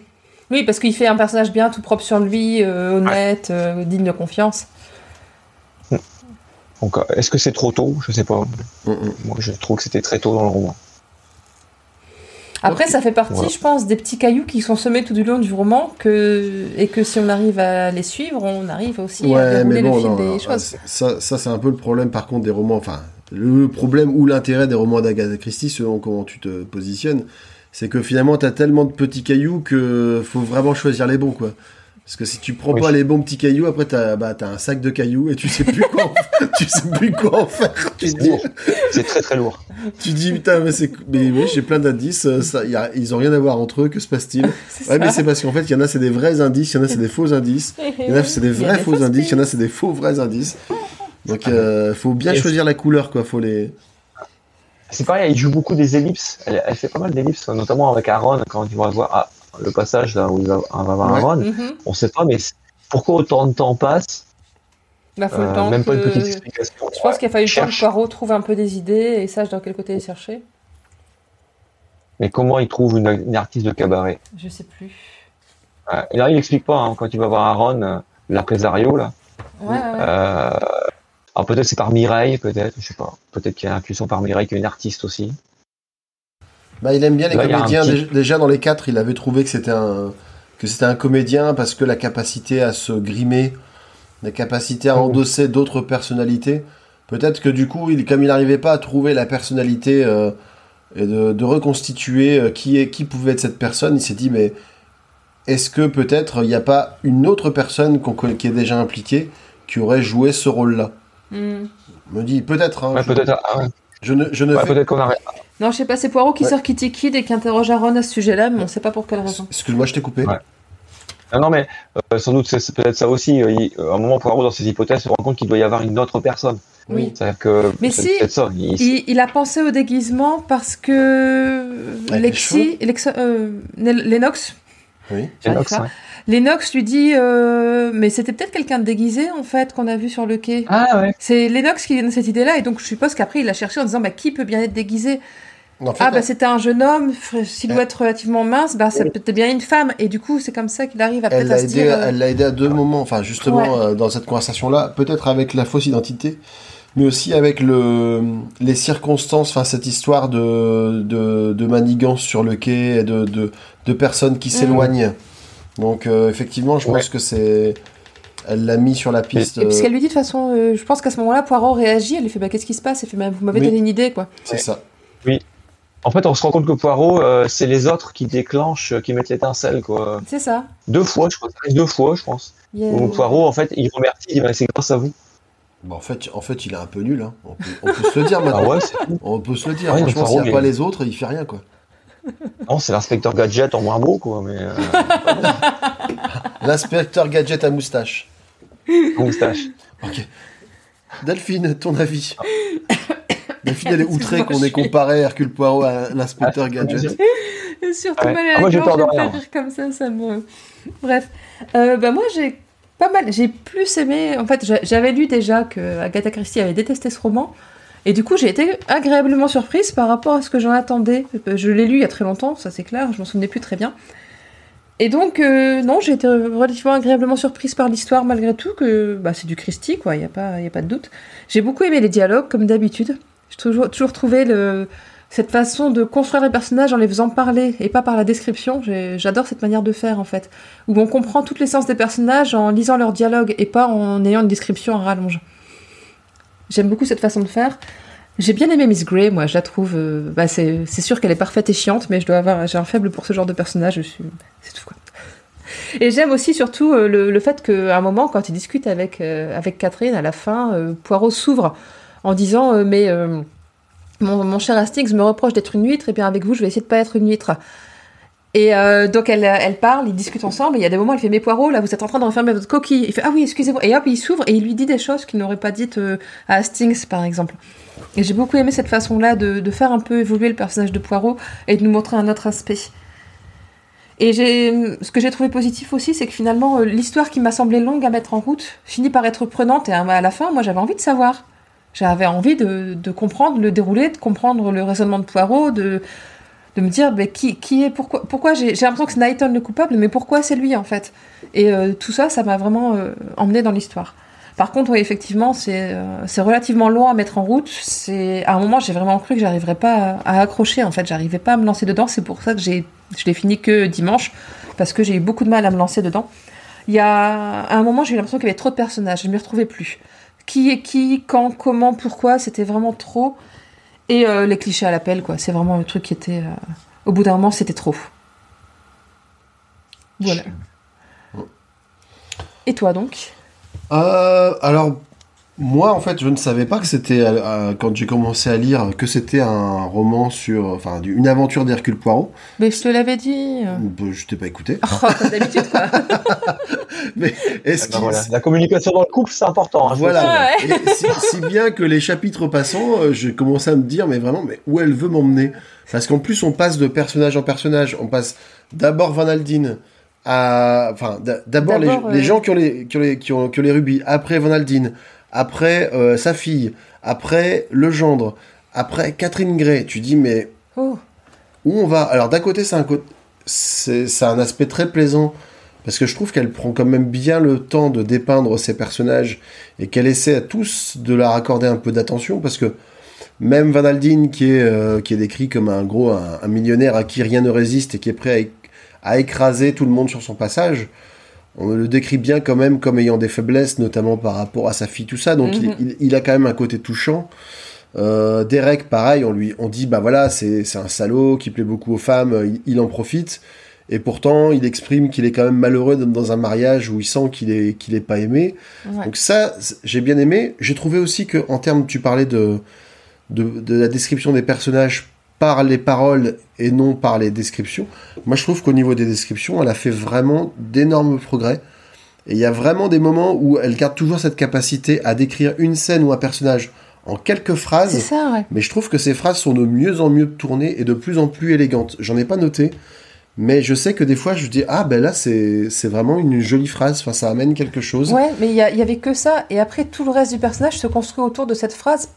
oui, parce qu'il fait un personnage bien tout propre sur lui, euh, honnête, euh, digne de confiance. Donc, est-ce que c'est trop tôt? Je sais pas. Moi, je trouve que c'était très tôt dans le roman. Après, ça fait partie, Voilà. je pense, des petits cailloux qui sont semés tout du long du roman que... et que si on arrive à les suivre, on arrive aussi à dérouler mais bon, le fil non, des non, choses. ça, ça c'est un peu le problème par contre des romans. Enfin, le problème ou l'intérêt des romans d'Agatha Christie, selon comment tu te positionnes, c'est que finalement, t'as tellement de petits cailloux que faut vraiment choisir les bons, quoi. Parce que si tu prends Oui. pas les bons petits cailloux, après t'as bah, t'as un sac de cailloux et tu sais plus quoi, en... tu sais plus quoi en faire. Tu C'est dis, lourd. C'est très très lourd. tu dis putain, mais c'est, mais oui, j'ai plein d'indices. euh, Ça, y a... ils ont rien à voir entre eux. Que se passe-t-il? C'est Ouais, mais c'est parce qu'en fait, il y en a c'est des vrais indices, il y en a c'est des faux indices. Il y en a, c'est des vrais faux indices, il y en a, c'est des faux vrais indices. Donc, euh, faut bien Et- choisir la couleur, quoi. Faut les. C'est pareil, il joue beaucoup des ellipses. Elle, elle fait pas mal d'ellipses, notamment avec Aaron, quand il va voir ah, le passage là où il va, on va voir Ouais. Aaron. Mhm. On sait pas, mais pourquoi autant de temps passe Bah, faut Euh, le temps Même pas une petite explication. Je pense qu'il a fallu temps que Cherche. Poirot trouve un peu des idées et sache dans quel côté les chercher. Mais comment il trouve une, une artiste de cabaret? Je sais plus. Euh, Et là, il explique pas, hein, quand il va voir Aaron, euh, l'impresario, là. Ouais, ouais. Alors peut-être c'est par Mireille, peut-être, je sais pas. Peut-être qu'il y a une intuition par Mireille qui est une artiste aussi. Bah, il aime bien les Là, un comédiens. petit- Déjà, dans les quatre, il avait trouvé que c'était un que c'était un comédien parce que la capacité à se grimer, la capacité à Mm. endosser d'autres personnalités. Peut-être que du coup, il, comme il n'arrivait pas à trouver la personnalité euh, et de, de reconstituer euh, qui est qui pouvait être cette personne, il s'est dit mais est-ce que peut-être il n'y a pas une autre personne qui est déjà impliquée qui aurait joué ce rôle-là? Hmm. me dit peut-être. hein, Ouais, je, peut-être ah ouais. je ne, je ne Ouais, fais- peut-être qu'on arrête. Non, je sais pas, c'est Poirot qui Ouais. sort Kitty Kid et qui interroge Aaron à ce sujet-là, mais on sait pas pour quelle raison. Excuse-moi, je t'ai coupé. Ouais. Ah non, mais euh, sans doute c'est peut-être ça aussi. euh, il- euh, à un moment, Poirot, dans ses hypothèses, se rend compte qu'il doit y avoir une autre personne. Oui. C'est-à-dire que Mais si, ça. Il- Il, il a pensé au déguisement parce que Avec Lexi, Lex- euh, Lennox, Oui. c'est j'arrive Nox, pas. ouais. Lennox lui dit, euh, mais c'était peut-être quelqu'un de déguisé en fait qu'on a vu sur le quai. Ah ouais. C'est Lennox qui donne cette idée-là et donc je suppose qu'après il a cherché en disant bah qui peut bien être déguisé En fait, Ah bah c'était un jeune homme, silhouette relativement mince, bah c'est peut-être bien une femme et du coup c'est comme ça qu'il arrive à peut-être à se aidé, dire. euh, elle l'a aidé à deux moments, enfin justement Ouais. euh, dans cette conversation-là, peut-être avec la fausse identité, mais aussi avec le, les circonstances, enfin cette histoire de, de, de manigance sur le quai et de, de, de personnes qui Mm. s'éloignent. Donc euh, effectivement, je Ouais. pense que c'est... Elle l'a mis sur la piste. Et puis ce euh, qu'elle lui dit de toute façon, euh, je pense qu'à ce moment-là Poirot réagit, elle lui fait bah qu'est-ce qui se passe? Elle fait bah, vous m'avez Oui. donné une idée quoi. c'est ça. En fait, on se rend compte que Poirot, euh, c'est les autres qui déclenchent, euh, qui mettent l'étincelle, quoi. C'est ça. Deux fois, je crois. Deux fois, je pense. Il y a- Où Poirot, en fait, il remercie, il dit, bah, c'est grâce à vous. Bon, en, fait, en fait, il est un peu nul. Hein. On, peut, on peut se le dire maintenant. Ah ouais. On peut se le dire. Ouais, Franchement, s'il n'y a pas les autres, il fait rien, quoi. Non, c'est l'inspecteur Gadget en moins beau, quoi, mais euh, L'inspecteur gadget à moustache. moustache. Ok. Delphine, ton avis Delphine, elle est outrée qu'on ait comparé Hercule Poirot à l'inspecteur Gadget. Et Surtout Ouais. mal à Ah, moi, j'ai gorge, peur de rien. rire comme ça, ça me. Bref. Euh, bah moi j'ai pas mal. J'ai plus aimé. En fait, j'a- j'avais lu déjà que Agatha Christie avait détesté ce roman. Et du coup, j'ai été agréablement surprise par rapport à ce que j'en attendais. Je l'ai lu il y a très longtemps, ça c'est clair, je m'en souvenais plus très bien. Et donc, euh, non, j'ai été relativement agréablement surprise par l'histoire malgré tout, que bah, c'est du Christie, quoi, il n'y a, pas- y a pas de doute. J'ai beaucoup aimé les dialogues, comme d'habitude. J'ai toujours, toujours trouvé cette façon de construire les personnages en les faisant parler et pas par la description. J'adore cette manière de faire, en fait où on comprend toute l'essence des personnages en lisant leurs dialogues et pas en ayant une description à rallonge. J'aime beaucoup cette façon de faire. J'ai bien aimé Miss Grey, moi, je la trouve. euh, bah, c'est sûr qu'elle est parfaite et chiante, mais je dois avoir, j'ai un faible pour ce genre de personnage. C'est tout quoi. Et j'aime aussi surtout euh, le, fait qu'à un moment, quand il discute avec euh, avec Catherine, à la fin, Poirot s'ouvre en disant mais mon, mon cher Hastings me reproche d'être une huître, et bien avec vous, je vais essayer de pas être une huître. Et euh, donc elle, elle parle, ils discutent ensemble, et il y a des moments, elle fait Mais Poirot, là, vous êtes en train de refermer votre coquille. Il fait Ah oui, excusez-moi. Et hop, il s'ouvre et il lui dit des choses qu'il n'aurait pas dites euh, à Hastings, par exemple. Et j'ai beaucoup aimé cette façon-là de, faire un peu évoluer le personnage de Poirot et de nous montrer un autre aspect. Et ce que j'ai trouvé positif aussi, c'est que finalement, euh, l'histoire qui m'a semblé longue à mettre en route finit par être prenante, et à à la fin, moi, j'avais envie de savoir. J'avais envie de, de comprendre le déroulé, de comprendre le raisonnement de Poirot, de, de me dire mais qui, qui est pourquoi pourquoi j'ai l'impression que c'est Knighton le coupable mais pourquoi c'est lui en fait? Et euh, tout ça ça m'a vraiment euh, emmené dans l'histoire. Par contre oui effectivement c'est euh, c'est relativement long à mettre en route. C'est à un moment j'ai vraiment cru que j'arriverais pas à, accrocher en fait. J'arrivais pas à me lancer dedans. C'est pour ça que j'ai je l'ai fini que dimanche parce que j'ai eu beaucoup de mal à me lancer dedans. Il y a un moment j'ai eu l'impression qu'il y avait trop de personnages. Je ne m'y retrouvais plus. Qui est qui quand comment pourquoi? C'était vraiment trop et euh, les clichés à l'appel, quoi. C'est vraiment le truc qui était. euh, Au bout d'un moment, c'était trop. Voilà. Et toi donc? Euh, alors, moi, en fait, je ne savais pas que c'était, euh, quand j'ai commencé à lire, que c'était un roman sur, enfin, une aventure d'Hercule Poirot. Mais je te l'avais dit. Bah, Je t'ai pas écouté. Oh, comme d'habitude, quoi. Mais est-ce Ah voilà. La communication dans le couple, c'est important. hein, Voilà. Et si, si bien que les chapitres passants, euh, j'ai commencé à me dire, mais vraiment, mais où elle veut m'emmener? Parce qu'en plus, on passe de personnage en personnage. On passe d'abord Van Aldine à, enfin, d'a- d'abord les, euh, gens qui ont les, qui ont les, qui ont, qui ont les rubis, après Van Aldine, après euh, sa fille, après le gendre, après Catherine Gray. Tu dis, mais Oh. où on va? Alors d'un côté, c'est un, c'est un aspect très plaisant parce que je trouve qu'elle prend quand même bien le temps de dépeindre ses personnages et qu'elle essaie à tous de leur accorder un peu d'attention parce que même Van Aldine qui est, euh, qui est décrit comme un gros un, un millionnaire à qui rien ne résiste et qui est prêt à écraser tout le monde sur son passage, on le décrit bien quand même comme ayant des faiblesses, notamment par rapport à sa fille, tout ça. Donc il- Mhm. il, il a quand même un côté touchant. Euh, Derek, pareil, on lui on dit bah voilà, c'est c'est un salaud qui plaît beaucoup aux femmes, euh, il, il en profite. Et pourtant, il exprime qu'il est quand même malheureux dans- un mariage où il sent qu'il est qu'il est pas aimé. Ouais. Donc ça, j'ai bien aimé. J'ai trouvé aussi que en termes, tu parlais de, de de la description des personnages par les paroles et non par les descriptions. Moi, je trouve qu'au niveau des descriptions, elle a fait vraiment d'énormes progrès. Et il y a vraiment des moments où elle garde toujours cette capacité à décrire une scène ou un personnage en quelques phrases. ça, ouais. Mais je trouve que ces phrases sont de mieux en mieux tournées et de plus en plus élégantes. J'en ai pas noté, mais je sais que des fois je dis ah ben là c'est vraiment une jolie phrase. Enfin ça amène quelque chose. Ouais, mais il y, y avait que ça. Et après, tout le reste du personnage se construit autour de cette phrase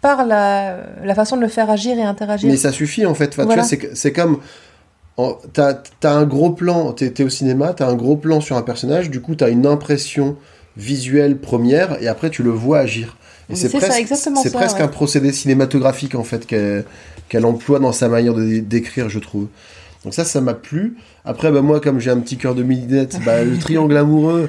par la, la façon de le faire agir et interagir. Mais ça suffit en fait. Enfin, Voilà. C'est comme. T'as as un gros plan, t'es au cinéma, t'as un gros plan sur un personnage, du coup t'as une impression visuelle première et après tu le vois agir. Et c'est ça, presque, ça, presque ouais. un procédé cinématographique en fait qu'elle emploie dans sa manière de dé- d'écrire, je trouve. Donc ça, ça m'a plu. Après, bah, moi, comme j'ai un petit cœur de midinette, bah, le triangle amoureux,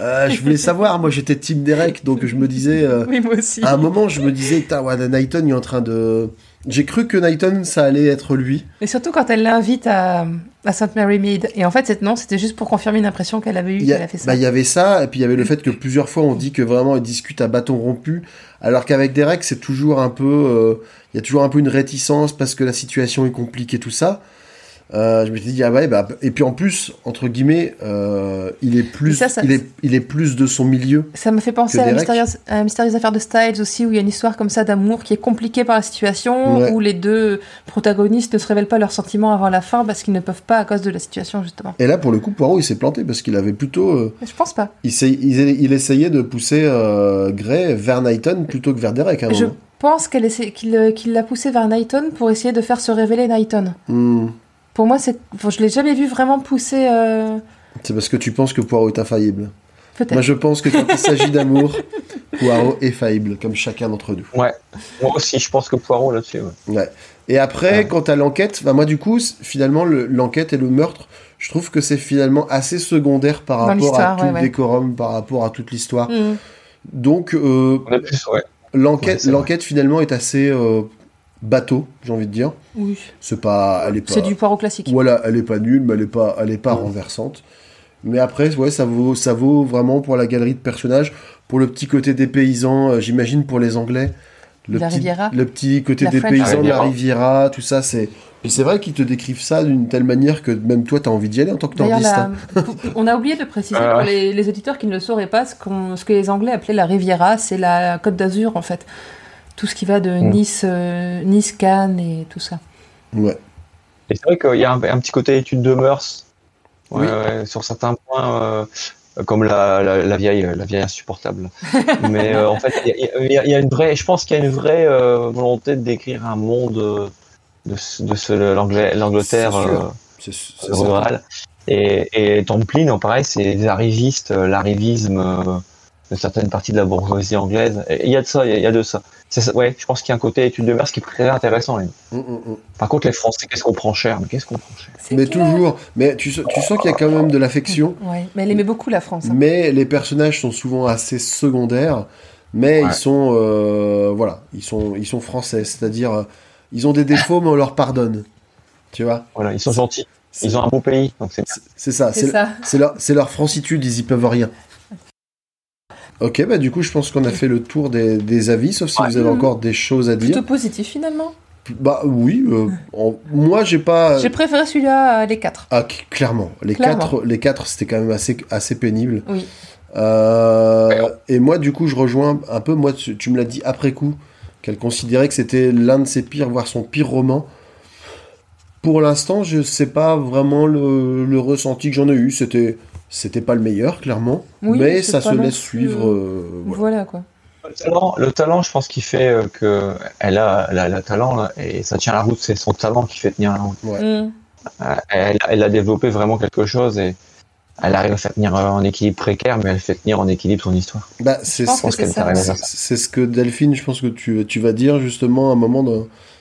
euh, je voulais savoir. Moi, j'étais Team Derek, donc je me disais, euh, Oui, moi aussi. à un moment, je me disais, ouais, Knighton, il est en train de. J'ai cru que Knighton, ça allait être lui. Et surtout quand elle l'invite à, à St. Mary Mead. Et en fait, c'est- non, c'était juste pour confirmer une impression qu'elle avait eue Il y, qu'elle a, a fait ça. bah, il y avait ça, et puis il y avait le fait que plusieurs fois on dit que vraiment ils discutent à bâton rompu, alors qu'avec Derek c'est toujours un peu, euh, il y a toujours un peu une réticence parce que la situation est compliquée tout ça. Euh, je me suis dit ah ouais bah et puis en plus entre guillemets euh, il est plus ça, ça- il est il est plus de son milieu Ça me fait penser à la mystérieuse, à la mystérieuse affaire de Styles aussi, où il y a une histoire comme ça d'amour qui est compliquée par la situation, Ouais. où les deux protagonistes ne se révèlent pas leurs sentiments avant la fin parce qu'ils ne peuvent pas à cause de la situation, justement. et là pour le coup Poirot il s'est planté parce qu'il avait plutôt euh, Je pense pas. il, s'est- il, il essayait de pousser Gray vers Knighton plutôt que vers Derek un Je moment. pense qu'il l'a poussé vers Knighton pour essayer de faire se révéler Knighton. Hmm. Pour moi, c'est, enfin, je l'ai jamais vu vraiment pousser. euh, c'est parce que tu penses que Poirot est infaillible Peut-être. moi je pense que quand il s'agit d'amour Poirot est faillible comme chacun d'entre nous Ouais. Moi aussi, je pense que Poirot là-dessus. ouais. Ouais. Et après, Ouais. quant à l'enquête, bah moi du coup, finalement, le- l'enquête et le meurtre, je trouve que c'est finalement assez secondaire par Dans rapport à tout ouais, le ouais. décorum, par rapport à toute l'histoire. Hmm. Donc, euh, On est plus, ouais. l'enquête, l'enquête finalement est assez euh, bateau, j'ai envie de dire. Oui. C'est pas, elle est pas, C'est du poireau classique. voilà, elle est pas nulle, mais elle est pas, elle est pas renversante. Mais après, ouais, ça vaut, ça vaut vraiment pour la galerie de personnages, pour le petit côté des paysans, euh, j'imagine pour les Anglais. Le La petit, Riviera. Le petit côté La des French paysans de la Riviera. Riviera, tout ça, c'est. Puis c'est vrai qu'ils te décrivent ça d'une telle manière que même toi, t'as envie d'y aller en tant que nordiste. la- hein. on a oublié de préciser Ah pour ouais. les, les auditeurs qui ne le sauraient pas ce, qu'on- ce que les Anglais appelaient la Riviera, c'est la Côte d'Azur en fait. Tout ce qui va de Mm. Nice, euh, Nice, Cannes et tout ça. Ouais. Et c'est vrai qu'il y a un, un petit côté étude de mœurs. Ouais, Oui. ouais, sur certains points, euh, comme la, la, la vieille, la vieille insupportable. Mais euh, en fait, il y, a- il y a- il y a une vraie, je pense qu'il y a une vraie euh, volonté de décrire un monde de, ce- de l'Angleterre euh, rurale. Et, et Templin, pareil, c'est les arrivistes, l'arrivisme euh, de certaines parties de la bourgeoisie anglaise. Il y a de ça, il y a- il y a de ça. C'est ça- ouais, je pense qu'il y a un côté étude de mœurs qui est très intéressant. Mm, mm, mm. Par contre, les Français, qu'est-ce qu'on prend cher Mais qu'est-ce qu'on prend cher? Mais clair. toujours. Mais tu, sens- tu sens qu'il y a quand même de l'affection. Ouais, mais elle aimait beaucoup la France. hein. Mais les personnages sont souvent assez secondaires. Mais Ouais. ils sont, euh, voilà, ils sont, ils sont français. C'est-à-dire, euh, ils ont des défauts, mais on leur pardonne. Tu vois? Voilà, ils sont gentils. Ils ont un beau pays, donc c'est c'est- ça. C'est C'est ça. c'est leur, c'est leur francitude. Ils y peuvent rien. Ok, bah du coup, je pense qu'on a fait le tour des, des avis, sauf si Ouais. vous avez Mhm. encore des choses à dire. Plutôt positif finalement. Bah oui, euh, en- moi j'ai pas. J'ai préféré celui-là à les quatre. Ah, clairement. Les Clairement. quatre, les quatre, c'était quand même assez, assez pénible. Oui. Euh, et moi, du coup, je rejoins un peu. Moi, tu, tu me l'as dit après coup qu'elle considérait que c'était l'un de ses pires, voire son pire roman. Pour l'instant, je sais pas vraiment le, le ressenti que j'en ai eu. C'était, c'était pas le meilleur, clairement, Oui, mais ça se laisse suivre. euh, euh, voilà. Voilà quoi. Le talent, le talent, je pense qu'il fait euh, que elle a, elle a le talent là, et ça tient la route. C'est son talent qui fait tenir la route. Ouais. Mm. Elle, elle a développé vraiment quelque chose et elle arrive à faire tenir en équilibre précaire, mais elle fait tenir en équilibre son histoire. Bah, c'est ce que Delphine, je pense que tu, tu vas dire justement à un moment de...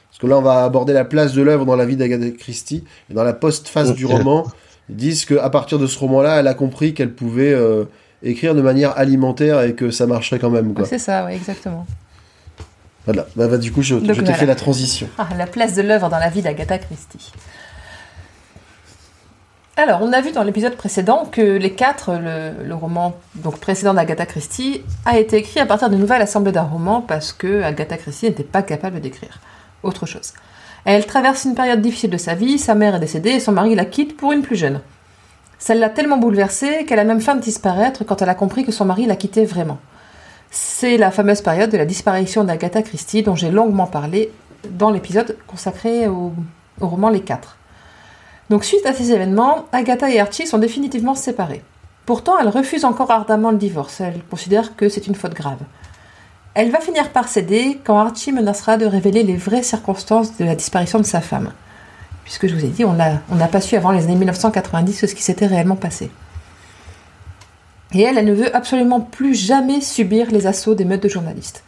Parce que là, on va aborder la place de l'œuvre dans la vie d'Agatha Christie. Et dans la post-phase Mm. du roman, ils disent qu'à partir de ce roman-là, elle a compris qu'elle pouvait euh, écrire de manière alimentaire et que ça marcherait quand même. Quoi. C'est ça, ouais, exactement. Voilà. Bah, bah, du coup, je, Donc, je t'ai voilà. fait la transition. Ah, la place de l'œuvre dans la vie d'Agatha Christie. Alors, on a vu dans l'épisode précédent que Les Quatre, le, le roman donc précédent d'Agatha Christie, a été écrit à partir de nouvelles assemblées d'un roman parce que Agatha Christie n'était pas capable d'écrire autre chose. Elle traverse une période difficile de sa vie, sa mère est décédée et son mari la quitte pour une plus jeune. Ça l'a tellement bouleversée qu'elle a même faim de disparaître quand elle a compris que son mari la quittait vraiment. C'est la fameuse période de la disparition d'Agatha Christie dont j'ai longuement parlé dans l'épisode consacré au, au roman Les Quatre. Donc suite à ces événements, Agatha et Archie sont définitivement séparés. Pourtant, elle refuse encore ardemment le divorce, elle considère que c'est une faute grave. Elle va finir par céder quand Archie menacera de révéler les vraies circonstances de la disparition de sa femme. Puisque je vous ai dit, on n'a pas su avant les années 1990 ce qui s'était réellement passé. Et elle, elle ne veut absolument plus jamais subir les assauts des meutes de journalistes.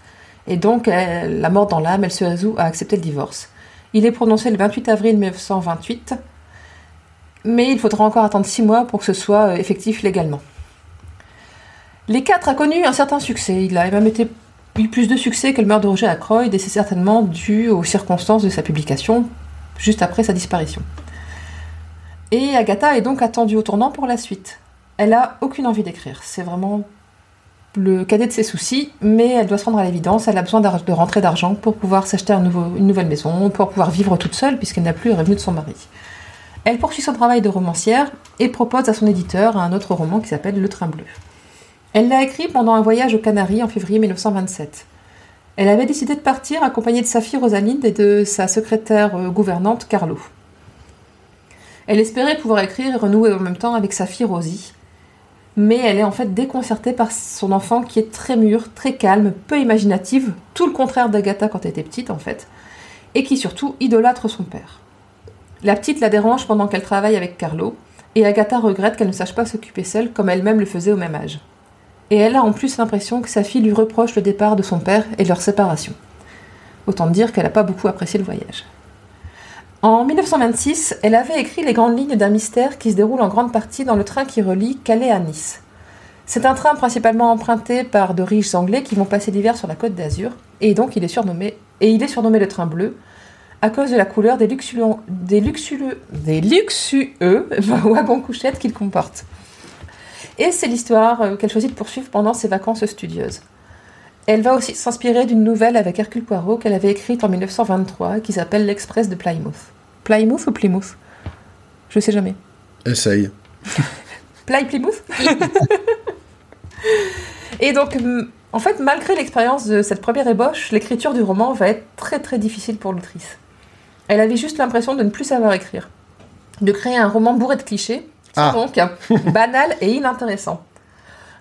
Et donc, la mort dans l'âme, elle se résout à accepter le divorce. Il est prononcé le 28 avril 1928, mais il faudra encore attendre six mois pour que ce soit euh, effectif légalement. Les quatre a connu un certain succès. Il a même été, plus de succès que le meurtre de Roger Ackroyd, et c'est certainement dû aux circonstances de sa publication, juste après sa disparition. Et Agatha est donc attendue au tournant pour la suite. Elle a aucune envie d'écrire. C'est vraiment le cadet de ses soucis, mais elle doit se rendre à l'évidence. Elle a besoin de rentrer d'argent pour pouvoir s'acheter une nouvelle maison, pour pouvoir vivre toute seule, puisqu'elle n'a plus les revenus de son mari. Elle poursuit son travail de romancière et propose à son éditeur un autre roman qui s'appelle Le Train Bleu. Elle l'a écrit pendant un voyage aux Canaries en février 1927. Elle avait décidé de partir accompagnée de sa fille Rosalinde et de sa secrétaire euh, gouvernante Carlo. Elle espérait pouvoir écrire et renouer en même temps avec sa fille Rosie, mais elle est en fait déconcertée par son enfant qui est très mûr, très calme, peu imaginative, tout le contraire d'Agatha quand elle était petite en fait, et qui surtout idolâtre son père. La petite la dérange pendant qu'elle travaille avec Carlo, et Agatha regrette qu'elle ne sache pas s'occuper seule comme elle-même le faisait au même âge. Et elle a en plus l'impression que sa fille lui reproche le départ de son père et leur séparation. Autant dire qu'elle n'a pas beaucoup apprécié le voyage. En 1926, elle avait écrit les grandes lignes d'un mystère qui se déroule en grande partie dans le train qui relie Calais à Nice. C'est un train principalement emprunté par de riches Anglais qui vont passer l'hiver sur la côte d'Azur, et donc il est surnommé, et il est surnommé le train bleu, à cause de la couleur des, luxueux, wagons couchettes qu'il comporte. Et c'est l'histoire euh, qu'elle choisit de poursuivre pendant ses vacances studieuses. Elle va aussi s'inspirer d'une nouvelle avec Hercule Poirot qu'elle avait écrite en 1923 qui s'appelle L'Express de Plymouth. Plymouth ou Plymouth? Je sais jamais. Essaye. Ply Plymouth? Et donc, en fait, malgré l'expérience de cette première ébauche, l'écriture du roman va être très très difficile pour l'autrice. Elle avait juste l'impression de ne plus savoir écrire. De créer un roman bourré de clichés, Ah. donc banal et inintéressant.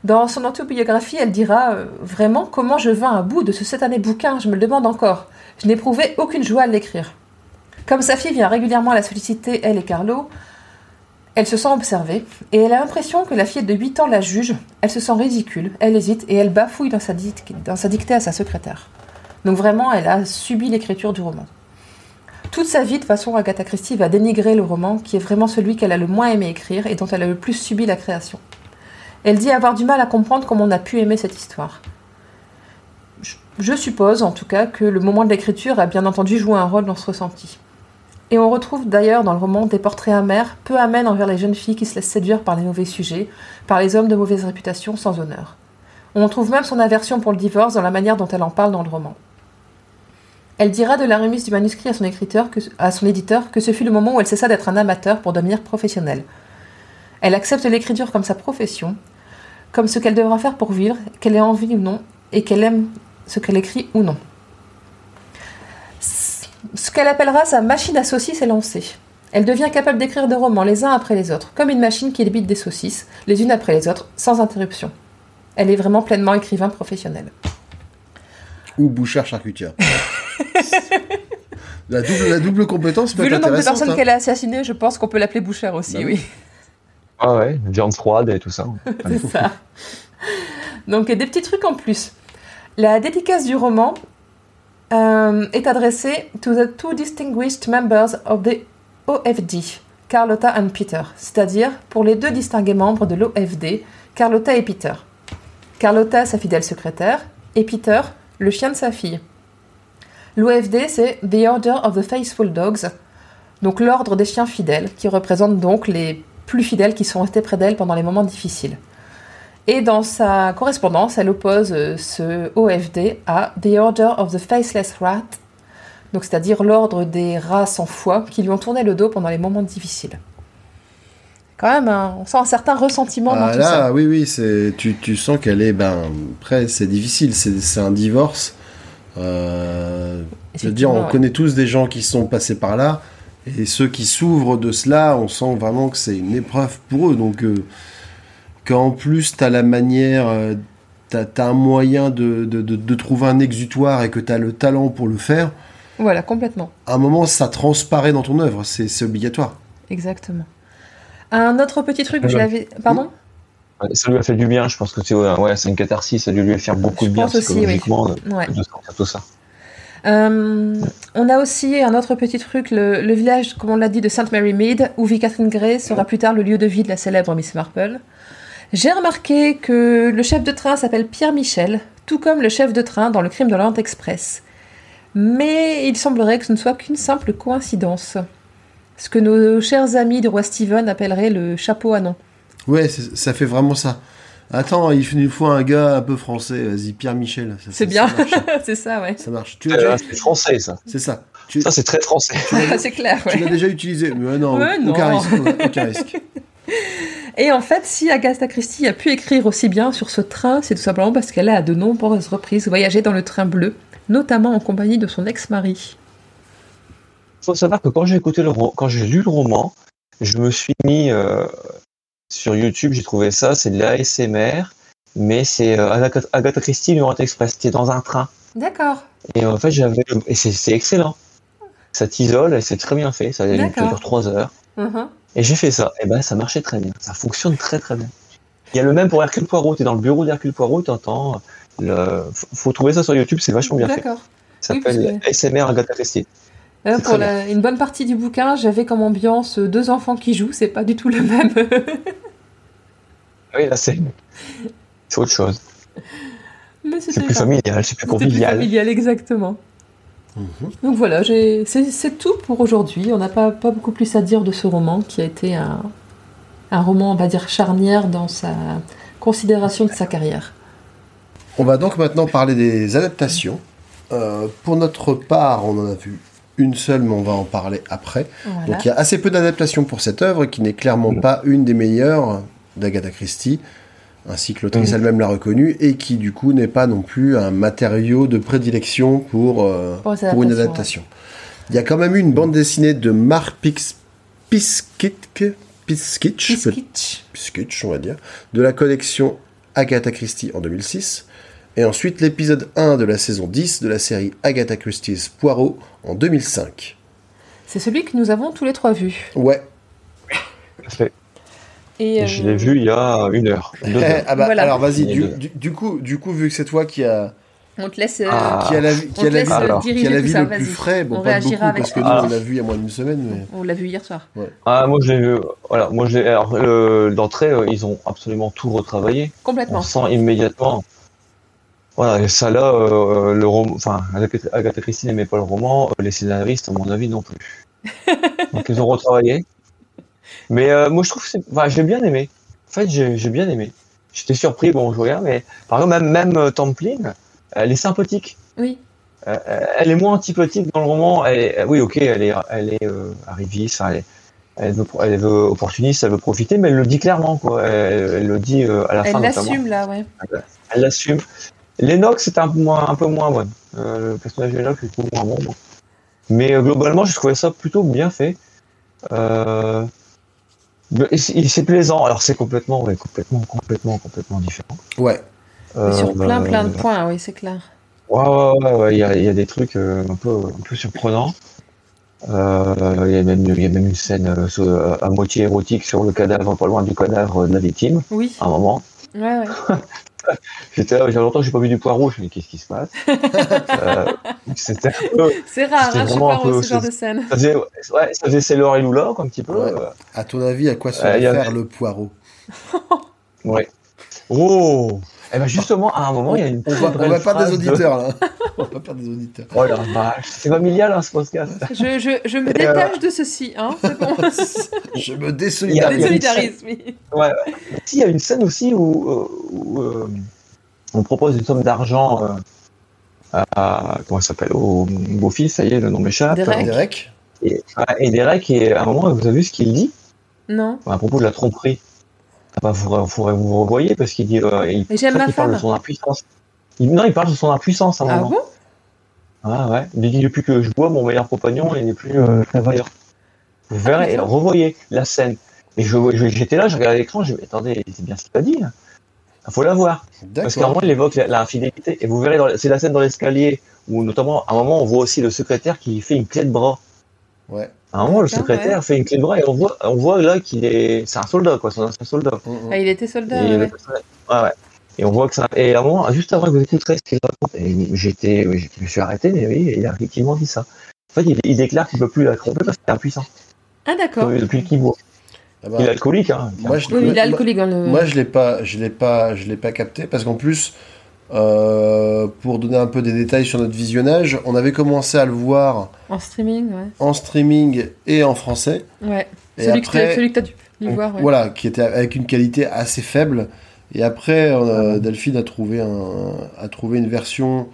Dans son autobiographie, elle dira euh, Vraiment, comment je vins à bout de ce satané bouquin Je me le demande encore. Je n'éprouvais aucune joie à l'écrire. Comme sa fille vient régulièrement la solliciter, elle et Carlo, elle se sent observée et elle a l'impression que la fille de 8 ans la juge. Elle se sent ridicule, elle hésite et elle bafouille dans sa dictée à sa secrétaire. Donc vraiment, elle a subi l'écriture du roman. Toute sa vie, de façon, Agatha Christie va dénigrer le roman, qui est vraiment celui qu'elle a le moins aimé écrire et dont elle a le plus subi la création. Elle dit avoir du mal à comprendre comment on a pu aimer cette histoire. Je- suppose, en tout cas, que le moment de l'écriture a bien entendu joué un rôle dans ce ressenti. Et on retrouve d'ailleurs dans le roman des portraits amers, peu amènes envers les jeunes filles qui se laissent séduire par les mauvais sujets, par les hommes de mauvaise réputation sans honneur. On trouve même son aversion pour le divorce dans la manière dont elle en parle dans le roman. Elle dira de la remise du manuscrit à son, écriteur que- à son éditeur que ce fut le moment où elle cessa d'être un amateur pour devenir professionnelle. Elle accepte l'écriture comme sa profession, comme ce qu'elle devra faire pour vivre, qu'elle ait envie ou non, et qu'elle aime ce qu'elle écrit ou non. Ce qu'elle appellera sa machine à saucisses est lancée. Elle devient capable d'écrire des romans les uns après les autres, comme une machine qui débite des saucisses, les unes après les autres, sans interruption. Elle est vraiment pleinement écrivain professionnel. Ou bouchard charcutière. la, double, la double compétence peut Vu être le nombre de personnes hein. qu'elle a assassinées, je pense qu'on peut l'appeler bouchère aussi, Bah oui. Ah ouais, viande froide et tout ça. C'est ça. Donc, des petits trucs en plus. La dédicace du roman euh, est adressée to the two distinguished members of the OFD, Carlotta and Peter, c'est-à-dire pour les deux distingués membres de l'OFD, Carlotta et Peter. Carlotta, sa fidèle secrétaire, et Peter, le chien de sa fille. L'OFD, c'est The Order of the Faithful Dogs, donc l'ordre des chiens fidèles, qui représente donc les plus fidèles qui sont restés près d'elle pendant les moments difficiles. Et dans sa correspondance, elle oppose euh, ce OFD à The Order of the Faceless Rat, donc c'est-à-dire l'ordre des rats sans foi qui lui ont tourné le dos pendant les moments difficiles. Quand même, hein, on sent un certain ressentiment dans Ah, tout là, ça. oui, oui, tu, tu sens qu'elle est, ben, après, c'est difficile, c'est un divorce. Euh, je veux dire, on ouais. connaît tous des gens qui sont passés par là, et ceux qui s'ouvrent de cela, on sent vraiment que c'est une épreuve pour eux. Donc, euh, qu'en plus, tu as la manière, euh, t'as, t'as un moyen de, de, de- de trouver un exutoire et que tu as le talent pour le faire, Voilà, complètement. à un moment, ça transparaît dans ton œuvre, c'est, c'est obligatoire. Exactement. Un autre petit truc que je l'avais... Pardon? Ça lui a fait du bien, je pense que c'est ouais, c'est une catharsis, ça a dû lui faire beaucoup de bien aussi, oui. psychologiquement de- Ouais. de sortir tout ça. Euh, on a aussi un autre petit truc, le, le village, comme on l'a dit, de St. Mary Mead, où vit Catherine Gray, sera plus tard le lieu de vie de la célèbre Miss Marple. J'ai remarqué que le chef de train s'appelle Pierre Michel, tout comme le chef de train dans le crime de l'Orient Express. Mais il semblerait que ce ne soit qu'une simple coïncidence. Ce que nos chers amis du roi Stephen appelleraient le chapeau à nom. Ouais, ça fait vraiment ça. Attends, il nous faut un gars un peu français. Vas-y, Pierre Michel. C'est bien, c'est ça, ouais. Ça marche. Tu Euh, C'est français ça. C'est ça. Tu, Ça, c'est très français. c'est clair, ouais. tu l'as déjà utilisé Mais non, Ouais, aucun non. risque. Aucun risque. Et en fait, si Agatha Christie a pu écrire aussi bien sur ce train, c'est tout simplement parce qu'elle a à de nombreuses reprises voyagé dans le train bleu, notamment en compagnie de son ex-mari. Il faut savoir que quand j'ai écouté le quand j'ai lu le roman, je me suis mis euh, sur YouTube, j'ai trouvé ça, c'est de l'ASMR, mais c'est euh, Agatha, Agatha Christie, l'Orient Express, c'était dans un train. D'accord. Et en fait, j'avais, et c'est excellent. Ça t'isole et c'est très bien fait, ça, dure trois heures. Mhm. Et j'ai fait ça, et ben ça marchait très bien, ça fonctionne très très bien. Il y a le même pour Hercule Poirot, t'es dans le bureau d'Hercule Poirot, t'entends, le... faut- faut trouver ça sur YouTube, c'est vachement bien fait. D'accord. Ça Oui, s'appelle ASMR Agatha Christie. Euh, C'est pour la- une bonne partie du bouquin, j'avais comme ambiance euh, deux enfants qui jouent, c'est pas du tout le même. Ah Oui, là c'est c'est autre chose. C'est plus familial, c'est plus c'était plus convivial. familial, exactement. Mhm. Donc voilà, c'est c'est tout pour aujourd'hui. On n'a pas, pas beaucoup plus à dire de ce roman qui a été un, un roman, on va dire, charnière dans sa considération de sa carrière. On va donc maintenant parler des adaptations. Euh, pour notre part, on en a vu une seule, mais on va en parler après. Voilà. Donc il y a assez peu d'adaptations pour cette œuvre, qui n'est clairement pas une des meilleures d'Agatha Christie, ainsi que l'autrice Mhm. elle-même l'a reconnue, et qui du coup n'est pas non plus un matériau de prédilection pour, euh, Pour une adaptation. Il y a quand même eu une bande dessinée de Mark Pix... Piskitch, on va dire, de la collection Agatha Christie en 2006, et ensuite l'épisode 1 de la saison 10 de la série Agatha Christie's Poirot en 2005. C'est celui que nous avons tous les trois vu. Ouais. Parfait. Et, Je euh, l'ai vu il y a une heure. deux heures. ah bah, Voilà. alors vas-y, du, deux. du, du coup, du coup, vu que c'est toi qui a, On te laisse, euh, Ah. qui a la, qui on a la vie, euh, Alors. qui a diriger la tout vie ça, le plus vas-y. frais, bon on pas réagira beaucoup avec parce que nous Ah. on l'a vu il y a moins d'une semaine, mais On l'a vu hier soir. Ah, moi je l'ai vu. Voilà, moi je l'ai. Alors, le- d'entrée, euh, ils ont absolument tout retravaillé. Complètement. On sent immédiatement. Voilà, et ça là, euh, le roman. Enfin, Agatha Christie n'aimait pas le roman, euh, les scénaristes, à mon avis, non plus. Donc ils ont retravaillé. Mais euh, moi je trouve que. Enfin, j'ai bien aimé. En fait, j'ai j'ai bien aimé. J'étais surpris, bon, je regarde, mais par exemple, même, même Templine, elle est sympathique. Oui. Euh, elle est moins antipathique dans le roman. Elle est- oui, ok, elle est, elle est euh, arriviste, elle, est- elle veut, elle veut opportuniste, elle veut profiter, mais elle le dit clairement, quoi. Elle, elle le dit euh, à la fin Elle l'assume là, ouais. Elle l'assume. Lennox c'est un peu moins, un peu moins bonne. Euh, le personnage de Lennox est beaucoup moins bon. moi. Mais euh, globalement, j'ai trouvé ça plutôt bien fait. Euh, c'est plaisant. Alors c'est complètement, ouais, complètement, complètement, complètement différent. ouais. Mais sur Euh, plein plein de points, oui, c'est clair. Ouais, ouais, ouais, ouais, il y a, il y a des trucs euh, un peu, un peu surprenants. Euh, il, y a même, il y a même une scène euh, euh, à moitié érotique sur le cadavre, pas loin du cadavre de la victime, Oui. à un moment. Ouais, ouais. J'étais là, j'ai longtemps que j'ai pas vu du poireau, je me dis qu'est-ce qui se passe euh, C'était C'est rare, hein, vraiment pas, un peu- ce genre de scène. ça faisait, ouais, ça faisait Sailor et Lula, un petit peu. Ouais. À ton avis, à quoi se Euh, a- réfère le poireau? Ouais. Oh Eh ben justement, à un moment, il y a une On va, on va perdre des de- auditeurs là. on va perdre des auditeurs. Oh la vache, c'est familial hein, ce podcast. Je, je, je me Et, euh, détache de ceci, hein, c'est bon. Je me désolidarise. il y a- Désolidarise, oui. Ouais, ouais. Si, il y a une scène aussi où, euh, où, euh, on propose une somme d'argent euh, à, comment ça s'appelle au beau-fils, ça y est, le nom m'échappe. Derek. Derek Et, et Derek, et à un moment, vous avez vu ce qu'il dit? Non. à propos de la tromperie. Ah bah, vous, vous, vous revoyez parce qu'il dit, euh, il, j'aime ma parle de son impuissance. Il, non, il parle de son impuissance à un Ah moment. bon? Ah ouais. Il dit depuis que je bois, mon meilleur compagnon, il n'est plus euh, prévoyant. Vous verrez, et revoyez la scène. Et je, je- j'étais là, je regardais l'écran, je me dis, mais attendez, c'est bien ce qu'il a dit. là. Il faut la voir. Parce qu'à un moment, il évoque la- l'infidélité. Et vous verrez, dans la- c'est la scène dans l'escalier où, notamment, à un moment, on voit aussi le secrétaire qui fait une clé de bras. Ouais. À un moment, le secrétaire fait une clé de bras et on voit, on voit là qu'il est, c'est un soldat, quoi, c'est un ancien soldat. Mm, mm. Ah, Il était soldat, Et, ouais. ouais, ouais. Et on voit que ça. Et à un moment, juste avant que vous écouterez ce qu'il raconte, et j'étais, je me suis arrêté, mais oui, il a effectivement dit ça. En fait, il, il déclare qu'il peut plus la tromper parce qu'il est impuissant. Ah d'accord. Depuis depuis qu'il boit. Ah bah, Il est alcoolique, hein. moi, je, Oui, il est moi- alcoolique le... Moi, je l'ai pas, je l'ai pas, je l'ai pas capté parce qu'en plus, euh, pour donner un peu des détails sur notre visionnage, on avait commencé à le voir En streaming, ouais. en streaming et en français. Ouais. Et Celui, que après- t'as- celui que t'as dû dû voir, ouais. Voilà, qui était avec une qualité assez faible. Et après, euh, Delphine a trouvé un, a trouvé une version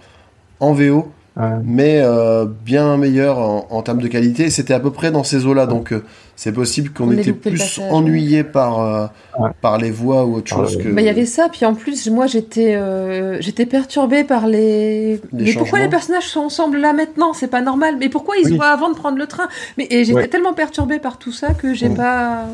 en VO Ouais. mais euh, bien meilleur en, en termes de qualité. C'était à peu près dans ces eaux-là, donc euh, c'est possible qu'on On ait était plus ennuyé par, euh, Ouais. par les voix ou autre Par chose que. Bah, il y avait ça, puis en plus, moi j'étais euh, j'étais perturbée par les. mais pourquoi les personnages sont ensemble là maintenant? C'est pas normal. Mais pourquoi ils se Oui. voient avant de prendre le train? Mais et j'étais Ouais. tellement perturbée par tout ça que j'ai Mm. pas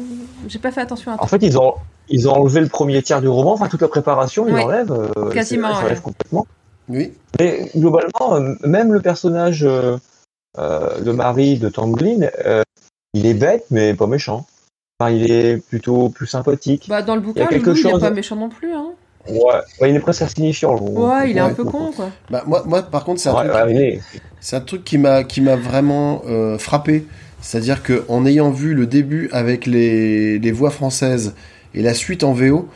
j'ai pas fait attention à En ça. fait, ils ont, ils ont enlevé le premier tiers du roman, enfin toute la préparation, ils Ouais. l'enlèvent. euh, Quasiment, Ils ouais. l'enlèvent complètement. Oui, Mais globalement, euh, même le personnage, euh, euh, le mari de Tamblin, euh, il est bête, mais pas méchant. Enfin, il est plutôt plus sympathique. Bah, dans le bouquin, quelque il est chose- pas méchant non plus. Hein. Ouais, ouais, il est presque insignifiant. Ouais, il est un peu con, quoi. bah, moi, moi, par contre, c'est un Ouais, truc. est- un truc qui m'a qui m'a vraiment euh, frappé, c'est-à-dire que en ayant vu le début avec les, les voix françaises et la suite en VO,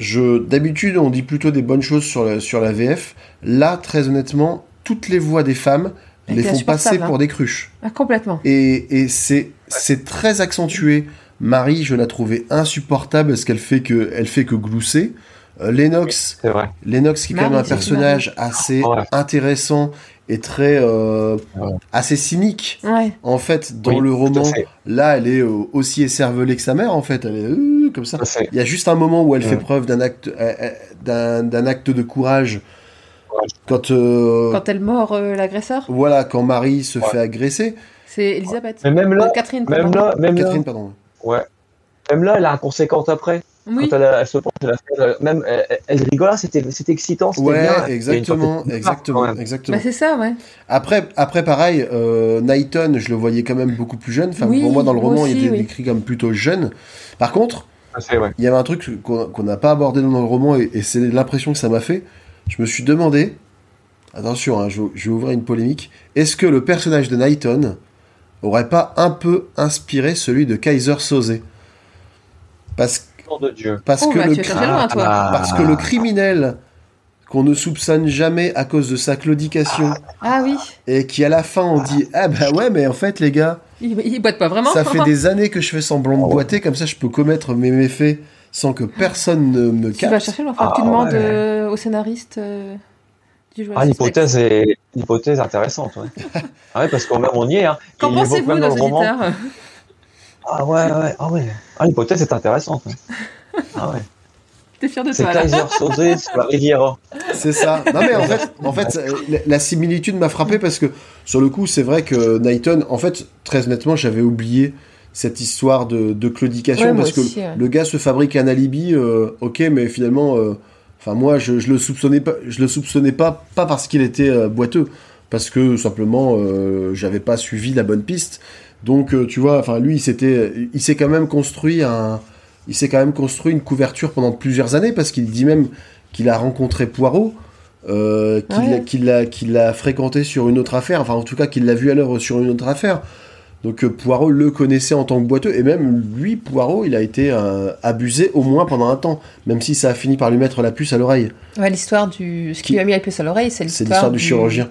je d'habitude on dit plutôt des bonnes choses sur la, sur la VF. Là, très honnêtement, toutes les voix des femmes Elle les font passer insupportable, pour hein. des cruches. Ah, complètement. Et, et c'est c'est très accentué. Marie, je la trouvais insupportable parce qu'elle fait que elle fait que glousser. Euh, Lennox. Lennox qui est quand même un personnage assez Ouais. intéressant et très euh, Ouais. assez cynique Ouais. en fait dans Oui, le roman là elle est euh, aussi écervelée que sa mère en fait elle est comme ça il y a juste un moment où elle Ouais. fait preuve d'un acte euh, euh, d'un d'un acte de courage Ouais. quand, euh, Quand elle mord euh, l'agresseur, voilà quand Marie se Ouais. fait agresser c'est Elisabeth. Mais même là, Catherine, même pardon. là, même là, Catherine pardon ouais. Même là, elle a inconséquente après. Oui. Quand elle, elle se penche, elle, a fait, même, elle, elle- elle rigole, c'était, c'était excitant, ouais bien. Exactement exactement exactement Bah, c'est ça, ouais. Après, après pareil, euh, Knighton, je le voyais quand même beaucoup plus jeune. Enfin, Oui, pour moi, dans le roman, aussi, il était oui. décrit comme plutôt jeune. Par contre, Ouais. il y avait un truc qu'on n'a pas abordé dans le roman, et, et c'est l'impression que ça m'a fait. Je me suis demandé, attention, hein, je, je vais ouvrir une polémique, est-ce que le personnage de Knighton aurait pas un peu inspiré celui de Kaiser Soze? Parce, Nom de Dieu. parce, Oh, que bah, le toi. parce que le criminel qu'on ne soupçonne jamais à cause de sa claudication, Ah oui. et qui à la fin on dit Ah bah ouais, mais en fait, les gars, Il, il boite pas vraiment. ça fait des années que je fais semblant de boiter, comme ça je peux commettre mes méfaits sans que personne ne me Tu vas capte. chercher. Enfin, Ah, tu demandes ouais. euh, au scénariste euh, du joueur. Ah, l'hypothèse est, l'hypothèse est intéressante, ouais. ah ouais, parce qu'on même on y est, hein. Qu'en pensez-vous, nos auditeurs Ah ouais, ouais, ah ouais. Ah, l'hypothèse est intéressante. ouais. Ah ouais. T'es fier de C'est toi, là. Kaiser Soze sur la Riviera. C'est ça. Non mais en fait, en fait la, similitude m'a frappé parce que sur le coup, c'est vrai que Knighton, en fait, très honnêtement, j'avais oublié cette histoire de, de claudication Ouais, parce que ouais. le gars se fabrique un alibi, euh, ok, mais finalement, euh, enfin moi, je, je le soupçonnais pas, je le soupçonnais pas, pas parce qu'il était euh, boiteux, parce que simplement, euh, j'avais pas suivi la bonne piste. Donc, euh, tu vois, enfin lui, il s'était, il s'est quand même construit un, il s'est quand même construit une couverture pendant plusieurs années parce qu'il dit même qu'il a rencontré Poirot. Euh, qu'il Ouais. qu'il l'a qu'il fréquenté sur une autre affaire, enfin en tout cas qu'il l'a vu à l'œuvre sur une autre affaire. Donc euh, Poirot le connaissait en tant que boiteux, et même lui, Poirot, il a été euh, abusé au moins pendant un temps, même si ça a fini par lui mettre la puce à l'oreille. Ouais, l'histoire du. Ce qui Qui- lui a mis la puce à l'oreille, c'est l'histoire du chirurgien.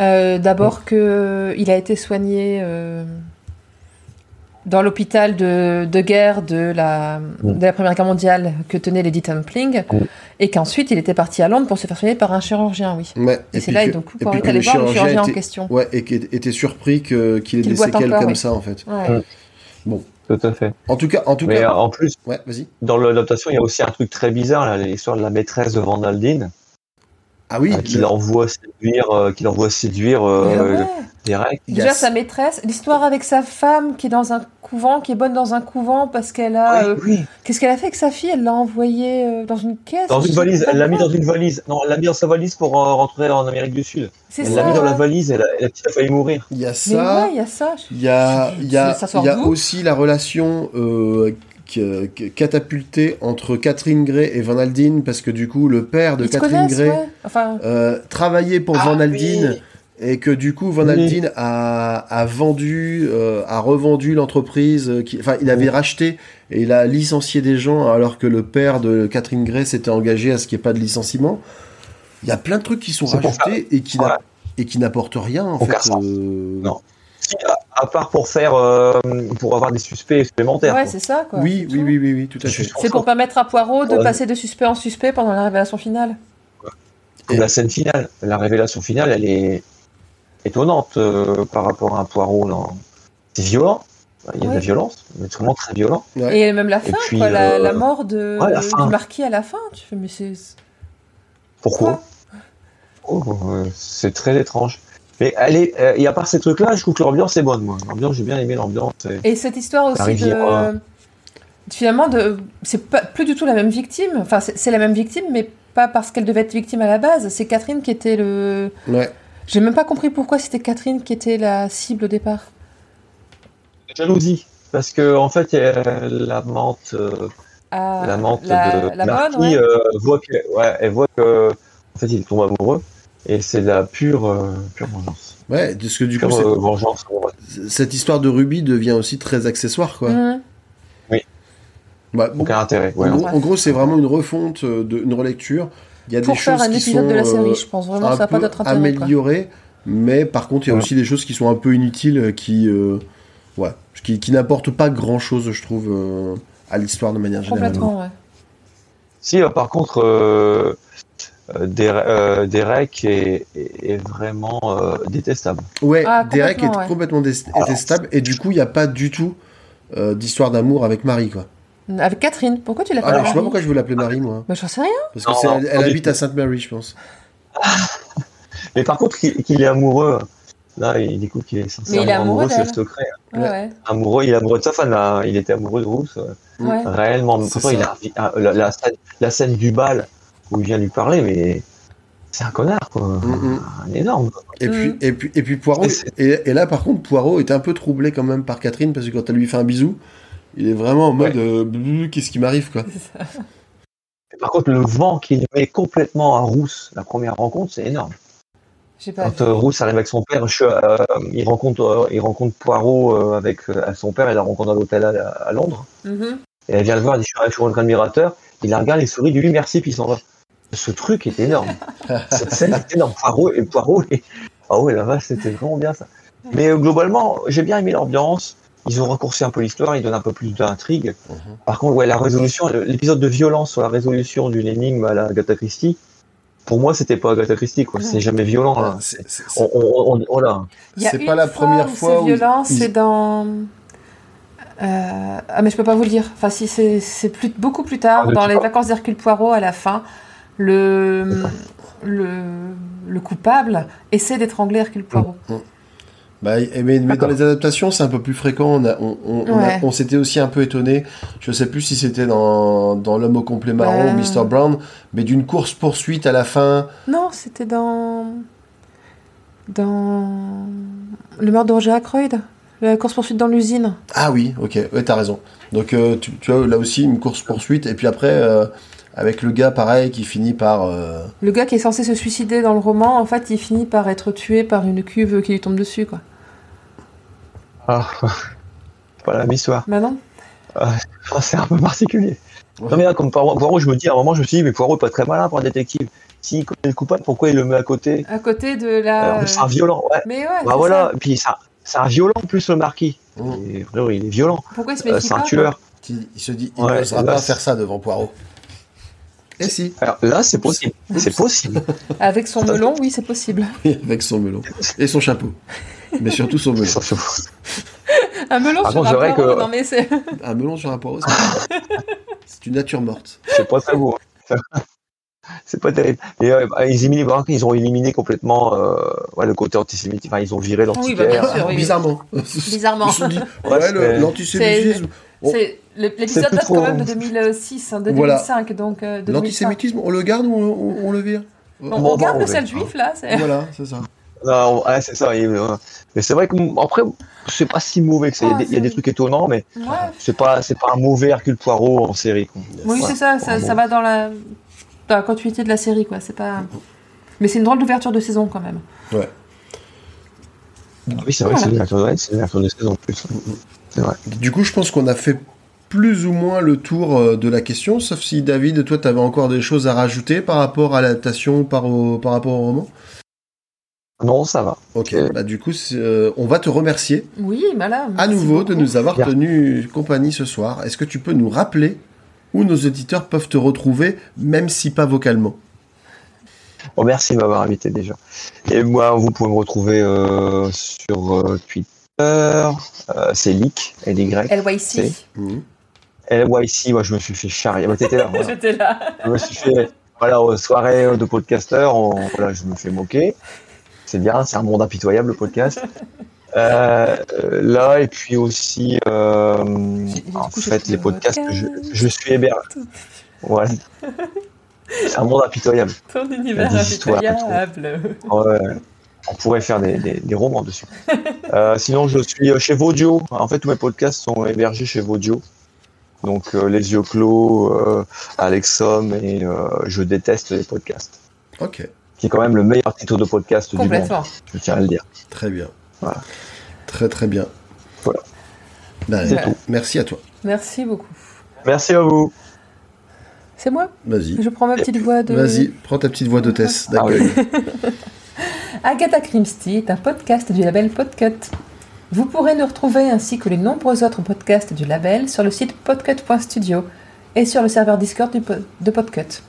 Euh, D'abord que il a été soigné dans l'hôpital de, de guerre de la, de la Première Guerre mondiale que tenaient les Lady Templing, Mm. et qu'ensuite il était parti à Londres pour se faire soigner par un chirurgien, oui. Ouais, Et, c'est là, que- et donc, et quand est allé le voir le chirurgien en question. Ouais, et qui était surpris que- qu'il ait Qu'il des séquelles encore, comme oui. ça en fait. Ouais. Tout à fait. En tout cas, en tout Mais cas, en plus, ouais, vas-y. dans l'adaptation, il y a aussi un truc très bizarre, là, l'histoire de la maîtresse de Vandaldine, Ah oui, euh, qui le- l'envoie séduire, euh, qui l'envoie séduire euh, ouais. a- Déjà sa maîtresse, l'histoire avec sa femme qui est dans un couvent, qui est bonne dans un couvent parce qu'elle a. euh, oui, oui. Qu'est-ce qu'elle a fait avec sa fille? Elle l'a envoyée euh, dans une caisse? Dans une valise, elle l'a mis dans une valise. Non, elle l'a mis dans sa valise pour euh, rentrer en Amérique du Sud. C'est Elle ça. l'a mis dans la valise et la petite a failli mourir. il y a Mais ça. ouais, il y a ça. Il y a, il y a, y a aussi la relation euh, catapultée entre Catherine Gray et Van Aldine, parce que du coup, le père de Ils Catherine Gray ouais. Enfin, euh, travaillait pour Ah Van Aldine, oui. et que du coup, Van Oui. Aldine a, a vendu, euh, a revendu l'entreprise, enfin, il avait racheté et il a licencié des gens, alors que le père de Catherine Gray s'était engagé à ce qu'il n'y ait pas de licenciement. Il y a plein de trucs qui sont rajoutés et qui, n'apportent rien, en fait. euh, Non. À, à part pour faire, euh, pour avoir des suspects supplémentaires. ouais, c'est ça, quoi. Oui, oui, oui, oui, oui, tout à fait. C'est pour permettre à Poirot de Ouais. passer de suspect en suspect pendant la révélation finale. Comme Et- la scène finale, la révélation finale, elle est étonnante euh, par rapport à un poireau. dans- C'est violent, il y a de la violence, mais c'est vraiment très violent. Ouais. Et même la fin, puis, quoi, la, euh, la mort de, ouais, la fin. du marquis à la fin. Tu fais, mais c'est. Pourquoi Oh, C'est très étrange. Mais allez, euh, et à part ces trucs-là, je trouve que l'ambiance est bonne, moi. L'ambiance, j'ai bien aimé l'ambiance. et- Et cette histoire aussi rivière, de. Finalement, de... c'est pas plus du tout la même victime. Enfin, c'est c'est la même victime, mais pas parce qu'elle devait être victime à la base. C'est Catherine qui était le. Ouais. J'ai même pas compris pourquoi c'était Catherine qui était la cible au départ. Jalousie. Parce que, en fait, euh, la menthe, euh, Ah, la mentte la, de la Marquis bonne, ouais. euh, voit que, ouais, elle voit que, en fait, il tombe amoureux. Et c'est la pure, euh, pure vengeance. Ouais, parce que du coup, Pure euh, vengeance. cette histoire de Ruby devient aussi très accessoire, quoi. Mhm. Ouais, bon, Aucun intérêt. Ouais, en, gros, ouais. en gros, c'est vraiment une refonte, euh, de, une relecture. Il y a Pour des faire choses un qui épisode sont de la série, je pense vraiment, un ça n'a pas d'autre intérêt. mais par contre, il y a Ouais. aussi des choses qui sont un peu inutiles, qui, euh, ouais, qui, qui n'apportent pas grand-chose, je trouve, euh, à l'histoire de manière générale. Complètement, ouais. Si, euh, par contre, euh, euh, Dere- euh, Derek est, est- est vraiment euh, détestable. Ouais, Ah, Derek est complètement, ouais. complètement dé- détestable, et du coup, il n'y a pas du tout euh, d'histoire d'amour avec Marie, quoi. Avec Catherine, pourquoi tu l'as pas Alors, je sais pas Marie pourquoi je veux l'appeler Marie, moi. Bah, j'en sais rien. Parce Non, elle, elle habite à Sainte-Marie, je pense. Mais par contre, qu'il est amoureux, là, il découvre qu'il est sincèrement il est amoureux c'est le secret. Ouais, Ouais. ouais. Amoureux, il est amoureux de sa femme. Il était amoureux de Rousse, ouais. réellement. Mais pourtant, il a, ah, la, la scène, la scène du bal où il vient lui parler, mais c'est un connard, quoi. Mm, Un énorme. Et, puis, Mm. et, puis, et puis Poirot, Et c'est- et, et là par contre Poirot est un peu troublé quand même par Catherine parce que quand elle lui fait un bisou, il est vraiment en mode euh, qu'est-ce qui m'arrive quoi. Et par contre, le vent qu'il met complètement à Rousse, la première rencontre, c'est énorme. Pas Quand euh, Rousse arrive avec son père, je- euh, il, rencontre, euh, il rencontre Poirot euh, avec euh, son père, il la rencontre à l'hôtel à, à Londres. Mhm. Et elle vient le voir, elle dit Je suis- votre admirateur. Il la regarde, il sourit, il lui dit merci, puis il s'en va. Ce truc est énorme. Cette scène est énorme. Poirot et Poirot. et- Ah ouais, la vache, c'était vraiment bien ça. Mais euh, globalement, j'ai bien aimé l'ambiance. Ils ont raccourci un peu l'histoire, ils donnent un peu plus d'intrigue. Mhm. Par contre, ouais, la résolution, l'épisode de violence sur la résolution d'une énigme à la Agatha Christie, pour moi, c'était pas Agatha Christie, quoi. C'est jamais violent. hein. C'est- c'est- On, on, on- voilà. Il y a C'est pas la première où fois c'est violent, ils- c'est dans. Euh, Ah, mais je peux pas vous le dire. Enfin, si, c'est c'est plus, beaucoup plus tard, Ah, dans les vacances d'Hercule Poirot, à la fin, le, le, le coupable essaie d'étrangler Hercule Poirot. Bah, et- mais, mais dans les adaptations, c'est un peu plus fréquent. On, a- on, on- on a- Ouais. on s'était aussi un peu étonné. Je sais plus si c'était dans, dans L'homme au complet marron Ouais. ou Mr. Brown, mais d'une course poursuite à la fin. Non, c'était dans. Dans. Le meurtre de Roger Ackroyd La course-poursuite dans l'usine. Ah oui, ok, ouais, t'as raison. Donc euh, tu, tu as là aussi une course poursuite et puis après euh, avec le gars pareil qui finit par. euh, Le gars qui est censé se suicider dans le roman, en fait, il finit par être tué par une cuve qui lui tombe dessus, quoi. Ah, c'est pas la même histoire. Bah non. Ah, c'est un peu particulier. Ouais. Non mais là, comme Poirot, Poirot, je me dis, à un moment, je me suis dit, mais Poirot est pas très malin pour un détective. S'il connaît le coupable, pourquoi il le met à côté À côté de la. Euh, C'est un violent, ouais. Mais ouais. Bah c'est voilà, ça. Et puis c'est un, c'est un violent en plus le marquis. Mm. Et, frérot, il est violent. Pourquoi il se Euh, méfie c'est un tueur. qui- il se dit il Ouais, n'osera là, pas faire ça devant Poirot. Et si, Alors là, c'est possible. C'est possible. Avec son melon, oui, c'est possible. avec son melon et son chapeau, mais surtout son melon. Un melon Par sur contre, un poireau, que- Non, mais c'est. Un melon sur un poireau, c'est une nature morte. C'est pas très beau. hein. C'est pas terrible. Et euh, bah, ils, ont éliminé complètement euh, ouais, le côté antisémite. Enfin, ils ont viré Oui, bah, bien l'antiquaire. sûr, oui. Bizarrement. Bizarrement. Ils se sont dit, Ouais, le- l'antisémitisme. Oh. C'est l'épisode date trop- quand même de 2006, hein, de Voilà. 2005, donc euh, de 2005. L'antisémitisme, on le garde ou on, on- on le vire On, Bon, on garde le sel juif là. c'est- Voilà, c'est ça. Non, ouais, c'est ça. mais c'est vrai que après, c'est pas si mauvais que ça. Il y a Ah, des- il y a des c'est- trucs étonnants, mais Ouais. c'est pas, c'est pas un mauvais Hercule Poirot en série. quoi. Oui, Ouais, c'est ça, ça, va dans la, dans la continuité de la série, quoi. C'est pas. Mais c'est une drôle d'ouverture de saison quand même. Ah oui, c'est vrai que c'est une ouverture de c'est une ouverture de saison en plus. Vrai. Du coup, je pense qu'on a fait plus ou moins le tour euh, de la question, sauf si David, toi, tu avais encore des choses à rajouter par rapport à l'adaptation, par, au- par rapport au roman? Non, ça va. Ok, Euh. bah du coup, euh, on va te remercier Oui, voilà. à nouveau de nous avoir Bien. tenu compagnie ce soir. Est-ce que tu peux nous rappeler où nos auditeurs peuvent te retrouver, même si pas vocalement? Oh, merci de m'avoir invité déjà. Et moi, vous pouvez me retrouver euh, sur euh, Twitter. Euh, c'est Leak, L-Y. LYC. LYC, moi, je me suis fait charrier. Bah, t'étais là. voilà. J'étais là. Je me suis fait, voilà, aux soirées de podcasteurs, on- voilà, je me fais moquer. C'est bien, c'est un monde impitoyable, le podcast. Euh, là, et puis aussi, euh, en fait, les le podcasts, podcast. je, je suis hébergé. Voilà. C'est un monde impitoyable. Ton univers impitoyable. Ouais, on pourrait faire des, des- des romans dessus. Euh, sinon, je suis euh, chez Vaudio. En fait, tous mes podcasts sont hébergés chez Vaudio. Donc, euh, Les Yeux Clos, euh, Alexom et euh, Je déteste les podcasts. Ok, Qui est quand même le meilleur titre de podcast du monde. Complètement. Je tiens à le dire. très bien. Voilà. Très très bien. Voilà. Ben, C'est tout. Merci à toi. Merci beaucoup. Merci à vous. C'est moi? Vas-y. Je prends ma petite voix de. Vas-y, prends ta petite voix d'hôtesse Ah oui. Agatha Christie est un podcast du label Podcut. Vous pourrez nous retrouver ainsi que les nombreux autres podcasts du label sur le site podcut.studio et sur le serveur Discord de Podcut,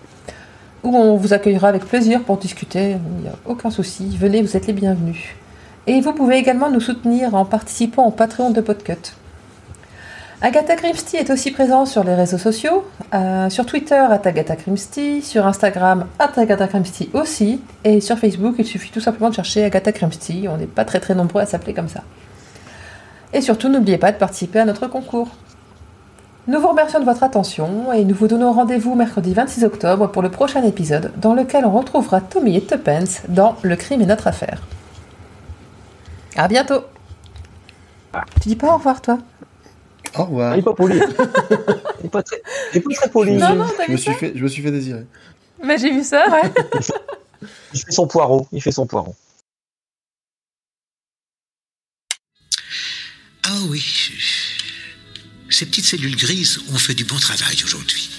où on vous accueillera avec plaisir pour discuter, il n'y a aucun souci, venez, vous êtes les bienvenus. Et vous pouvez également nous soutenir en participant au Patreon de Podcut. Agatha Christie est aussi présent sur les réseaux sociaux, euh, sur Twitter at Agatha Christie, sur Instagram at Agatha Christie aussi, et sur Facebook il suffit tout simplement de chercher Agatha Christie, on n'est pas très très nombreux à s'appeler comme ça. Et surtout n'oubliez pas de participer à notre concours. Nous vous remercions de votre attention et nous vous donnons rendez-vous mercredi 26 octobre pour le prochain épisode dans lequel on retrouvera Tommy et Tuppence dans Le crime est notre affaire. À bientôt Tu dis pas au revoir toi? Au revoir. Il est pas poli. Il est pas très, pas poli. Non, non, Je me suis fait, je me suis fait désirer. Mais j'ai vu ça, ouais Il fait son poireau. Il fait son poireau. Ah oui. Ces petites cellules grises ont fait du bon travail aujourd'hui.